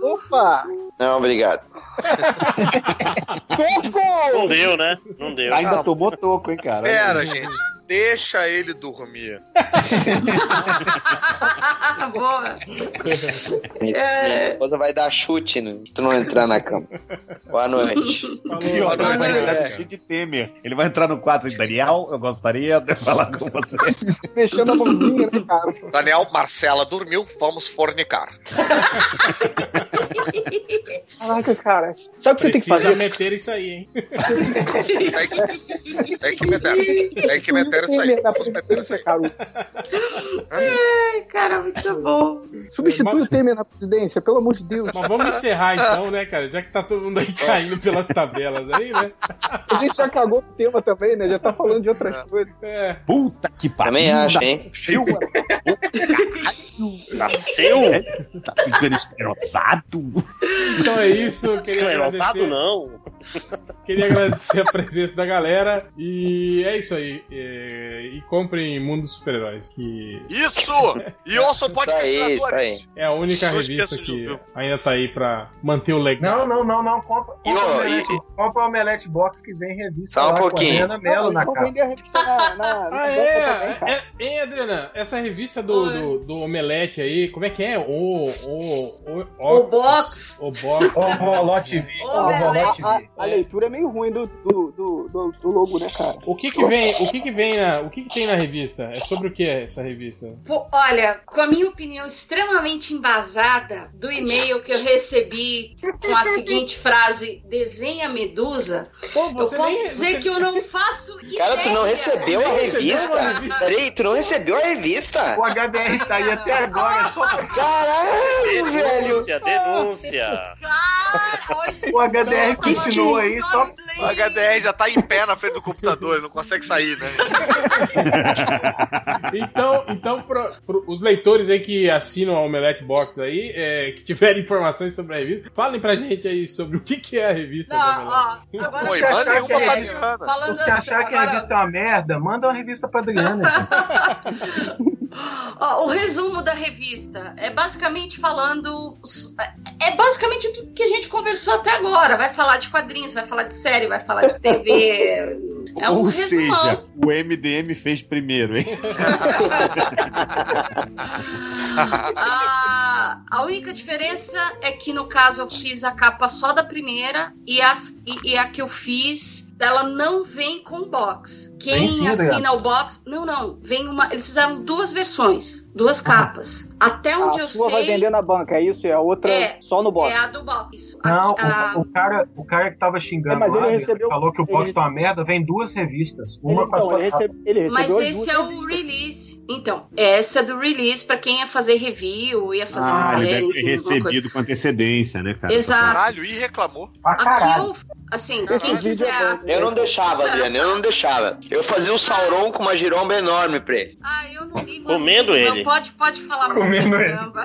Opa! Não, obrigado. Não deu, né? Não deu. Ainda tomou toco, hein, cara? Pera, gente. Deixa ele dormir. Boa. Minha, É. minha esposa vai dar chute no, se tu não entrar na cama. Boa noite. Falou, Pior, boa ele vai noite. entrar vestido de Temer. Ele vai entrar no quadro de Daniel. Eu gostaria de falar com você. Fechando a mãozinha, né, cara? Daniel, Marcela dormiu, vamos fornicar. Caraca, cara. Sabe o que você tem que fazer? meter isso aí, hein? Tem que meter. Tem que meter isso aí. Na presidência, cara. Ai, cara, muito bom. Substitui o Temer na presidência, pelo amor de Deus. Mas vamos encerrar então, né, cara? Já que tá todo mundo aí caindo pelas tabelas aí, né? A gente já cagou o tema também, né? Já tá falando de outras coisas. É. Puta que pariu. Também acho, hein? Nasceu, Nasceu? tá ficando esterosado. Então é isso. Esclerosado agradecer, não. queria agradecer a presença da galera. E é isso aí. É, E comprem Mundo dos Super-Heróis, que Isso! E ouça o podcast Isso aí, isso Senadores. aí. é a única Não revista que ainda tá aí pra manter o legado. Não, não, não, não. Compra, E, compra, ó, o Omelete, e- compra o Omelete Box que vem revista Só um lá pouquinho. com a Mello na vender a revista na, na, na Ah, é, também, é, Hein, Adriana? Essa revista do, Oi. do, do Omelete aí, como é que é? O. O. O box. O box. Ó, Roló TV. Ô, Ó, Roló TV. A leitura é meio ruim do, do, do, do, do logo, né, cara? O que que vem, o que que vem na, o que que tem na revista? É sobre o que é essa revista? Pô, olha, com a minha opinião extremamente embasada do e-mail que eu recebi com a seguinte frase: desenha medusa, Pô, eu posso nem- dizer você- que eu não faço ideia. Cara, tu não recebeu a Você revista? Peraí, tu não recebeu a revista? O HDR tá aí até agora, só Caralho, velho. Denúncia, denúncia. Cara, olha, o HDR que é aí, só O HDR já tá em pé na frente do computador, ele não consegue sair, né? Então, então pro, pro- os leitores aí que assinam a Omelete Box aí, é, que tiverem informações sobre a revista, falem pra gente aí sobre o que que é a revista da Não, Omelete. ó, agora Pô, manda uma pra é- Adriana. Se achar que a revista é uma merda, manda uma revista pra Adriana. Ó, o resumo da revista é basicamente falando. É basicamente tudo que a gente conversou até agora. Vai falar de quadrinhos, vai falar de série, vai falar de TV. É um Ou resumão. seja, o MDM fez primeiro, hein? A, a única diferença é que no caso eu fiz a capa só da primeira e, as, e, e a que eu fiz, ela não vem com box. Quem sim, assina o box. Não, não. Vem uma. Eles fizeram duas versões, duas capas. Até A onde eu sua vai vender na banca, é isso? E a outra É, só no box. É a do box. Isso. Não, Aqui, a- o, o cara, o cara que tava xingando É, mas ele lá, recebeu- falou que o ele box rece- tá uma merda, vem duas revistas. Ele, Uma a então, sua ele, recebe, ele Mas recebeu as esse duas é o revistas. release. Então, essa é do release pra quem ia fazer review, ia fazer Ah, ele matéria, deve ter recebido com antecedência, né, cara? Exato. Caralho, e reclamou. Aqui eu, assim, Esse quem quiser. é bom. Eu não deixava, Adriana, eu não deixava. Eu fazia um Sauron com uma giromba enorme pra ele. Ah, eu não li. Comendo não, ele. Pode, pode falar muito, Comendo ele. caramba.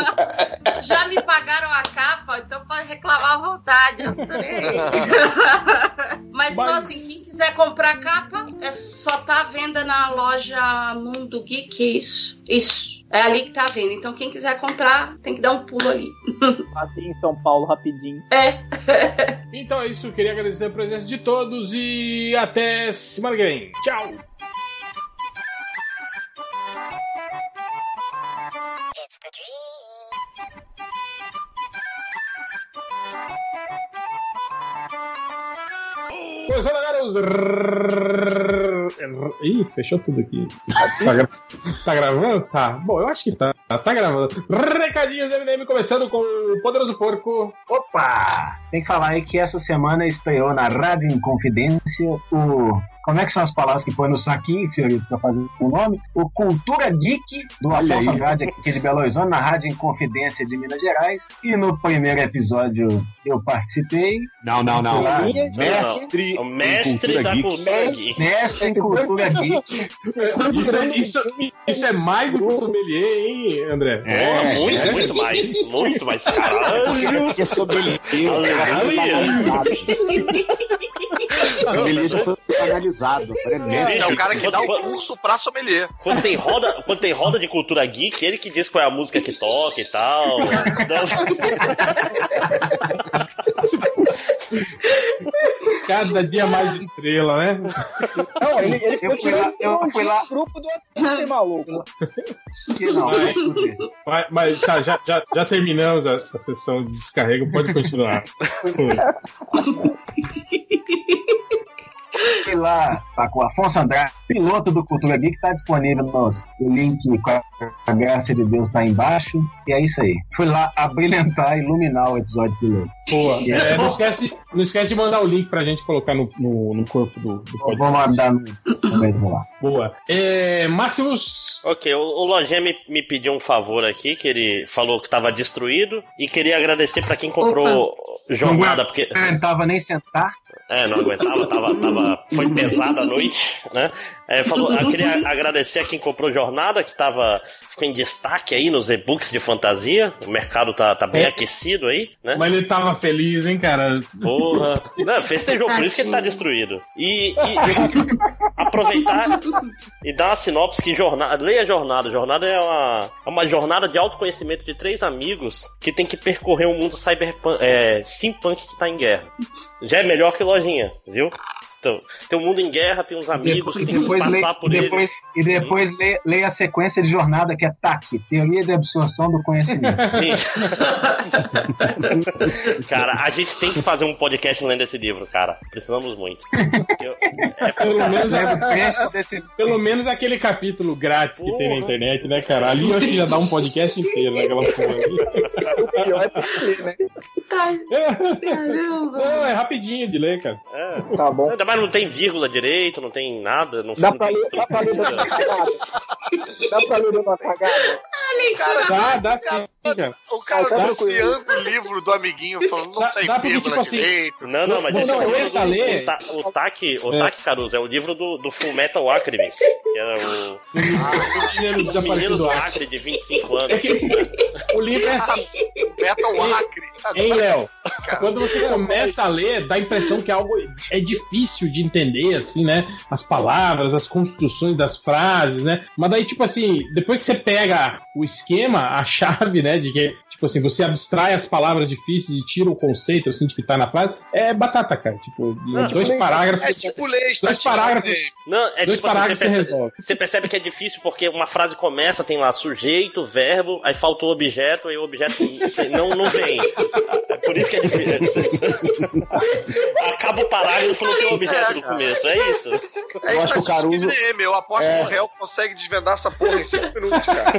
Já me pagaram a capa, então pode reclamar à vontade. Eu não tô nem aí. só Mas- assim, quem quiser comprar capa, é só tá à venda na loja Mundo Geek, isso. Isso. É ali que tá à venda. Então quem quiser comprar, tem que dar um pulo ali. Passei em São Paulo rapidinho. Então é isso, queria agradecer a presença de todos e até semana que vem. Tchau! Os. Ih, fechou tudo aqui. Tá, gra- tá gravando? Tá. Bom, eu acho que tá. Tá gravando. Recadinhos MDM começando com o Poderoso Porco. Opa! Tem que falar aí que essa semana estreou na Rádio Inconfidência o. Como é que são as palavras que põe no saquinho, Fiorito, pra fazer o nome? O Cultura Geek, do Afonso. Andrade, aqui de Belo Horizonte, na Rádio Inconfidência de Minas Gerais. E no primeiro episódio eu participei. Não, não, não. Lá. Mestre, O mestre em da geek. cultura geek. Mestre em Cultura Geek. Isso é, isso, isso é mais do que o sommelier, hein, André? Porra, muito, é. muito mais. Muito mais. Caralho. É sommelier, Aleluia. sommelier já foi analisado. Agora é é o cara que dá o curso pra sommelier. Quando tem roda, quando tem roda de cultura geek, ele que diz qual é a música que toca e tal. Cada dia mais estrela, né? Não, ele, ele Eu fui lá- eu fui lá- no grupo do WhatsApp, maluco. Que não. Mas, mas tá, já, já, já terminamos a, a sessão de descarrego, pode continuar. Fui lá, tá com o Afonso Andrade, piloto do Cultura Geek, tá disponível nos, o link com a, graça de Deus tá embaixo. E é isso aí. Fui lá abrilhantar, iluminar o episódio piloto. Boa. É, não, esquece, não esquece de mandar o link pra gente colocar no, no, no corpo do, do podcast. vou mandar no. Vou lá. Boa. É, Máximos. Ok, o, o Lojinha me, me pediu um favor aqui, que ele falou que tava destruído, e queria agradecer pra quem comprou jornada, porque. Eu não tava nem sentar. É, não aguentava, tava, tava, foi pesada a noite, né? É, falou, eu queria agradecer a quem comprou jornada, que tava, ficou em destaque aí nos e-books de fantasia. O mercado tá, tá bem É. aquecido aí, né? Mas ele tava feliz, hein, cara? Porra. Não, festejou, por isso que ele tá destruído. E, e aproveitar e dar uma sinopse que jornada. Leia a jornada. Jornada é uma, é uma jornada de autoconhecimento de três amigos que tem que percorrer um mundo cyberpunk, é, steampunk que tá em guerra. Já é melhor que lojinha, viu? Então, tem um mundo em guerra, tem uns amigos que E tem que depois, passar leia, por e ele. depois, e depois leia, leia a sequência de jornada que é TAC Teoria de Absorção do Conhecimento. Sim. cara, a gente tem que fazer um podcast lendo esse livro, cara. Precisamos muito. Eu- é Pelo menos, desse. pelo aquele capítulo grátis que tem na internet, né, cara? Ali eu acho que já dá um podcast inteiro naquela porra ali. O pior é porque, né? Caramba. Não, é rapidinho de ler, cara. É. Tá bom. Ainda mais não tem vírgula direito, não tem nada. Não, Dá não pra ler, dá pra ler uma cagada? Dá pra ler uma cagada? Dá, dá sim, cara. O cara Ah, tá denunciando o livro do amiguinho, falando não tem dá porque, vírgula tipo assim, direito. Não, não, mas Não, esse não, é o eu livro do, ler- o, Ta- o Taki, o É. Taki Caruso, é o livro do, do Full Metal Alchemist, que era o O menino o menino desaparecido do Acre de 25 É anos. que o livro é assim, Metal Acre. hein, Léo? Quando você começa a ler, dá a impressão que algo é difícil de entender, assim, né? As palavras, as construções das frases, né? Mas daí, tipo assim, depois que você pega o esquema, a chave, né? De que, tipo assim, você abstrai as palavras difíceis e tira o conceito, assim, de que tá na frase, é batata, cara. Tipo, Não, dois tipo, parágrafos. É tipo ler Dois estatística parágrafos. Não, é dois tipo assim, parágrafos você, você percebe, resolve. você percebe que é difícil porque uma frase começa, tem lá sujeito, verbo, aí falta o objeto, aí o objeto não, não vem. É por isso que é difícil. Acaba o parágrafo, não tem o objeto do começo, é isso. É Eu acho que o Caruso- DM. Eu aposto É. que o réu consegue desvendar essa porra em 5 minutos, cara.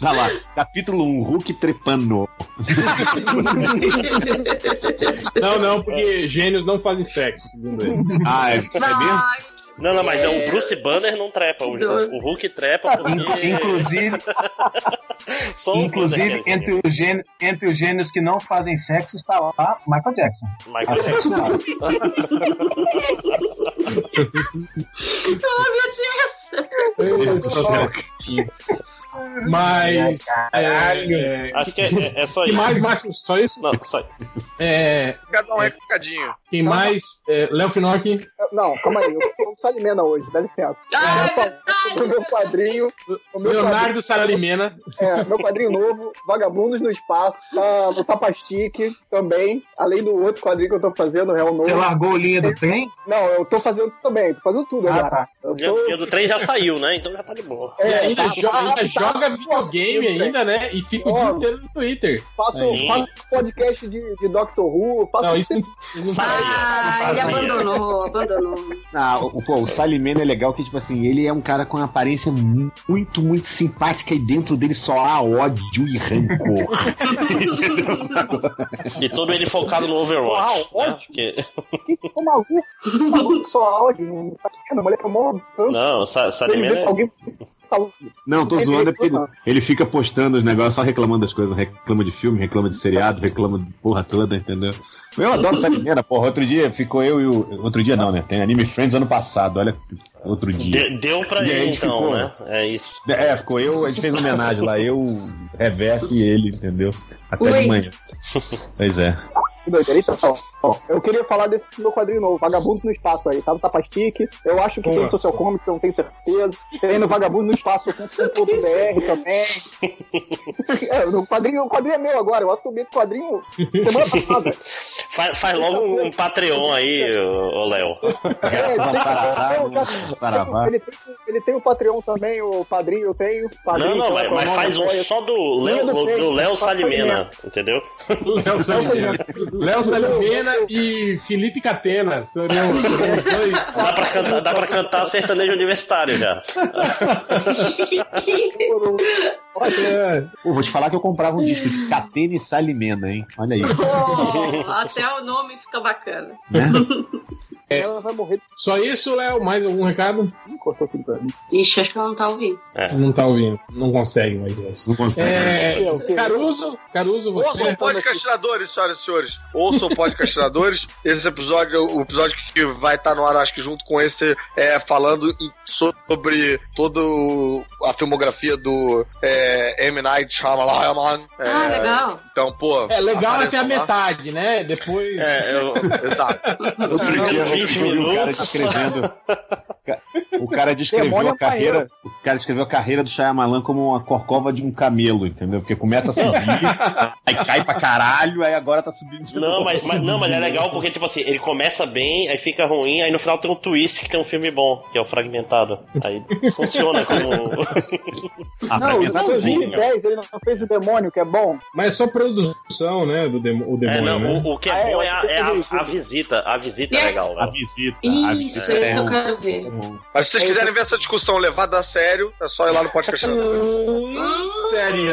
Tá lá, capítulo 1, Hulk trepando. Não, não, porque gênios não fazem sexo, segundo ele. Ah, é, é mesmo? Não, não, mas é o Bruce Banner não trepa, o, o Hulk trepa porque. Inclusive, inclusive é entre, os gênios, entre os gênios que não fazem sexo está lá Michael Jackson. Michael Assexuado. oh, meu Deus. Mas. É, Acho que é, é- é só que isso. mais? Só isso? Não, só isso. É, Cada um recadinho. quem mais? É, Léo Finocchi. Não, calma aí, eu sou o Salimena hoje, dá licença. Ah, Eu ia falar sobre o meu quadrinho. O meu Leonardo Saralimena. É, meu quadrinho novo, Vagabundos no Espaço, tá no Tapastique também, além do outro quadrinho que eu tô fazendo, Real Novo. Você largou a linha do trem? Não, eu tô fazendo também, tô fazendo tudo Ah, agora. tá. Eu O tô... o do trem já saiu, né? Então já tá de boa. E É, ainda, tá- jo- ainda tá- joga tá- videogame tá- ainda, né? E fica o dia inteiro no Twitter. Faço, faço podcast de, de Doctor Who, faço Não, isso não, não Ah, ele fazia. abandonou, abandonou. Ah, o, pô, o Salimena é legal que, tipo assim, ele é um cara com uma aparência mu- muito, muito simpática e dentro dele só há ódio e rancor. E todo ele focado no Overwatch. Uau, né? Porque- que esse ficou maluco, maluco só áudio, não tá vendo? Mulher é mó santo. Não, Sa- Salimena alguém. Não, tô zoando, é porque ele, ele fica postando os negócios, só reclamando das coisas. Reclama de filme, reclama de seriado, reclama de porra toda, entendeu? Eu adoro Salimena, porra. Outro dia ficou eu e o. Outro dia não, né? Tem Anime Friends ano passado, olha. Outro dia. de- deu pra E ele gente então, ficou- né? É isso. É, ficou eu, a gente fez uma homenagem lá, eu, Reverso e ele, entendeu? Até Ui. de manhã. Pois é. Que doideira. Então, ó, eu queria falar desse meu quadrinho novo, Vagabundo no Espaço aí, tá no Tapastique. Eu acho que tem no Social Comics, eu não tenho certeza. Tem no Vagabundo no Espaço, .com.br também. É, no quadrinho, o quadrinho é meu agora, eu assumi esse quadrinho semana passada. Faz, faz logo um Patreon aí, ô Léo. É, Saravá. ele, tem, o Patreon também, o padrinho eu tenho. Padrinho, Não, não, mas, qual é o mas faz um só do Léo, do Léo Salimena, entendeu? Léo Salimena. Léo Salimena e Felipe Catena. Seriam os dois. Dá pra cantar, dá pra cantar sertanejo universitário já. É. Pô, vou te falar que eu comprava um disco de Catena e Salimena, hein? Olha aí. Oh, até o nome fica bacana. Ela vai morrer Só isso, Léo? Mais algum recado? cortou assim, sabe? Ixi, acho que ela não tá ouvindo. Não tá ouvindo. Não consegue mais isso. Não consegue. É, O quê? Caruso, Caruso, Ouçam você. o podcastinadores, senhoras e senhores. Ouçam o podcastinadores. Esse episódio, o episódio que vai estar no ar, acho que junto com esse, é falando sobre toda a filmografia do é, M. Night Shyamalan. É, Ah, legal. Então, pô. É legal até a lá. metade, né? Depois. É, eu, Exato. 20 vi o cara minutos. descrevendo. O cara descreveu Demônio a carreira. O cara descreveu a carreira do Shyamalan como uma corcova de um camelo, entendeu? Porque começa a subir, aí cai pra caralho, aí agora tá subindo de Não novo. mas, mas- não, mas é legal porque, tipo assim, ele começa bem, aí fica ruim, aí no final tem um twist que tem um filme bom, que é o Fragmentado. Aí funciona como. Ah, Não, fragmentadozinho. 2010 ele não fez o demônio, que é bom. Mas é só produção, né? Do o É, demônio, não, né? o, o que é Ah, é, bom eu é, a, é a- a visita. A visita é legal, A velho. Visita. Isso, visita é eu um- quero ver. Mas se vocês quiserem ver essa discussão levada a sério, é só ir lá no podcast. Sério.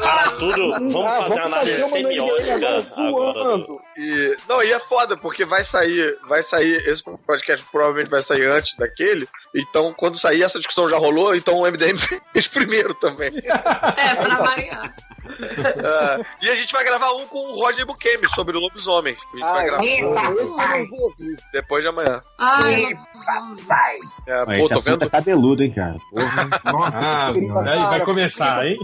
Para tudo, vamos Ah, fazer uma análise semiótica agora. E, não, e é foda, porque vai sair, vai sair, esse podcast provavelmente vai sair antes daquele, então quando sair essa discussão já rolou, então o MDM fez primeiro também. É, pra variar. Ah, e a gente vai gravar um com o Roger Bukemi sobre o lobisomem. A gente vai Ai, gravar não ouvir. depois de amanhã. Ai, É, Mas pô, esse tô vendo. é cabeludo, hein, cara? Porra. Ah, aí vai começar, hein?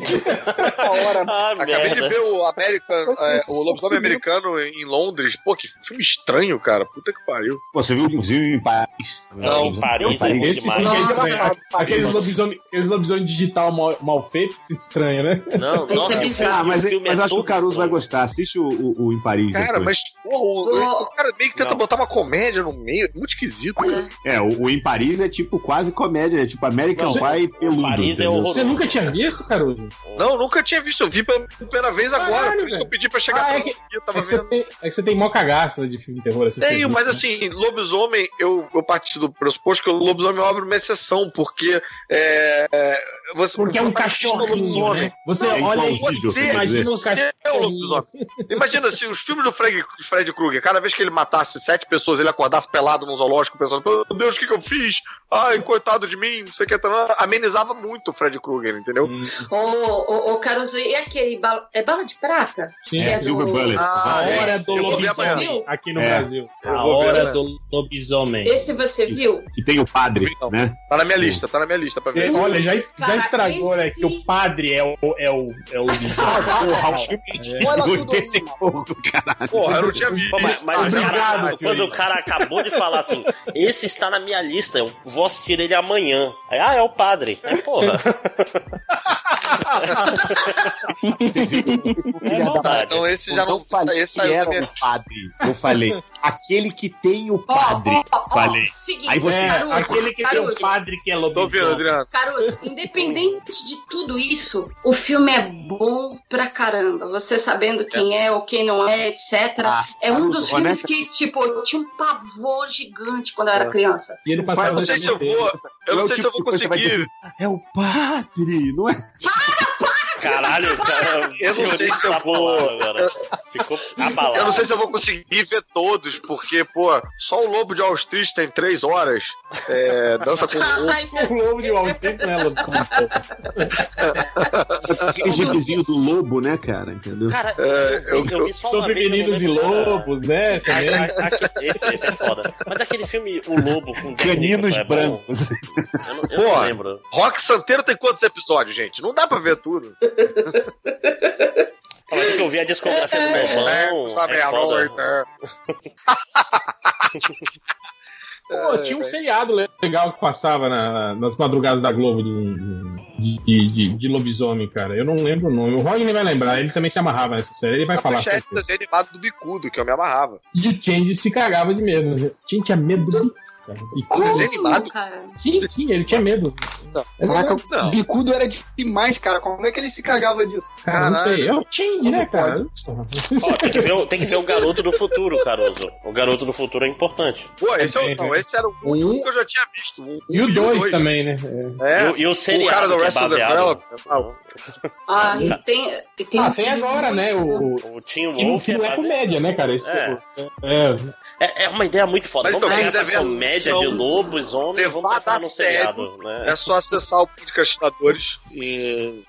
Hora. Ah, Acabei de merda. ver o American, é, o lobisomem americano em Londres. Pô, que filme estranho, cara. Puta que pariu. Pô, você viu, viu em Paris? Não, em Paris é Esse sim é Nossa. Aqueles lobisomem, aqueles lobisomem digital mal, mal feito, se estranha, né? Não, Esse nossa, é Ah, mas, filme mas é acho que o Caruso vai gostar. Assiste o, o, o em Paris. Cara, depois. mas porra, o, o cara meio que tenta Não. botar uma comédia no meio. é Muito esquisito. É, o, o em Paris é tipo quase comédia, é tipo American Não, Pie peludo. Paris é horroroso. Você nunca tinha visto, Caruso? Não, nunca tinha visto. Eu vi pela primeira vez agora. Caralho, por isso que eu pedi pra chegar Ah, é que- aqui. Eu É que, você vendo. tem, é que você tem mó cagaço de filme de terror. assim, Tenho, mas assim, lobisomem, eu, eu parti do pressuposto que o lobisomem abre uma exceção, porque é, é, você Porque é um tá lobisomem. né? Você É olha igualzinho. Você Imagina o. Imagina se os filmes do Fred, Fred Krueger, cada vez que ele matasse sete pessoas, ele acordasse pelado num zoológico pensando, meu Deus, o que, que eu fiz? Ai, coitado de mim, não sei o que. tá, Amenizava muito o Fred Krueger, entendeu? Ô, ô, ô, Caruso, e aquele bala, é bala de prata? Sim, Que é Silver do- Bullets. Ah, A é. hora do lobisomem aqui no É. Brasil. A ver, hora do lobisomem. Esse você viu? Que tem o padre, Não. né? Tá na minha lista, tá na minha lista pra ver. É, olha, já, já estragou, né? Que o padre é o, é o, é o. Porra, um filme de Olha tudo 80 e pouco, caralho. Porra, eu não tinha visto. Mas, mas o Obrigado, cara, quando o cara acabou de falar assim, esse está na minha lista, eu vou assistir ele amanhã. Aí, ah, é o padre. É, porra. É. Então esse já Eu não. falei esse que era o padre. Eu falei, aquele que tem o padre. ó, ó, Falei. Seguinte, Aí você- É, Caruso, aquele que tem Caruso, o padre que é Tô lobisomem. Adriano. Caruso, independente de tudo isso, o filme é bom pra caramba. Você sabendo quem é ou quem não é, etc. Ah, é um dos filmes que, tipo, eu tinha um pavor gigante quando eu era criança. E ele passava não sei se eu o vou. Eu não é sei se tipo eu vou conseguir. dizer assim, É o padre, não é? Caralho, cara. Eu não sei se eu vou- Agora. Ficou abalado. Eu não sei se eu vou conseguir ver todos, porque, pô, só o Lobo de Wall Street tem três horas. É, dança com o lobo. O lobo de Wall Street, né, lobo? Aquele gibizinho do lobo, né, cara? Entendeu? Cara, É, eu, eu Sobre eu não meninos e lobos, né? Também. esse, esse é foda. Mas aquele filme O Lobo com Caninos é brancos. Eu não, eu Pô, não lembro. Rock Santeiro tem quantos episódios, gente? Não dá pra ver tudo. Mas tem que ouvir a discografia do meu irmão. É, sabe, é a foda. noite. é. Pô, tinha um seriado legal que passava na- nas madrugadas da Globo de, de, de- de lobisomem, cara. Eu não lembro o nome. O Rodney vai lembrar, ele também se amarrava nessa série. Ele vai A falar. manchete desenho animado do Bicudo, que eu me amarrava. E o Change se cagava de medo. né? Change tinha medo do cara. E O desenho como, animado? cara? Sim, sim, ele tinha medo. Caraca, Não. o bicudo era demais, cara. Como é que ele se cagava disso? Cara, não Caralho. sei. É o Change, né, cara? Ó, tem, que ver, o- tem que ver o Garoto do Futuro, Caruso. O Garoto do Futuro é importante. Pô, esse, é o, É, não, esse era o Um. único que eu já tinha visto. Um, E o 2 também, né? É. É, E, o- e o o seriado cara do que é baseado... Development. Ah, e tem, e tem Ah, um tem filme agora, muito né? bom. O, O Tim que no Wolf não é base- comédia, né, cara? Esse, É. é, É, é uma ideia muito foda. Mas Vamos também deve- comédia de lobos, homens, vamos no seriado, né? É só acessar o podcastinadores e.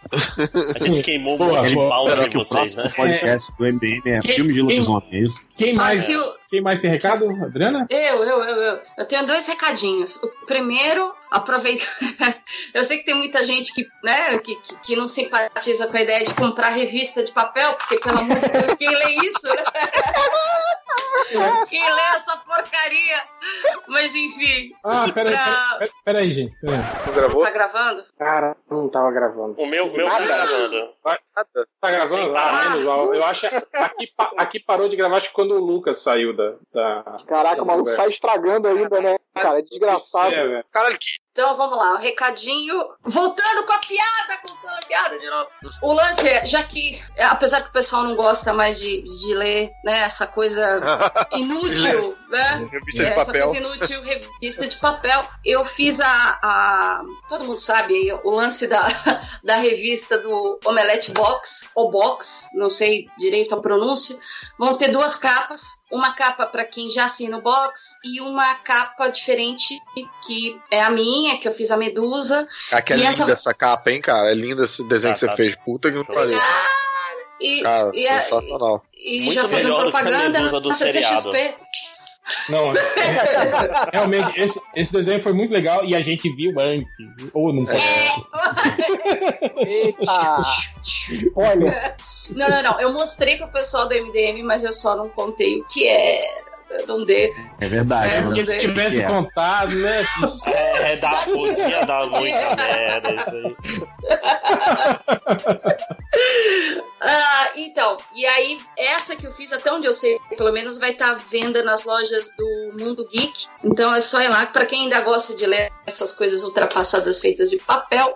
A gente queimou um Boa, monte de pauta Espero de que o vocês, próximo né? podcast do MDM é Quem- filme de quem- lobisomem, é isso? Quem Ah, mais, o- quem mais tem recado? Adriana? Eu, eu, eu, eu. Eu tenho dois recadinhos. O primeiro, aproveita. eu sei que tem muita gente que, né, que, que, que não simpatiza com a ideia de comprar revista de papel, porque, pelo amor de Deus, quem lê isso? quem lê essa porcaria? Mas enfim. Ah, peraí, pra- peraí, peraí, gente. Peraí. Tu gravou? Tá gravando? Cara, não tava gravando. O meu, meu tá gravando. Nada. Tá gravando? Ah, menos mal. Eu acho aqui, aqui parou de gravar acho que quando o Lucas saiu da. da... Caraca, o maluco sai estragando ainda, né? Cara, é desgraçado. É, velho. Caralho, que. Então vamos lá, o recadinho. Voltando com a piada, contando a piada de novo. O lance é, já que, é, apesar que o pessoal não gosta mais de, de ler, né, essa coisa inútil, né? Revista É, de essa papel. coisa inútil, revista de papel. Eu fiz a. a- todo mundo sabe aí, o lance da, da revista do Omelette Box, ou Box, não sei direito a pronúncia. Vão ter duas capas. Uma capa para quem já assina o box e uma capa diferente que é a minha, que eu fiz a Medusa. Cara, que é E linda essa- essa... capa, hein, cara? É lindo esse desenho Tá, que você tá. fez. Puta que não pariu. E, Cara, e, sensacional. e Muito já fazendo propaganda na CCXP. Não, é- realmente, esse, esse desenho foi muito legal e a gente viu antes. Ou não foi. Eita! Olha, Não, não, não. Eu mostrei pro pessoal do MDM, mas eu só não contei o que era. Não. É verdade. É, Porque se tivesse é. contado, né? É, dá, podia dar muita merda isso aí. Ah, então, e aí, essa que eu fiz, até onde eu sei, pelo menos vai estar à venda nas lojas do Mundo Geek. Então é só ir lá. Para quem ainda gosta de ler essas coisas ultrapassadas feitas de papel,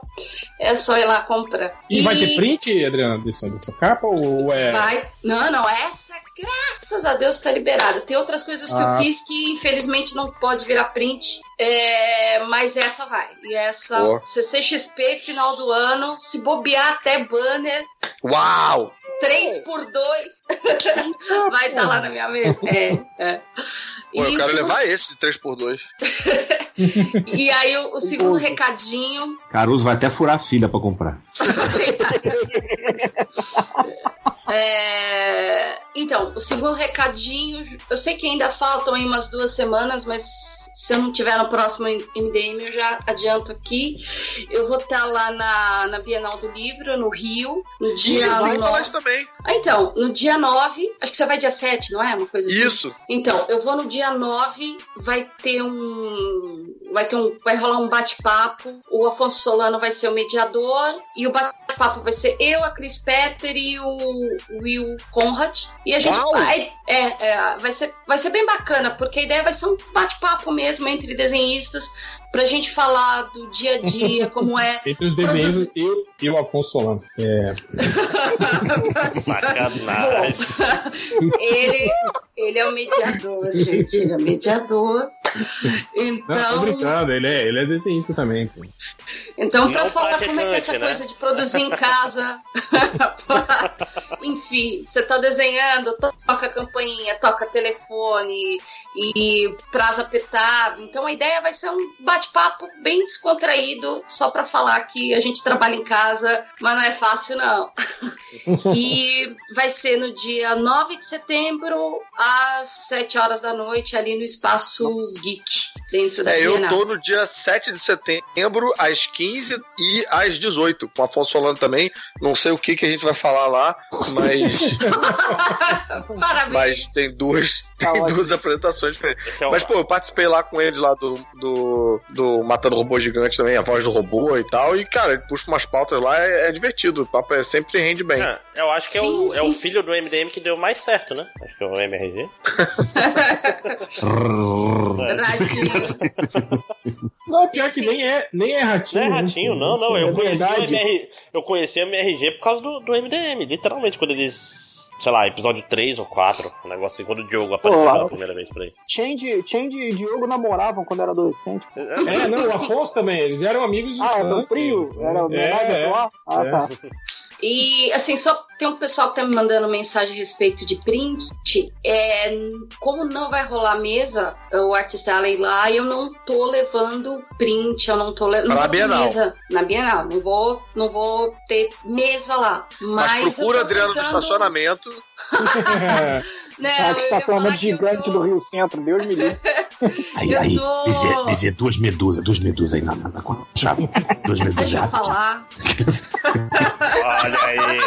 é só ir lá comprar. E, vai ter print, Adriana, dessa, dessa capa? Ou é. Vai. Não, não, essa, graças a Deus, tá liberada. Tem outras coisas que Ah. eu fiz que infelizmente não pode virar print, é, mas essa vai. E essa Boa. CCXP, final do ano, se bobear até banner, Uau! 3 por 2 vai estar lá na minha mesa. É, é. Pô, eu quero o levar esse de 3x2. E aí o, o segundo recadinho. Caruso vai até furar a filha pra comprar. é, Então, o segundo recadinho, eu sei que ainda faltam aí umas duas semanas, mas se eu não tiver no próximo MDM, eu já adianto aqui. Eu vou estar lá na, na Bienal do Livro, no Rio, no dia vai falar 9. isso também. Ah, então, no dia 9, acho que você vai dia 7, não é? Uma coisa assim. Isso. Então, eu vou no dia 9, vai ter um. Vai ter um. Vai rolar um bate-papo. O Afonso Solano vai ser o mediador. E o bate-papo vai ser eu, a Cris Petter e o Will Conrad. E a gente Uau! vai. É, é, vai, ser, vai ser bem bacana, porque a ideia vai ser um bate-papo mesmo entre desenhistas pra gente falar do dia a dia, como é. Entre os desenhos, eu e o Afonso Solano. É, Sacanagem. ele, ele é o mediador, gente. Ele é o mediador. não, tô Então. brincando, ele é, ele é desenhista também. pô. Então, pra Não falar como é que é essa né? coisa de produzir em casa. Enfim, você tá desenhando, toca a campainha, toca telefone e prazo apertado. Então a ideia vai ser um bate-papo bem descontraído, só pra falar que a gente trabalha em casa, mas não é fácil, não. e vai ser no dia 9 de setembro, às 7 horas da noite, ali no Espaço Geek, dentro da É, eu tô no dia 7 de setembro, às 15 e às 18, com o Afonso Solano também. Não sei o que, que a gente vai falar lá, mas, Parabéns. mas tem duas, Tá tem ótimo. duas apresentações diferentes. É Mas, pô, eu participei lá com ele lá do, do, do Matando Robô Gigante também, a voz do robô e tal. E, cara, ele puxa umas pautas lá, é, é divertido. O papo é, sempre rende bem. É, eu acho que é, Sim, o, é o filho do MDM que deu mais certo, né? Acho que é o MRG. Radinho. Não, pior que nem é, nem é ratinho. Não é né, ratinho, não, não. Eu é conheci. MR, eu conheci o MRG por causa do, do MDM, literalmente, quando eles. Sei lá, episódio 3 ou 4, um negócio assim, quando o Diogo apareceu pela primeira vez por aí. Change, Change e Diogo namoravam quando era adolescente. É, não, o Afonso também, eles eram amigos de Ah, era infância. do trio? Era É, homenagem é. atual? Ah, É. tá. E assim, só tem um pessoal que tá me mandando mensagem a respeito de print. É, como não vai rolar mesa, o Artist Alley lá, eu não tô levando print, eu não tô levando Pra Bienal. mesa na Bienal. Não vou, não vou ter mesa lá. Mas, Mas procura Adriano no aceitando- estacionamento. Né, Ah, eu que estacionamento eu gigante tô- do Rio Centro, Deus me livre. Aí, Eu aí, tô- duas medusas, duas medusas aí na, na, na chave. Duas medusas. Deixa eu rápido. falar. Olha aí, olha aí,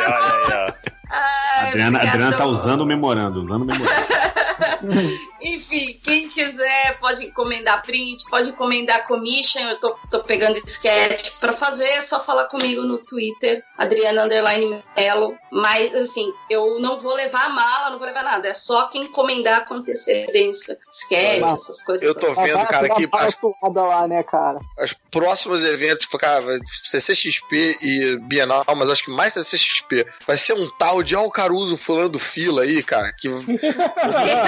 ó. Ai, Adriana, Adriana tá usando o memorando, usando o memorando. Enfim, quem quiser pode encomendar print, pode encomendar commission. Eu tô, tô pegando sketch pra fazer, é só falar comigo no Twitter, Adriana Underline Melo. Mas assim, eu não vou levar a mala, não vou levar nada. É só quem encomendar com antecedência. Sketch, Mas essas coisas. Eu tô vendo, cara, que uma as, lá, né, cara? os próximos eventos, cara, vai- CCXP e Bienal, mas acho que mais CCXP, vai ser um tal de Alcaruso fulano fila aí, cara, que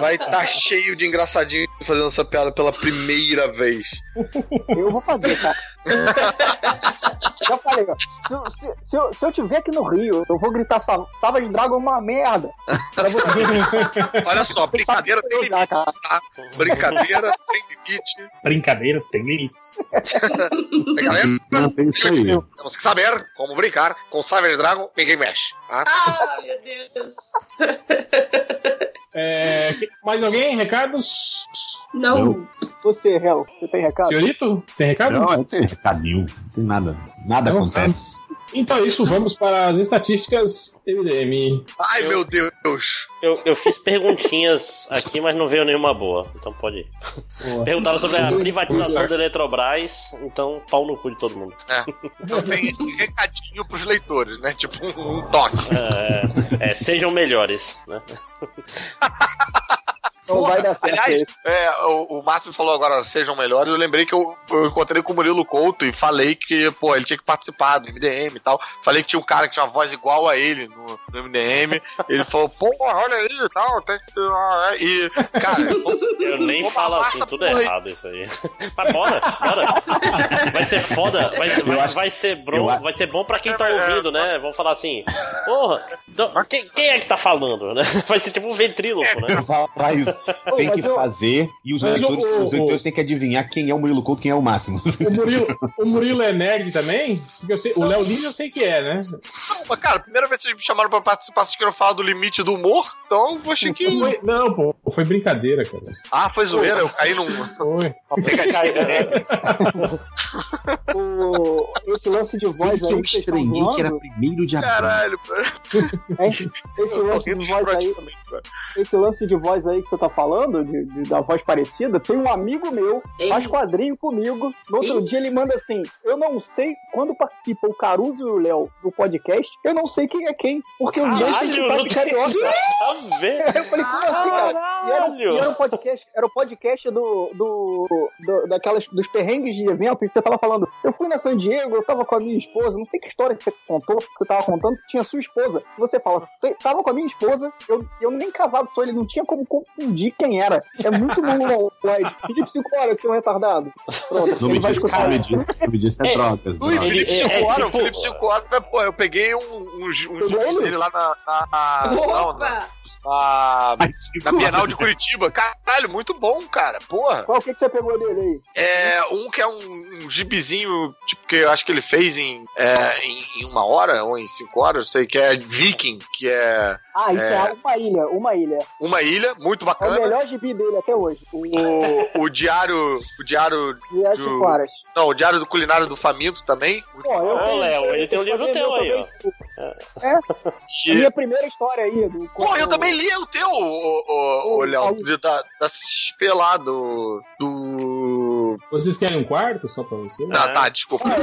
vai estar cheio de engraçadinho fazendo essa piada pela primeira vez. Eu vou fazer, cara. Já falei, ó. Se, eu- se, se eu, se eu tiver aqui no Rio, eu vou gritar Sa- Savage Dragon é uma merda. Olha só, brincadeira tem limite, cara. tá? Brincadeira tem limite. Brincadeira, tem limites. Galera, Não, tem isso aí. temos que saber como brincar com Savage Dragon, ninguém mexe. Tá? Ah, meu Deus. É, mais alguém? Recados? Não. Você, Hel, você tem recado? Senhorito, tem recado? Não, não tem recado nenhum. Não tem nada. Nada Não, acontece. Então é isso, vamos para as estatísticas MDM. Ai, Eu- meu Deus. Eu, eu fiz perguntinhas aqui, mas não veio nenhuma boa. Então pode ir. Boa. Perguntaram sobre a privatização da Eletrobras, então pau no cu de todo mundo. Então tem esse recadinho pros leitores, né? Tipo um, um toque. É, é, sejam melhores, né? Não vai dar certo aliás, esse. é, o, o Márcio falou agora sejam melhores. Eu lembrei que eu, eu encontrei com o Murilo Couto e falei que, pô, ele tinha que participar do MDM e tal. Falei que tinha um cara que tinha uma voz igual a ele no, no MDM. Ele falou, pô, olha aí e tal. Tem que... ah, é. E, cara, Eu nem falo assim, tudo porra aí. errado isso aí. Mas bora, bora. Vai ser foda, vai, vai, acho- vai ser bom, eu vai ser bom pra quem tá É, é, ouvindo, né? Vamos falar assim, porra, então, quem, quem é que tá falando, né? Vai ser tipo um ventríloco, né? Faz, tem que eu- fazer e os leitores, o- os leitores têm que adivinhar quem é o Murilo Couto e quem é o Máximo. O Murilo, o Murilo é nerd também? Porque eu sei, o Léo Lins eu sei que é, né? não, mas, cara, primeira vez que vocês me chamaram pra participar, vocês queriam falar do limite do humor, então eu achei que. Foi- não, pô, foi brincadeira, cara. Ah, foi zoeira, eu caí num. Foi. O, esse lance de voz aí eu que estranhei que era primeiro de abril. Caralho, hein? esse lance de voz aí, esse lance de voz aí que você tá falando, de, de- da voz parecida, tem um amigo meu, faz quadrinho comigo. No outro Ei. dia ele manda assim: Eu não sei, quando participa o Caruso e o Léo do podcast, eu não sei quem é quem, porque os dois têm sotaque carioca. Tá vendo? Eu falei, como assim, cara? E era, e era um podcast, era o podcast do, do, do- daquelas, dos perrengues de evento, e você tava falando, eu fui na San Diego, eu tava com a minha esposa, não sei que história que você contou, que você tava contando, tinha sua esposa. E você fala, "Você tava com a minha esposa, eu, eu nem casado sou, ele não tinha como confundir quem era. É muito mongoloide. Pedi pra cinco horas, seu retardado. Pronto, Não ele me vai diz, escutar. me diz, me diz é, É. drogas. Ui. Felipe é- 5 é horas, tipo- Felipe 5 horas, mas, pô, eu peguei um, vídeos ele? dele lá na, na, na, não, na, na, Bienal de Curitiba. Caralho, muito bom, cara, porra. Qual que, que você pegou dele aí? É, um que é um, um gibizinho, tipo, que eu acho que ele fez em, é, em, em uma hora ou em cinco horas, eu sei, que é Viking, que é Ah, isso é, É. uma ilha, uma ilha. uma ilha muito É o bacana. melhor gibi dele até hoje. O, o diário, o diário, E as Do- horas. não, o diário do culinário do faminto também. Pô, eu Ô, tenho- Léo, ele tem um livro eu teu aí, ó. também- É, a E, minha primeira história aí. Do, Pô, eu também li o teu, o, o, o, o Léo, de- da, da XP lá, do. do. Vocês querem um quarto só pra você? Ah, tá, desculpa.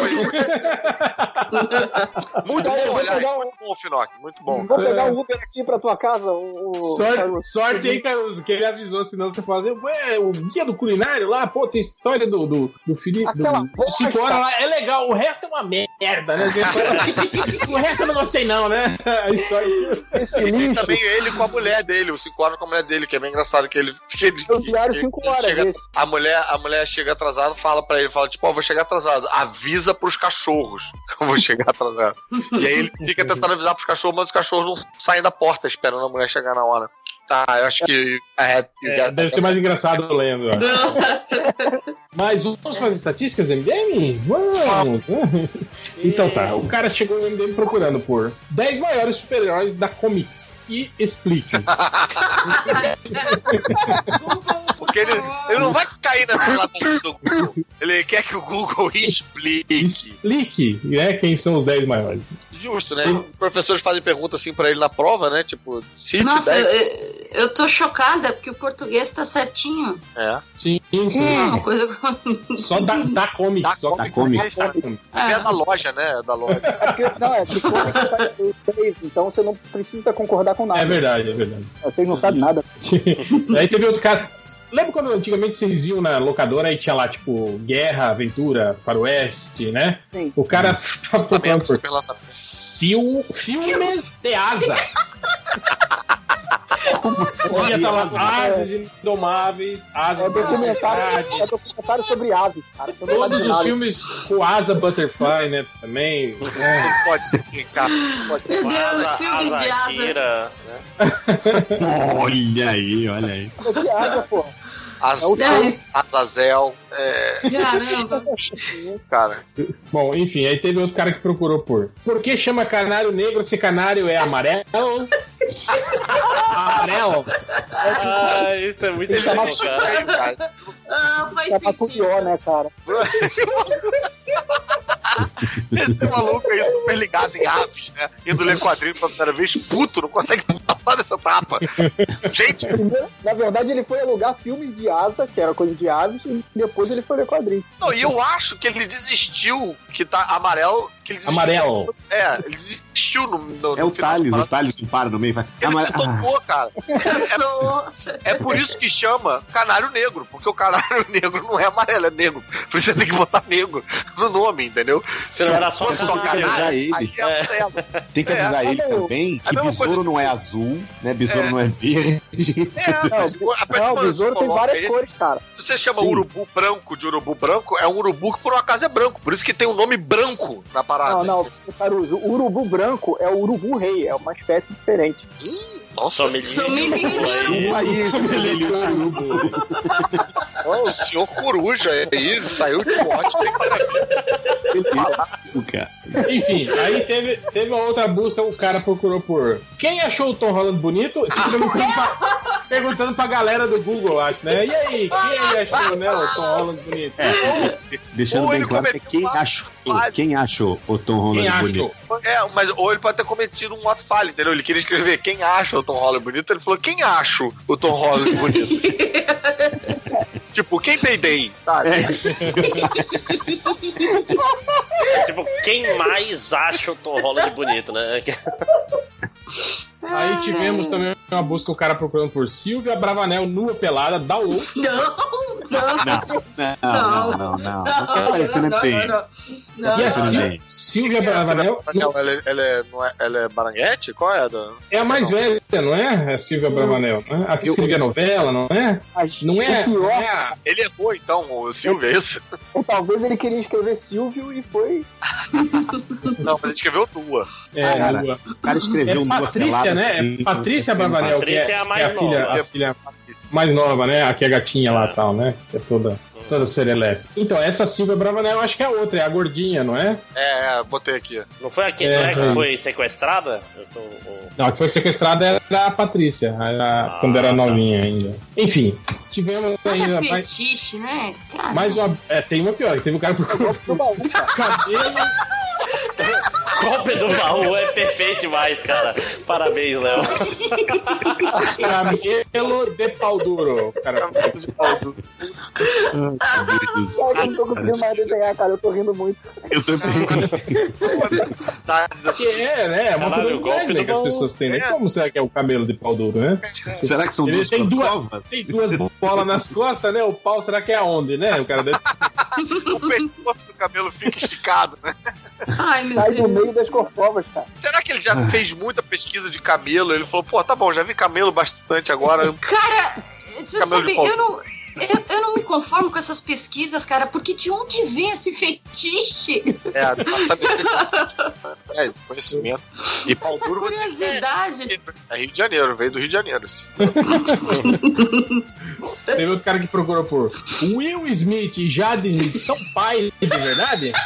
muito Cara, eu bom, aliás, pegar um- muito bom, Finoc, muito bom. Vou pegar um Uber aqui pra tua casa. O, o- Sorte, sorte aí, Caruso, que ele avisou, senão você fala assim, ué, o guia do culinário lá, pô, tem história do, do, do Felipe, Aquela do Cinco Horas lá, é legal, o resto é uma merda, né? o resto eu não gostei não, né? A história... Esse E tem lixo. também ele com a mulher dele, o 5 horas com a mulher dele, que é bem engraçado, que ele. É o que- 5 que horas chega- esse. a, mulher, a mulher chega atrasada, fala pra ele, fala, tipo, ó, vou chegar atrasado. Avisa pros cachorros que eu vou chegar atrasado. e aí ele fica tentando avisar pros cachorros, mas os cachorros não saem da porta esperando a mulher chegar na hora. Tá, eu acho que. É, É, deve ser mais engraçado lendo. Mas vamos fazer estatísticas MDM? Vamos! Então tá, o cara chegou no MDM procurando por 10 maiores super-heróis da Comics. E explique. Porque ele, ele não vai cair nessa lata do Google. Ele quer que o Google explique. Explique, né, quem são os 10 maiores. Justo, né? Os professores fazem pergunta assim pra ele na prova, né? Tipo, cite Nossa, 10. eu, eu tô chocada porque o português tá certinho. É. Sim, É sim. uma coisa. Só da, da Comics. Da só Da Comics. Da Comics. É da loja, né? É da loja. É porque, não, é que comics tá em inglês, então você não precisa concordar com nada. É verdade, é verdade. Vocês não sabem nada. Aí teve outro cara. Lembra quando antigamente vocês iam na locadora e tinha lá, tipo, guerra, aventura, faroeste, né? Sim. O cara tava procurando Lançamento, por super lançamento. Fil, filmes de asa. Olha, tá lá, asas indomáveis, asas É documentário, é documentário sobre aves, cara. Sabe Todos os filmes com asa butterfly, né? Também. né? Não pode explicar. Pode Meu Deus, Asa, filmes de asa, asa. Akira, né? Olha aí, olha aí. É de asa, porra. Azul, Ai, Azazel, é. caramba. Cara. Bom, enfim, aí teve outro cara que procurou por. Por que chama canário negro se canário é amarelo? amarelo? Ah, isso é muito bom, cara. Ah, faz É pra sentido. pior, né, cara? Esse maluco- Esse maluco aí super ligado em aves, né? Indo ler quadrinho pela primeira vez, puto, não consegue passar dessa etapa. Gente, na verdade, ele foi alugar filmes de asa, que era coisa de aves, e depois ele foi ler quadrinhos. não, e eu acho que ele desistiu, que tá amarelo. Ele desistiu, Amarelo. É, ele desistiu no, no, É o Thales, o Thales não para no meio e vai. Ele Ah, se mas- ah, tocou, cara. Sou- É por isso que chama canário negro, porque o canário negro não é amarelo, é negro. Por isso você tem que botar negro no nome, entendeu? Se não era só só canário, avisar canário, ele. aí é amarelo. Tem que É, avisar ele mas eu- também que besouro não é azul, né? Besouro É. não é verde. É, Não, o besouro tem várias ele- cores, cara. Se você chama Sim. urubu branco de urubu branco, é um urubu que por um acaso é branco. Por isso que tem o nome branco na parada. Não, não, Caruso, o urubu branco é o urubu rei, é uma espécie diferente. Nossa, Aí, Ó, o senhor coruja aí saiu de morte. bem cara. Enfim, aí teve, teve uma outra busca, o cara procurou por quem achou o Tom Holland bonito? Perguntando, pra, perguntando pra galera do Google, acho, né? E aí, quem achou né, o Tom Holland bonito? Deixando Ou bem claro que é quem achou. Falha. Quem achou o Tom Holland Quem bonito? achou? É, mas ou ele pode ter cometido um ato falho, entendeu? Ele queria escrever quem acha o Tom Holland bonito, ele falou quem acha o Tom Holland bonito. tipo, quem peidei, sabe? tipo, quem mais acha o Tom Holland bonito, né? Aí tivemos também uma busca, o cara procurando por Silvia Bravanel nua pelada, da ou Não, não, Não, não, não, não. Não aparecer nem bem. E a Sil bem. Silvia Bravanel Ela, ela, ela é, não é, ela é baranguete? Qual é a da... é a mais velha, não é? A Silvia Bravanel, né? A que escrevia novela, não é? Mas Não é, não é Ele errou, então, o Silvio, é isso? ou talvez ele queria escrever Silvio e foi. Não, mas ele escreveu nua. é, Cara, nua. O cara escreveu É um Patrícia, né? É Patrícia Bravanel, que é, Patrícia é a que mais é a filha, nova. a filha mais nova, né? A que é a gatinha lá e tal, né? Que é toda, toda serelepe. Então, essa Silvia Bravanel, eu acho que é a outra, é a gordinha, não é? É, botei aqui. Não foi aqui, É, não é é. que foi sequestrada? Eu tô, Não, a que foi sequestrada era a Patrícia, a- Ah, quando era tá. novinha ainda. Enfim, tivemos Mas ainda é mais, fetiche, né? Cara, mais uma. É, tem uma pior, teve um cara procurando Do baú, cara. cabelo. Golpe do baú é perfeito demais, cara. Parabéns, Léo. Cabelo de pau duro. Cara, Cara, eu não tô conseguindo mais desenhar, cara. Eu tô rindo muito. Eu tô que é, né? É uma Caralho, golpe né, que as pessoas têm, né? Como será que é o cabelo de pau duro, né? Será que são Ele duas tem duas- provas? Tem duas bolas nas costas, né? O pau, será que é aonde, né? O cara deve... O pescoço do cabelo fica esticado, né? Ai, meu Sai Deus. das corcovas, cara. Será que ele já fez muita pesquisa de camelo? Ele falou, pô, tá bom, já vi camelo bastante agora. Cara, você Cabelo sabe, eu não. Eu, eu não me conformo com essas pesquisas, cara, porque de onde vem esse fetiche? É, pra saber. É, conhecimento. E pau Essa duro curiosidade. é Rio de Janeiro, veio do Rio de Janeiro. Teve outro cara que procurou por Will Smith e Jade Smith são pais de verdade?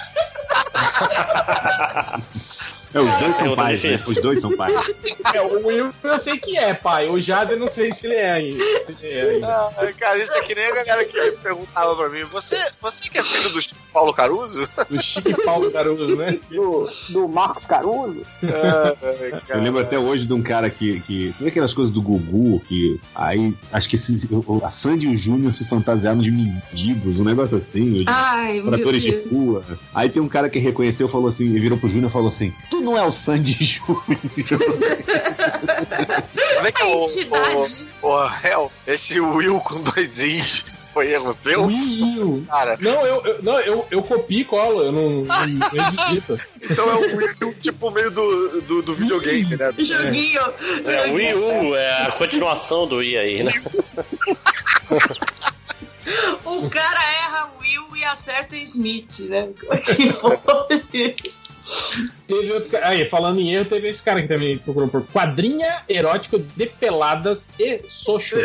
É, os dois são pais, né? Os dois são pais. É, o Will eu sei que é pai, o Jade eu não sei se ele é ainda. Se ele é ainda. Ah, cara, isso é que nem a galera que perguntava pra mim: você, você que é filho do Chico Paulo Caruso? O Chique Paulo Caruso, né? Do, do Marcos Caruso. Eu lembro até hoje de um cara que. que você vê aquelas coisas do Gugu, que aí acho que se, o- a Sandy e o Júnior se fantasiaram de mendigos, um negócio assim, ou de Ai, de rua. Aí tem um cara que reconheceu falou assim, e virou pro Júnior e falou assim: Tu não é o Sandy Júnior. Vem cá, A o, entidade. o, o Hel, esse Will com dois is foi erro seu? Will. Cara, Não, eu, eu, não eu, eu copio e colo, eu não, edito. então é o Will tipo meio do, do, do videogame, né? Joguinho. É, o Wii U é a continuação do Wii aí, né? O cara erra Will e acerta Smith, né? Que pode. Teve outro cara. Aí, falando em erro, teve esse cara que também procurou por quadrinha erótico de peladas e socho.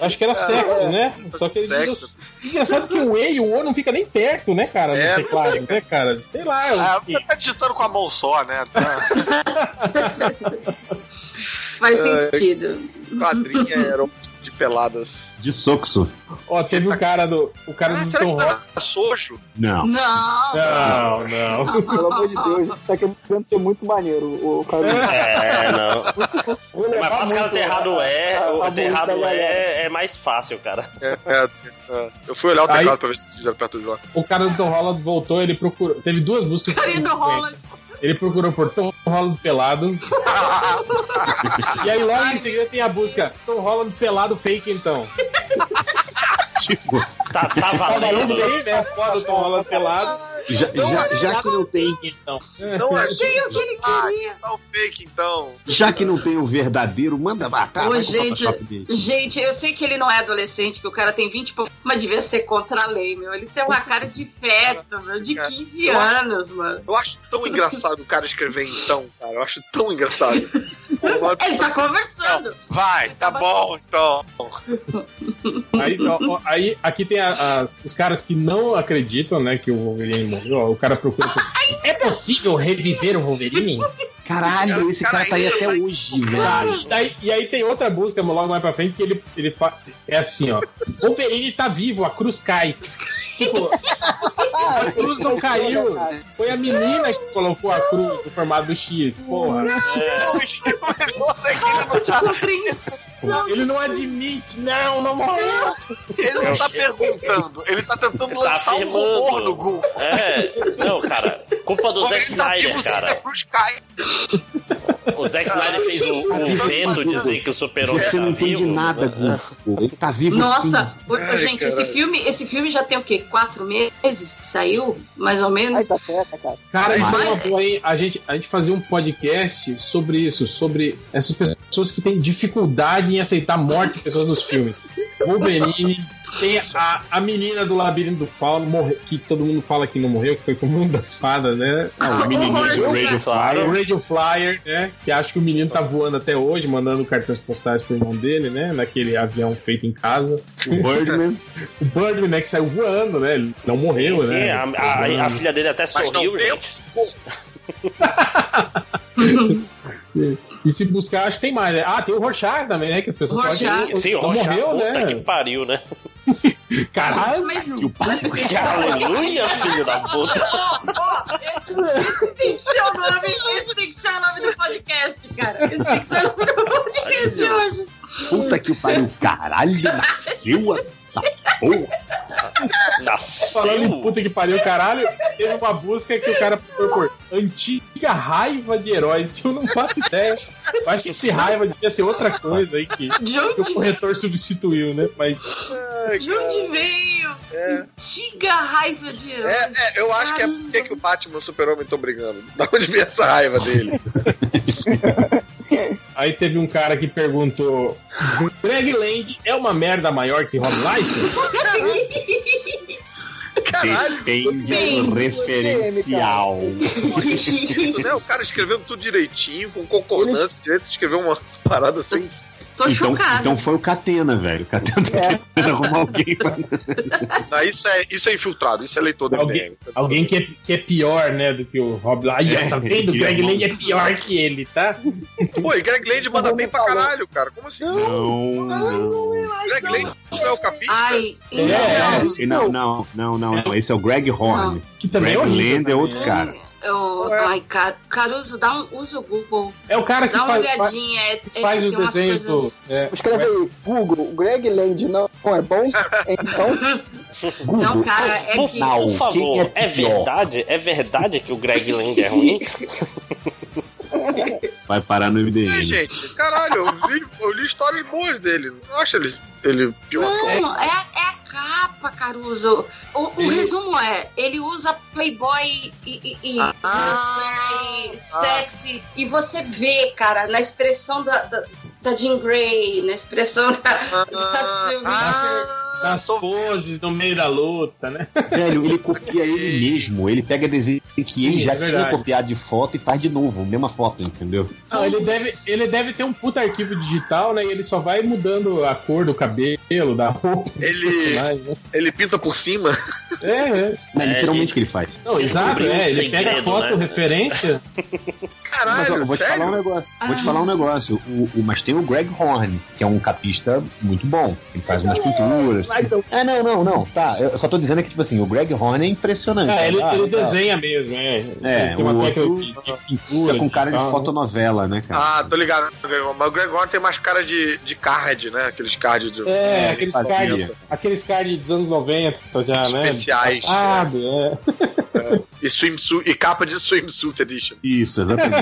Acho que era sexo, né? Só que ele Sexo. diz. Engraçado que o E e o O não fica nem perto, né, cara? É, No teclado, né, cara? Sei lá. eu- Ah, você tá digitando com a mão só, né? Tá. Faz sentido. Quadrinha erótica peladas. De soxo. Ó, teve o cara do. O cara Ah, do será Tom que Holland. tá sojo? Não. Não. Não, não. Pelo amor de Deus, isso tá querendo ser muito maneiro. O cara É, não. Vou É mais levar fácil o cara muito ter errado é, o ter música errado galera. é, é mais fácil, cara. É, é, é. Eu fui olhar o Aí- teclado pra ver se fizeram perto do jogo. O cara do Tom Holland voltou, ele procurou. Teve duas buscas. Carinha do Holland. Ele procurou por Tom Holland pelado. e aí logo em seguida tem a busca Tom Holland pelado fake então. Tipo, Tá, tá Tá valendo aí, né? Foda o Tom Holland pelado. já, já, já que não tem. Então. Não Tem o que ele queria. Tá o fake, então. Já que não tem o verdadeiro, manda matar. Ô, gente, gente, eu sei que ele não é adolescente, que o cara tem 20 e pouco, mas devia ser contra a lei, meu. Ele tem uma cara de feto, meu, de 15 anos, mano. Eu acho tão engraçado o cara escrever então, cara. Eu acho tão engraçado. Ele tá conversando. Vai, tá bom, então. Aí, ó, ó, aí aqui tem a- as- os caras que não acreditam, né, que o Wolverine morreu. O cara procura. por- É possível reviver o Wolverine? Caralho, esse cara tá aí até Cara, hoje, Cara, velho. e, daí- e aí tem outra busca logo mais pra frente que ele, ele fa- é assim, ó. Wolverine tá vivo, a cruz cai. Tipo, a cruz não caiu. Foi a menina que colocou a cruz no formato do X, porra. Ele não admite, não, não morreu. Ele não tá perguntando, ele tá tentando Tá lançar um afirmando. rumor no Google. É, não, cara. Culpa do Zack Ele tá Snyder, vivo, cara. a cruz cai. O Zack Snyder fez o, o vento dizer que o super-homem Você tá não entende vivo. nada, Gugu. Ele tá vivo Nossa, sim. Ai, gente, esse filme, esse filme já tem o quê? Quatro meses que saiu? Mais ou Ai, menos? tá cara. Cara, isso é Mas- uma boa, hein? A gente, a gente fazia um podcast sobre isso, sobre essas pessoas que têm dificuldade em aceitar a morte de pessoas nos filmes. Wolverine, tem a, a menina do Labirinto do Fauno, morre, que todo mundo fala que não morreu, que foi como uma das fadas, né? Ah, o menininho do Radio O Flyer. Radio Flyer, né? Que acha que o menino tá voando até hoje, mandando cartões postais pro irmão dele, né? Naquele avião feito em casa. O Birdman. O Birdman, né? Que saiu voando, né? Ele não morreu, Sim, né? a, a- a filha dele até Mas sorriu, gente. E se buscar, acho que tem mais, né? Ah, tem o Rorschach também, né? Que as pessoas Rorschach. podem... Sim, o não Rorschach, morreu, puta né? que pariu, né? Caralho! Mas, Aleluia, filho da puta. ó, esse tem que ser o nome, esse tem que ser o nome do podcast, cara. Esse tem que ser o nome do podcast de hoje. Puta que o pariu. Caralho, nasceu essa Falando em puta que pariu, caralho, teve uma busca que o cara procurou por antiga raiva de heróis, que eu não faço ideia. Eu acho que esse raiva devia ser outra coisa aí que, que o corretor substituiu, né? Mas de onde veio? Antiga raiva de herói. É, é, eu acho que é porque que o Batman e o Super-Homem estão brigando. Da onde vem essa raiva dele? aí teve um cara que perguntou: Greg Land é uma merda maior que Rob Liefeld? Depende Sim. do referencial. né? O cara escrevendo tudo direitinho, com concordância, direito de escrever uma parada sem. Tô Então, chocada. então foi o Catena, velho. O Catena tá É. tentando arrumar alguém pra. Não, isso, é, isso é infiltrado, isso é leitor do Alguém, MDM, é alguém que, é, que é pior, né, do que o Rob. Aí, É, tá vendo? O é Greg. Land é pior que ele, tá? Pô, e Greg Land manda bem pra caralho, cara. Como assim? Não, não. Greg Land não é o capista? Ai, É, então, É, Não, não, não, não, não. Esse é o Greg Horn. Que também Greg é horrível. Land é outro também, né? cara. Eu, ai, Car- Caruso, dá um, usa o Google. É o cara que Dá uma faz, olhadinha. É, é faz que os tem umas desenhos coisas... do. É, Escreve aí, Google, Greg Land não é bom? Então, Não, cara, é Por, que... Não, por favor, é é, verdade? É verdade que o Greg Land é ruim? Vai parar no É, MDM. gente, caralho, eu li, eu li histórias boas dele. Não acho ele, ele pior Não, é, é a capa, Caruso. O, o resumo é, ele usa Playboy e, e, e Ah. E sexy. E você vê, cara, na expressão da, da, da Jean Grey, na expressão da, da Sylvie Richards. nas poses no meio da luta, né? Velho, ele copia ele mesmo. Ele pega desenho que ele Sim, já é tinha copiado de foto e faz de novo, mesma foto, entendeu? Não, ele deve, ele deve ter um puta arquivo digital, né? E ele só vai mudando a cor do cabelo, da roupa. Ele- personagens, né? Ele pinta por cima. É, é. Não é literalmente o que ele faz. Não, exato, é. um Ele pega a segredo, foto, né? referência. Caralho, Mas ó, eu vou te sério? falar um negócio. Vou te falar um negócio. O, o- mas tem o Greg Horn, que é um capista muito bom. Ele faz umas pinturas. Ah, não, não, não. Tá. Eu só tô dizendo que, tipo assim, o Greg Horn é impressionante. É, ele, tá? ele Tá. desenha mesmo, é. É, tem uma o outro de, de pintura. Fica com cara de tal. fotonovela, né, cara? Ah, tô ligado. no Greg Horn. Mas o Greg Horn tem mais cara de, de card, né? Aqueles cards de... É, É, aqueles cards aqueles cards dos anos 90 já, né? Especiais. Ah, é. E, swimsuit, e capa de swimsuit edition. Isso, exatamente.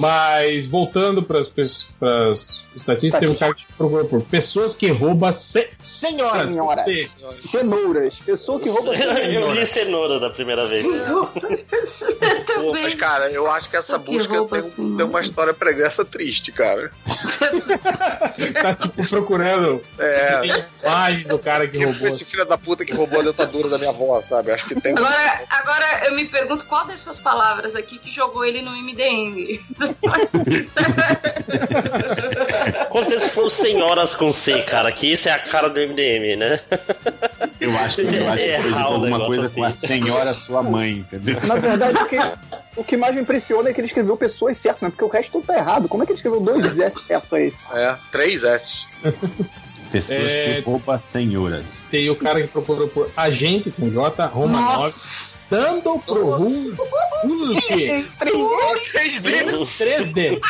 Mas voltando para as estatísticas, tem um cara que procurou por pessoas que roubam se, senhoras. Senhoras. Você. Cenouras. Pessoa que rouba Eu li cenoura da primeira vez. Pô, mas, cara, eu acho que essa Que busca tem, assim, tem uma história pregressa triste, cara. Tá tipo procurando É. imagem do cara que Quem roubou. esse filho da puta que roubou a dentadura da minha avó, sabe? Acho que tem. Agora, agora eu me pergunto qual dessas palavras aqui que jogou ele no MDM. Certeza foram senhoras com C, cara, que isso é a cara do MDM, né? Eu acho que eu acho que É foi alguma coisa assim. com a senhora sua mãe, entendeu? Na verdade, o que, o que mais me impressiona é que ele escreveu pessoas certas, né? Porque o resto tudo tá errado. Como é que ele escreveu dois S certos aí? É, três S. Pessoas É. que roubam senhoras. Tem o cara que procurou por agente com J, Roma 9, Nossa! dando pro Hulk 3D. 3D.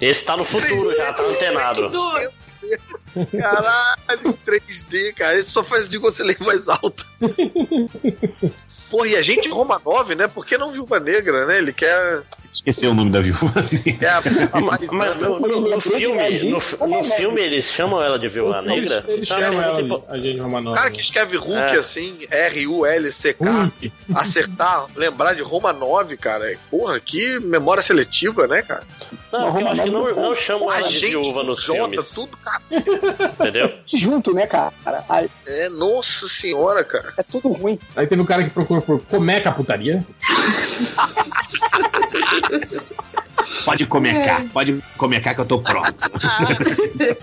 Esse tá no futuro já, tá antenado. Caralho, 3D, cara. Ele só faz de você ler mais alto. Porra, e a gente Roma 9, né? Por que não Viúva Negra, né? Ele quer. Esqueceu o nome da viúva. quer a, a mais, Mas no, no- no filme, no, no filme eles chamam ela de Viúva Negra? Ele Isso é ela de agente Roma 9. O cara que escreve Hulk É. assim, R-U-L-C-K, acertar, lembrar de Roma 9, cara. Porra, que memória seletiva, né, cara? Não, eu acho que não, não chamam A ela de gente, viúva nos Jota, filmes, tudo, cara. entendeu? Junto, né, cara? Ai, É, nossa senhora, cara. é tudo ruim. Aí teve o cara que procurou por Comeca Putaria. Pode comer cá, pode comer cá que eu tô pronto.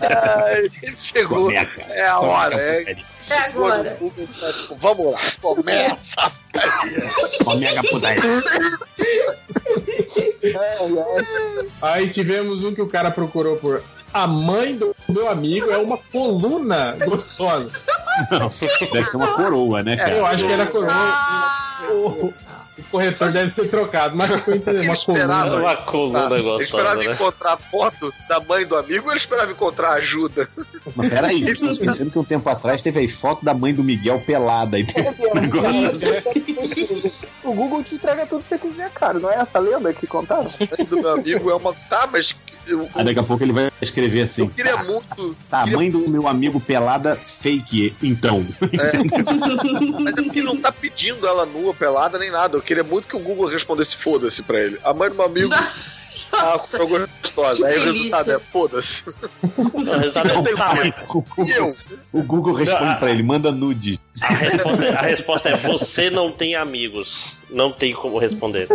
Ai, chegou. Comeca. É a hora, é. É agora. Vamos lá, começa. Comeca putaria. Aí tivemos um que o cara procurou por a mãe do meu amigo é uma coluna gostosa. Não, deve ser uma coroa, né, cara? Eu acho que era coroa. Ah, O, corretor deve ter trocado, mas ficou entendendo. Uma esperava. coluna. Uma coluna Ele gostosa, esperava né? encontrar a foto da mãe do amigo ou ele esperava encontrar ajuda? Mas peraí, estou esquecendo que um tempo atrás teve aí foto da mãe do Miguel pelada. Aí teve um negócio. O Google te entrega tudo que você quiser, cara. Não é essa lenda que contaram? A mãe do meu amigo é uma. Tá, mas. Eu, Aí daqui a pouco ele vai escrever assim. eu queria muito. Tá, a queria- mãe do meu amigo pelada fake, então. Mas é porque ele não tá pedindo ela nua, pelada, nem nada. Eu queria muito que o Google respondesse foda-se pra ele. A mãe do meu amigo. Ah, foi gostosa. Aí o delícia. resultado é foda-se. O resultado é, tá, mas E eu? O Google responde Não, pra ele, manda nude. a resposta, a resposta é você não tem amigos. Não tem como responder.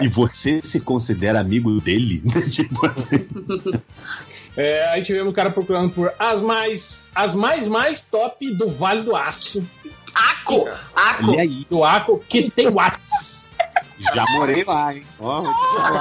E você se considera amigo dele? tipo assim. É, aí tivemos o cara procurando por as mais, as mais mais top do Vale do Aço. Aco! Aco! Do Aco, que tem Whats. Já morei lá, hein? Falar.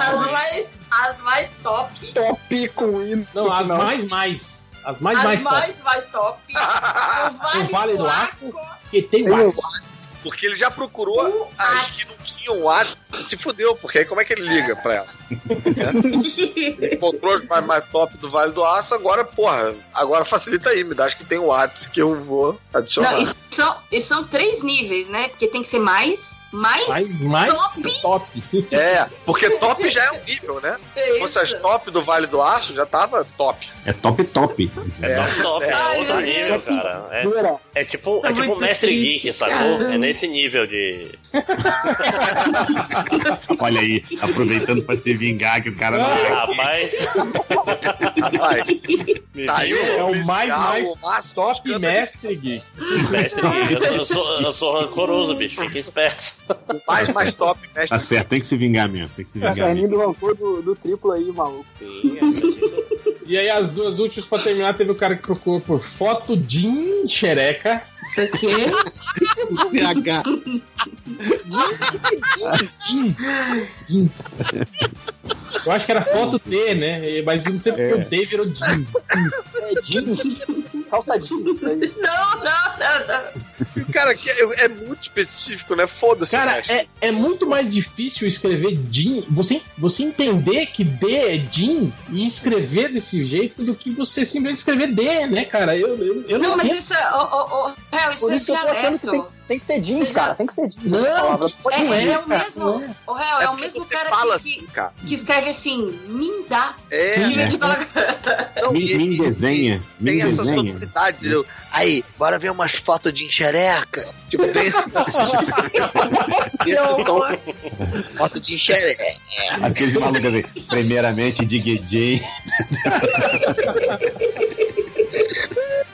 As mais, as mais top. Top com hino. Não, as mais mais. As mais as mais top. mais, mais top. O O Vale do Aco. Aco, que tem Tem Whats. Porque ele já procurou O as que não tinham ar. Se fudeu, porque aí como é que ele liga pra ela? Ele encontrou as mais, mais top do Vale do Aço, agora, porra, agora facilita aí, me dá as que tem o WhatsApp que eu vou adicionar. Não, e são, e são três níveis, né? Porque tem que ser mais, mais, Mais mais top. top. É, porque top já é um nível, né? Se fosse as top do Vale do Aço, já tava top. É top top. É. Top, top, é Ai, outro nível, Deus. cara. É, é tipo, Tá é tipo mestre triste, geek, sacou? caramba. É nesse nível de. Olha aí, aproveitando pra se vingar que o cara não Ah, rapaz, Rapaz, tá? É o mais mais o top mestre geek. Mestre geek. Eu sou, eu, sou, eu sou rancoroso, bicho. Fica esperto. o mais mais top mestre. Tá certo, tem que se vingar mesmo, tem que se vingar mesmo. do rancor do, do triplo aí, maluco. Sim, acredito. E aí, as duas últimas pra terminar, teve o cara que procurou por foto de xereca. Por quê? CH. Jim. Jim. Eu acho que era foto T, né? Mas eu não sei porque É. o T virou Jim. É jeans. Calça jeans. isso aí. Não, não, não, não. Cara, que é, é muito específico, né? Foda-se. Cara, é, é muito mais difícil escrever Jim. Você, você entender que D é Jim e escrever desse jeito do que você simplesmente escrever D, né, cara? Eu, eu, eu Não, não, mas isso é. Ô, ô, Hel, isso Por é isso que eu tô achando que tem, que- tem que ser jeans, cara. Tem que ser jeans. Não, essa palavra. Pode É, ser. é o cara, mesmo. não é. O Hel, é, o mesmo cara fala que, assim, cara. que escreve assim, mindá. É, de né? não, Me, me desenha. Me Tem essa desenha. sonoridade. eu- Aí, bora ver umas fotos de enxereca. Tipo, tem Que horror. foto de enxereca. Aqueles malucos assim. Primeiramente,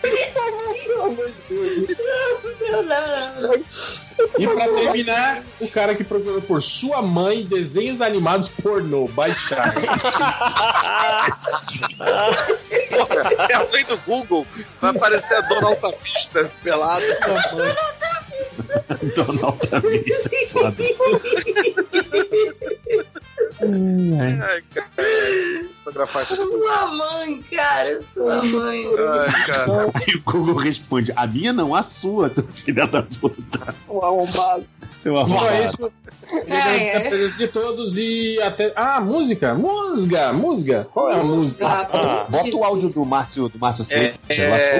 Diguedin. Não, não, não. E pra terminar, o cara que procurou por sua mãe desenhos animados pornô. Baixar. É a mãe do Google. Vai aparecer a dona Altavista pelada. Donald também, isso é foda. Ai, cara. Fotografar. Sua mãe, cara, sua mãe. Ai, cara. E o Google responde: a minha não, a sua, seu filho da puta. O arrombado. Seu Bom, é arrombado. isso. A presença de todos e até. Ah, música! Música! Música! Qual é a música? Ah, Bota o áudio do Márcio, do Márcio é,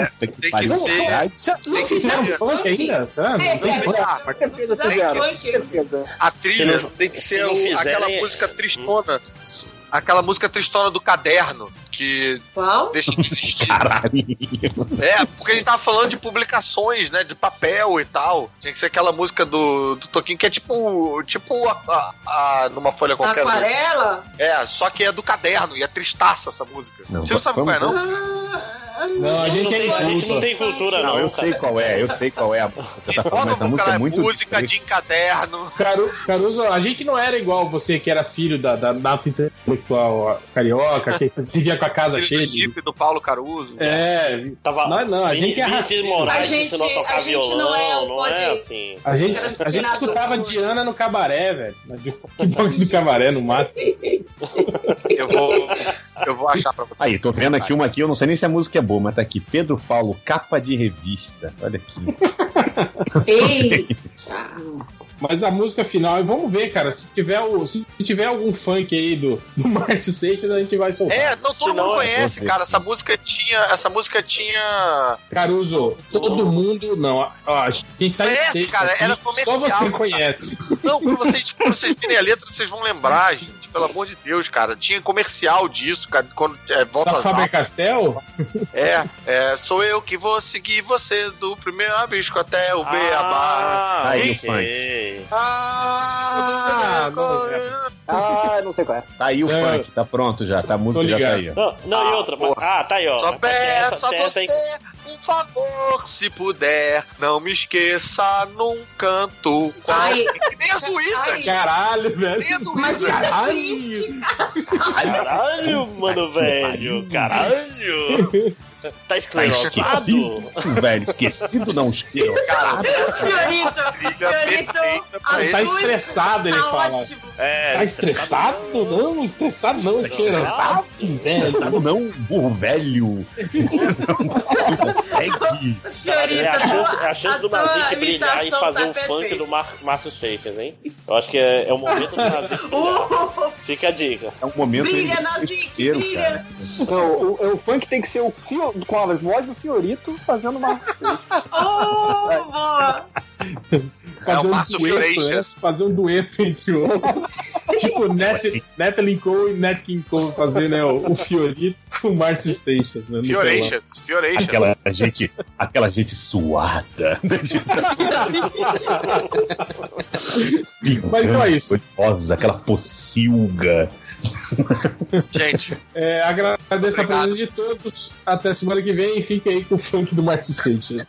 lá. Puta que tem que pariu. ser- caralho. Não Tem que fizeram ser- funk ainda? Não tem É, funk? Ah, mas Certeza fizeram. a trilha não- tem que se ser não aquela música tristona. Aquela música tristona do caderno. Que Qual? deixa de existir. Caralho. É, porque a gente tava falando de publicações, né? De papel e tal. Tinha que ser aquela música do, do Toquinho que é tipo. Tipo a, a- a- numa folha qualquer. Aquarela? É, só que é do caderno e é tristaça essa música. Não, Você não sabe qual é, não? Não, a gente não é tem, a gente não tem cultura, não. Não, eu cara. sei qual é, eu sei qual é a música você tá falando, essa música é muito. música de encaderno. Caru, Caruso, a gente não era igual você que era filho da, da nata intelectual carioca, que vivia com a casa Filho cheia do de. Chip do Paulo Caruso. É, Tava Não, não, a gente é. Moraes A gente- gente violão, não é o não é assim. a gente, Era a gente escutava Diana no cabaré, velho. Box do cabaré, no máximo. Eu vou, eu vou achar pra você. Aí, tô vendo aqui uma aqui, eu não sei nem se a música é boa, mas tá aqui. Pedro Paulo, capa de revista. Olha aqui. Ei! Mas a música final, e vamos ver, cara, se tiver, o, se tiver algum funk aí do, do Márcio Seixas, a gente vai soltar. É, não, todo Senão mundo é- conhece, cara. Essa música tinha. Essa música tinha. Caruso, todo mundo. Não, ó, quem tá em Conhece, sexto cara, aqui, era Só comercial, você cara. conhece. Não, quando vocês, quando vocês virem a letra, vocês vão lembrar, gente. Pelo amor de Deus, cara. Tinha comercial disso, cara. Quando é, volta Da Faber. Castel? É, é, sou eu que vou seguir você do primeiro abisco até o Beabá. Ah, Aí o Ah, não. Ah, não sei qual é. Tá aí o É. funk, tá pronto já, tá, a música já tá aí. Não, não, e outra. Ah, tá aí, ó. Só Tem essa- peço a tem essa você aí- um favor, se puder. Não me esqueça num canto. Ai. Que nem as Luísa, Ai. Caralho, velho. As Mas isso Caralho. triste. Caralho, mano, velho. Caralho. Tá Tá esclerosado? esquecido, velho. Esquecido não, esclerosado. Fiorito, Fiorito, perfeita pra a ele. Tá música estressado, ele tá fala. ótimo. É, Tá estressado? Não, estressado não, estressado, velho. Esquecido não, burro velho. Não consegue. Fiorito, É a chance, é a a chance do tua Nazik brilhar e fazer tá o funk do Mar Márcio Seixas, hein? Eu acho que é, é o momento do brilhar. Uh, Fica a dica. É um momento Brilha, Nazik, inteiro, brilha. Não, o, o funk tem que ser o fio, com a voz do Fiorito fazendo uma. oh, boa. Fazer É um dueto, né? Fazer um dueto entre o. tipo, Nat, Natalie Cole e Nat King Cole fazer, né? O, o Fiorito com o Márcio Seixas, né? Fioreixas, Fioreixas. Aquela gente, aquela gente suada. Mas então é isso. Rosa, aquela pocilga. Gente, É, agradeço a Obrigado. presença de todos. Até semana que vem fique aí com o funk do Márcio Seixas.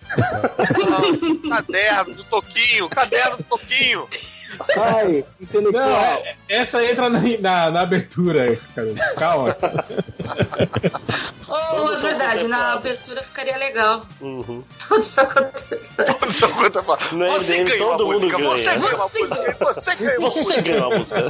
caderno do Toquinho, caderno do Toquinho. Ai, Não, intelectual. é- essa entra na, na, na abertura, cara. Calma. Oh, é verdade, na abertura ficaria legal. Uhum. Tudo isso acontece. Todo seu conta fala, No Você ganhou a todo mundo música, você ganha. ganhou a música, você ganhou a Você ganhou a música.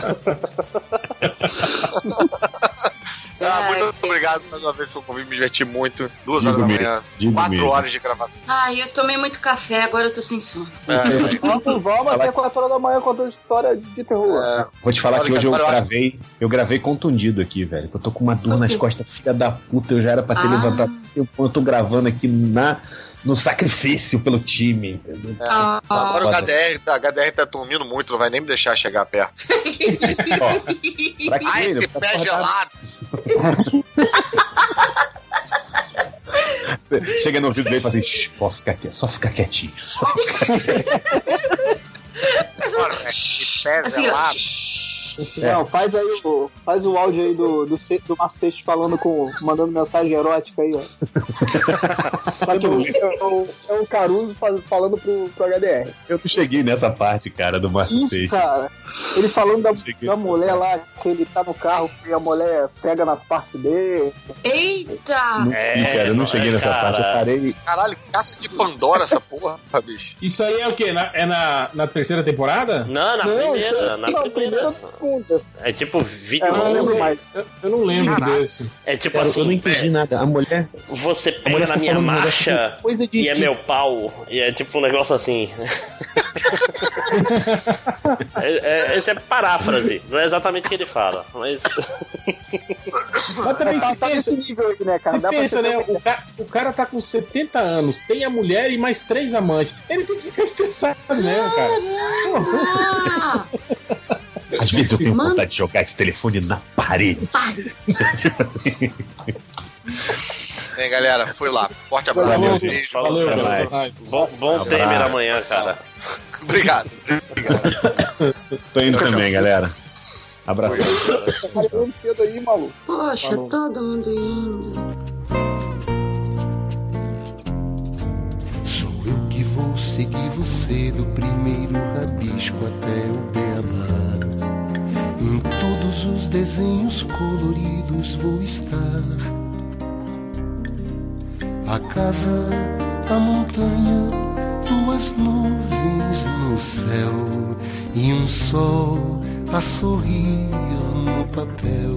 Ah, Ai. muito obrigado mais uma vez pelo convite, me diverti muito. Duas Digo horas da manhã, digo quatro mesmo. horas de gravação. Ai, eu tomei muito café, agora eu tô sem sono. É, Vamos, vamos até 4 horas da manhã contando história de terror. é, Vou te falar que hoje eu gravei, eu gravei contundido aqui, velho. Eu tô com uma dor nas costas, filha da puta. Eu já era pra ter Ah. levantado. Eu, eu tô gravando aqui na, no sacrifício pelo time, entendeu? Ah, Agora o. HDR, tá, HDR tá dormindo muito, não vai nem me deixar chegar perto. Ó, pra quê? Ai, né? esse Pra pé gelado. Chega no ouvido dele e fala assim: "Shh, pode ficar aqui, só ficar quietinho. Só Mano, esse pé assim, ó. Gelado. Não, faz aí o, faz o áudio aí do, do, do Macete falando com. mandando mensagem erótica aí, ó. Só que é o, é é o Caruso falando pro, pro HDR. Eu não cheguei nessa parte, cara, do Márcio Isso, cara. Ele falando da, da mulher lá, que ele tá no carro e a mulher pega nas partes dele. Eita! Não- É, cara, eu não cheguei nessa cara. parte. Eu parei. Caralho, caça de Pandora essa porra, bicho. Isso aí é o quê? Na- é na, na terceira temporada? Não, na não, primeira. isso- Na não, primeira. primeira segunda. É tipo vídeo. É, eu não lembro mais. Eu, eu não lembro Caralho. desse. É tipo Cara, assim. eu não entendi nada. A mulher. Você pega mulher na tá minha um marcha de coisa de. e é de- meu pau. E é tipo um negócio assim. É- é- esse é paráfrase. Não é exatamente o que ele fala. Mas. Mas também Tá, se tá pensa, nesse nível aí, né, cara? se Dá pra pensa né? O cara, o cara tá com 70 anos, tem a mulher e mais três amantes. Ele tem que ficar estressado mesmo, cara. Às vezes eu tenho Mano. vontade de jogar esse telefone na parede. tipo assim. Bem, galera, fui lá. Forte abraço. Valeu, gente. Falou, Valeu, mais. Bom, bom Abraço. Temer amanhã, cara. Obrigado. Tô indo também, galera. Abração. Tá cedo aí, maluco. poxa, Falou. todo mundo indo. Sou eu que vou seguir você do primeiro rabisco até o beabá. Em todos os desenhos coloridos vou estar. A casa, a montanha, duas nuvens no céu e um sol a sorrir no papel.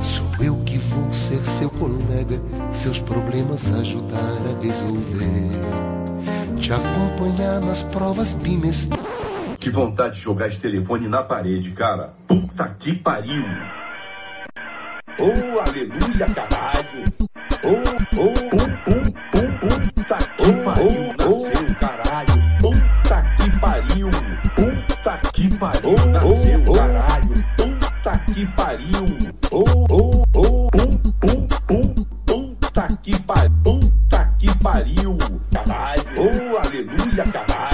Sou eu que vou ser seu colega, seus problemas ajudar a resolver. Te acompanhar nas provas bimestrais. Que vontade de jogar esse telefone na parede, cara. Puta que pariu. Oh, aleluia, caralho. Oh, oh, pum, pum, pum, puta que pariu. Nasceu, caralho. Puta que pariu. Puta que pariu. Nasceu, caralho. Puta que pariu. Oh, oh, oh, pum, pum, pum, puta que pariu. Puta que pariu. Caralho. Oh, aleluia, caralho.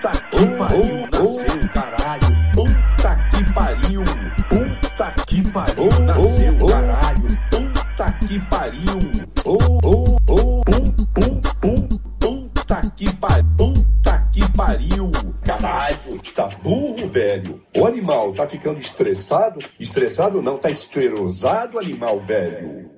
Puta que pariu, nasceu, caralho. Puta que pariu, puta que pariu, nasceu, caralho. Puta que pariu, puta que pariu, puta que pariu. Caralho, tá burro, velho. O animal tá ficando estressado, estressado não, tá esterosado, animal velho.